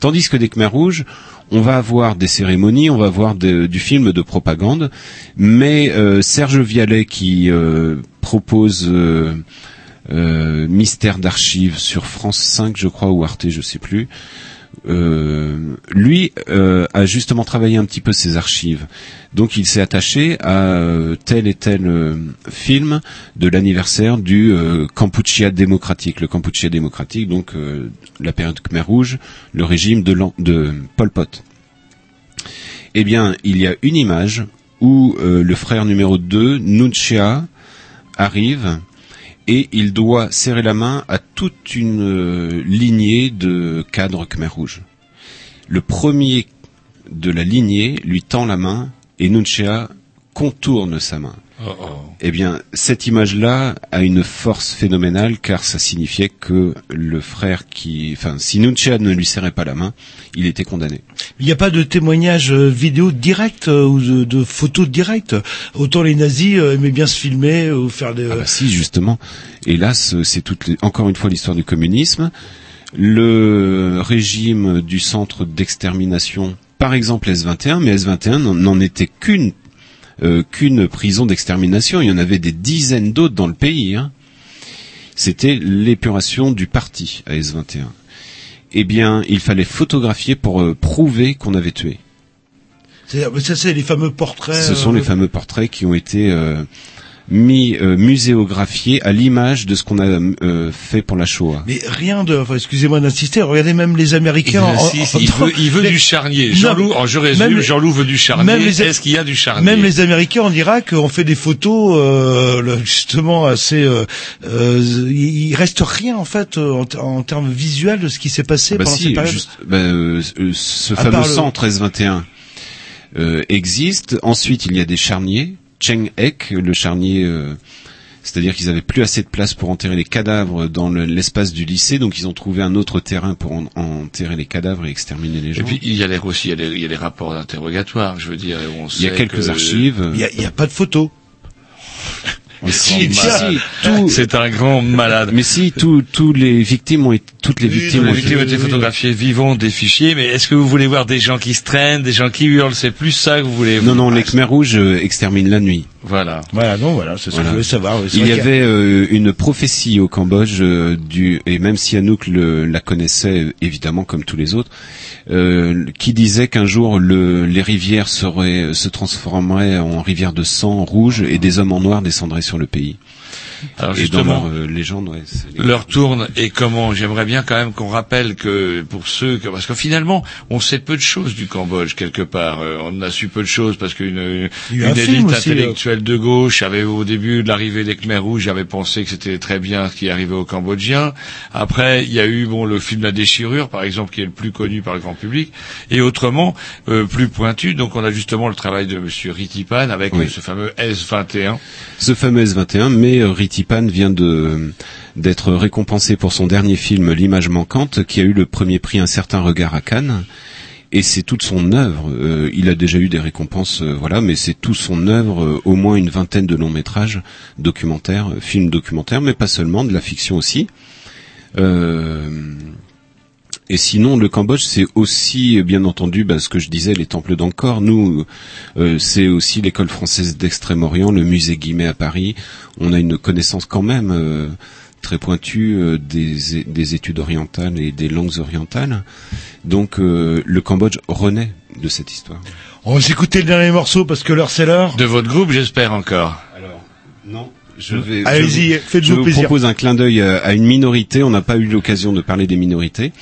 Tandis que des Khmers rouges, on va avoir des cérémonies, on va avoir de- du film de propagande, mais euh, Serge Vialet qui euh, propose euh, euh, Mystère d'archives sur France 5, je crois, ou Arte, je sais plus, lui euh, a justement travaillé un petit peu ses archives. Donc il s'est attaché à euh, tel et tel euh, film de l'anniversaire du euh, Kampuchea démocratique. Le Kampuchea démocratique, donc euh, la période Khmer Rouge, le régime de, de Pol Pot. Eh bien, il y a une image où euh, le frère numéro 2, Nunchea, arrive et il doit serrer la main à toute une euh, lignée de cadres Khmer Rouge. Le premier de la lignée lui tend la main et Nunchea contourne sa main. Oh, oh. Eh bien, cette image-là a une force phénoménale car ça signifiait que le frère qui, enfin, si Nunchea ne lui serrait pas la main, il était condamné. Il n'y a pas de témoignage euh, vidéo direct euh, ou de, de photos directes. Autant les nazis euh, aimaient bien se filmer ou faire des. Ah bah si, justement. Et là, ce- c'est toute les- encore une fois l'histoire du communisme. Le régime du centre d'extermination, par exemple S21, mais S21 n'en- n'en était qu'une euh, qu'une prison d'extermination. Il y en avait des dizaines d'autres dans le pays. hein. C'était l'épuration du parti à S21. Eh bien, il fallait photographier pour euh, prouver qu'on avait tué. Ça, c'est les fameux portraits. Ce sont euh, les fameux portraits qui ont été euh, mis euh, muséographiés à l'image de ce qu'on a euh, fait pour la Shoah. Mais rien de. Enfin, excusez-moi d'insister. Regardez même les Américains. en- insiste, en- il en- veut, il veut les- du charnier. Jean-Loup, oh, je résume, Jean-Loup veut du charnier. Est-ce qu'il y a du charnier Même les Américains en Irak ont fait des photos euh, justement assez. Euh, euh, il reste rien en fait en, ter- en termes visuels de ce qui s'est passé Bah pendant si, cette période. juste, bah, ce À fameux le- centre S21 euh, existe. Ensuite, il y a des charniers. Cheng Ek, le charnier, euh, c'est-à-dire qu'ils avaient plus assez de place pour enterrer les cadavres dans le- l'espace du lycée, donc ils ont trouvé un autre terrain pour en- enterrer les cadavres et exterminer les gens. Et puis il y a les aussi, il y a les, il y a les rapports d'interrogatoire, je veux dire. on il y a quelques que- archives. Il y a, pas de photos. Mais si, si, tout- C'est un grand malade. Mais si, tous tous les victimes ont été, toutes les victimes les ont victimes ont été photographiées vivant des fichiers, mais est-ce que vous voulez voir des gens qui se traînent, des gens qui hurlent? C'est plus ça que vous voulez Non, non, les Khmer rouges euh, exterminent la nuit. Voilà. Voilà, non, voilà, c'est ce que je voulais savoir. Il y avait euh, une prophétie au Cambodge euh, du et même si Anouk le- la connaissait évidemment comme tous les autres, euh, qui disait qu'un jour le, les rivières seraient se transformeraient en rivières de sang rouge et des hommes en noir descendraient sur le pays. Alors et dans justement, leur euh, légende, ouais, leur tourne et comment J'aimerais bien quand même qu'on rappelle que pour ceux que parce que finalement on sait peu de choses du Cambodge quelque part. Euh, on a su peu de choses parce qu'une une élite aussi, intellectuelle de gauche avait au début de l'arrivée des Khmer rouges avait pensé que c'était très bien ce qui arrivait aux Cambodgiens. Après il y a eu bon le film La déchirure par exemple qui est le plus connu par le grand public et autrement euh, plus pointu. Donc on a justement le travail de Monsieur Ritipan avec Oui. ce fameux S21. ce fameux S21, mais euh, Ritipan vient de d'être récompensé pour son dernier film L'image manquante, qui a eu le premier prix Un certain regard à Cannes. Et c'est toute son œuvre. Euh, il a déjà eu des récompenses, euh, voilà, mais c'est toute son œuvre, euh, au moins une vingtaine de longs métrages, documentaires, films documentaires, mais pas seulement, de la fiction aussi. Et sinon, le Cambodge, c'est aussi, bien entendu, bah, ce que je disais, les temples d'Angkor. Nous, euh, c'est aussi l'école française d'Extrême-Orient, le musée Guimet à Paris. On a une connaissance quand même euh, très pointue euh, des, des études orientales et des langues orientales. Donc, euh, le Cambodge renaît de cette histoire. On va s'écouter le dernier morceau parce que l'heure c'est l'heure. De votre groupe, j'espère encore. Alors, non. Je vais. Allez-y, je vous- faites-vous je vous plaisir. propose un clin d'œil à une minorité. On n'a pas eu l'occasion de parler des minorités,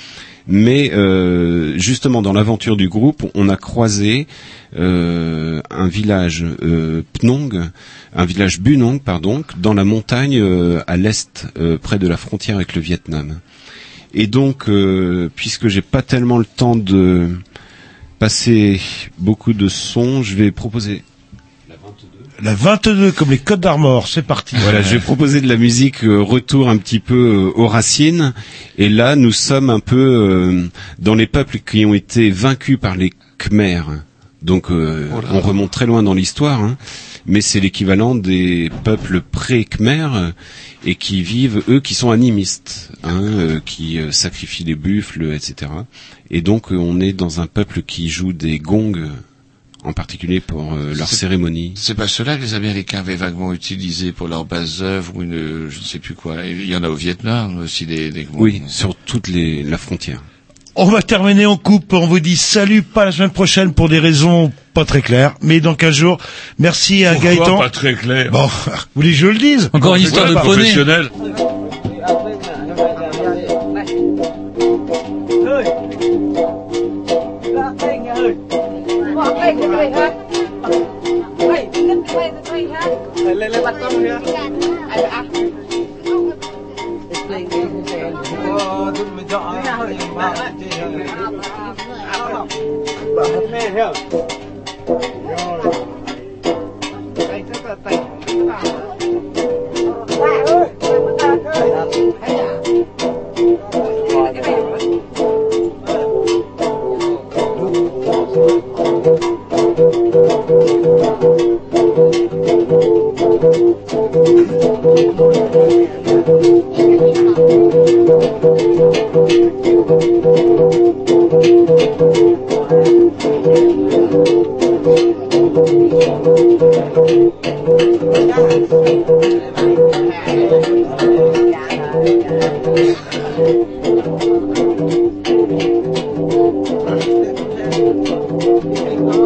mais euh, justement dans l'aventure du groupe, on a croisé euh, un village euh, Pnong, un village Bunong, pardon, dans la montagne euh, à l'est, près de la frontière avec le Vietnam. Et donc, puisque j'ai pas tellement le temps de passer beaucoup de sons, je vais proposer La 22 comme les Côtes d'Armor, c'est parti. Voilà, je vais proposer de la musique euh, retour un petit peu euh, aux racines. Et là, nous sommes un peu euh, dans les peuples qui ont été vaincus par les Khmers. Donc, euh, Oh on remonte très loin dans l'histoire, hein. mais c'est l'équivalent des peuples pré-Khmers euh, et qui vivent, eux, qui sont animistes, hein, euh, qui euh, sacrifient les buffles, etc. Et donc, euh, on est dans un peuple qui joue des gongs, en particulier pour euh, leur cérémonie. C'est pas cela que les Américains avaient vaguement utilisé pour leurs bases œuvres ou une, je ne sais plus quoi. Il y en a au Vietnam aussi des. Oui, sur toute les, la frontière. On va terminer en coupe. On vous dit salut, pas la semaine prochaine pour des raisons pas très claires, mais dans 15 jours. Merci à Pourquoi Gaëtan. pas très clair? Bon, vous voulez que je le dise? Encore une histoire de professionnel? quay cái quay ha. Quay cái quay cái quay ha. Lên lên bắt con nha ai à Hãy subscribe cho kênh Ghiền Mì Gõ Để không bỏ lỡ những video hấp dẫn Hãy subscribe cho kênh Ghiền Mì Gõ Để không bỏ lỡ những video hấp dẫn 你好。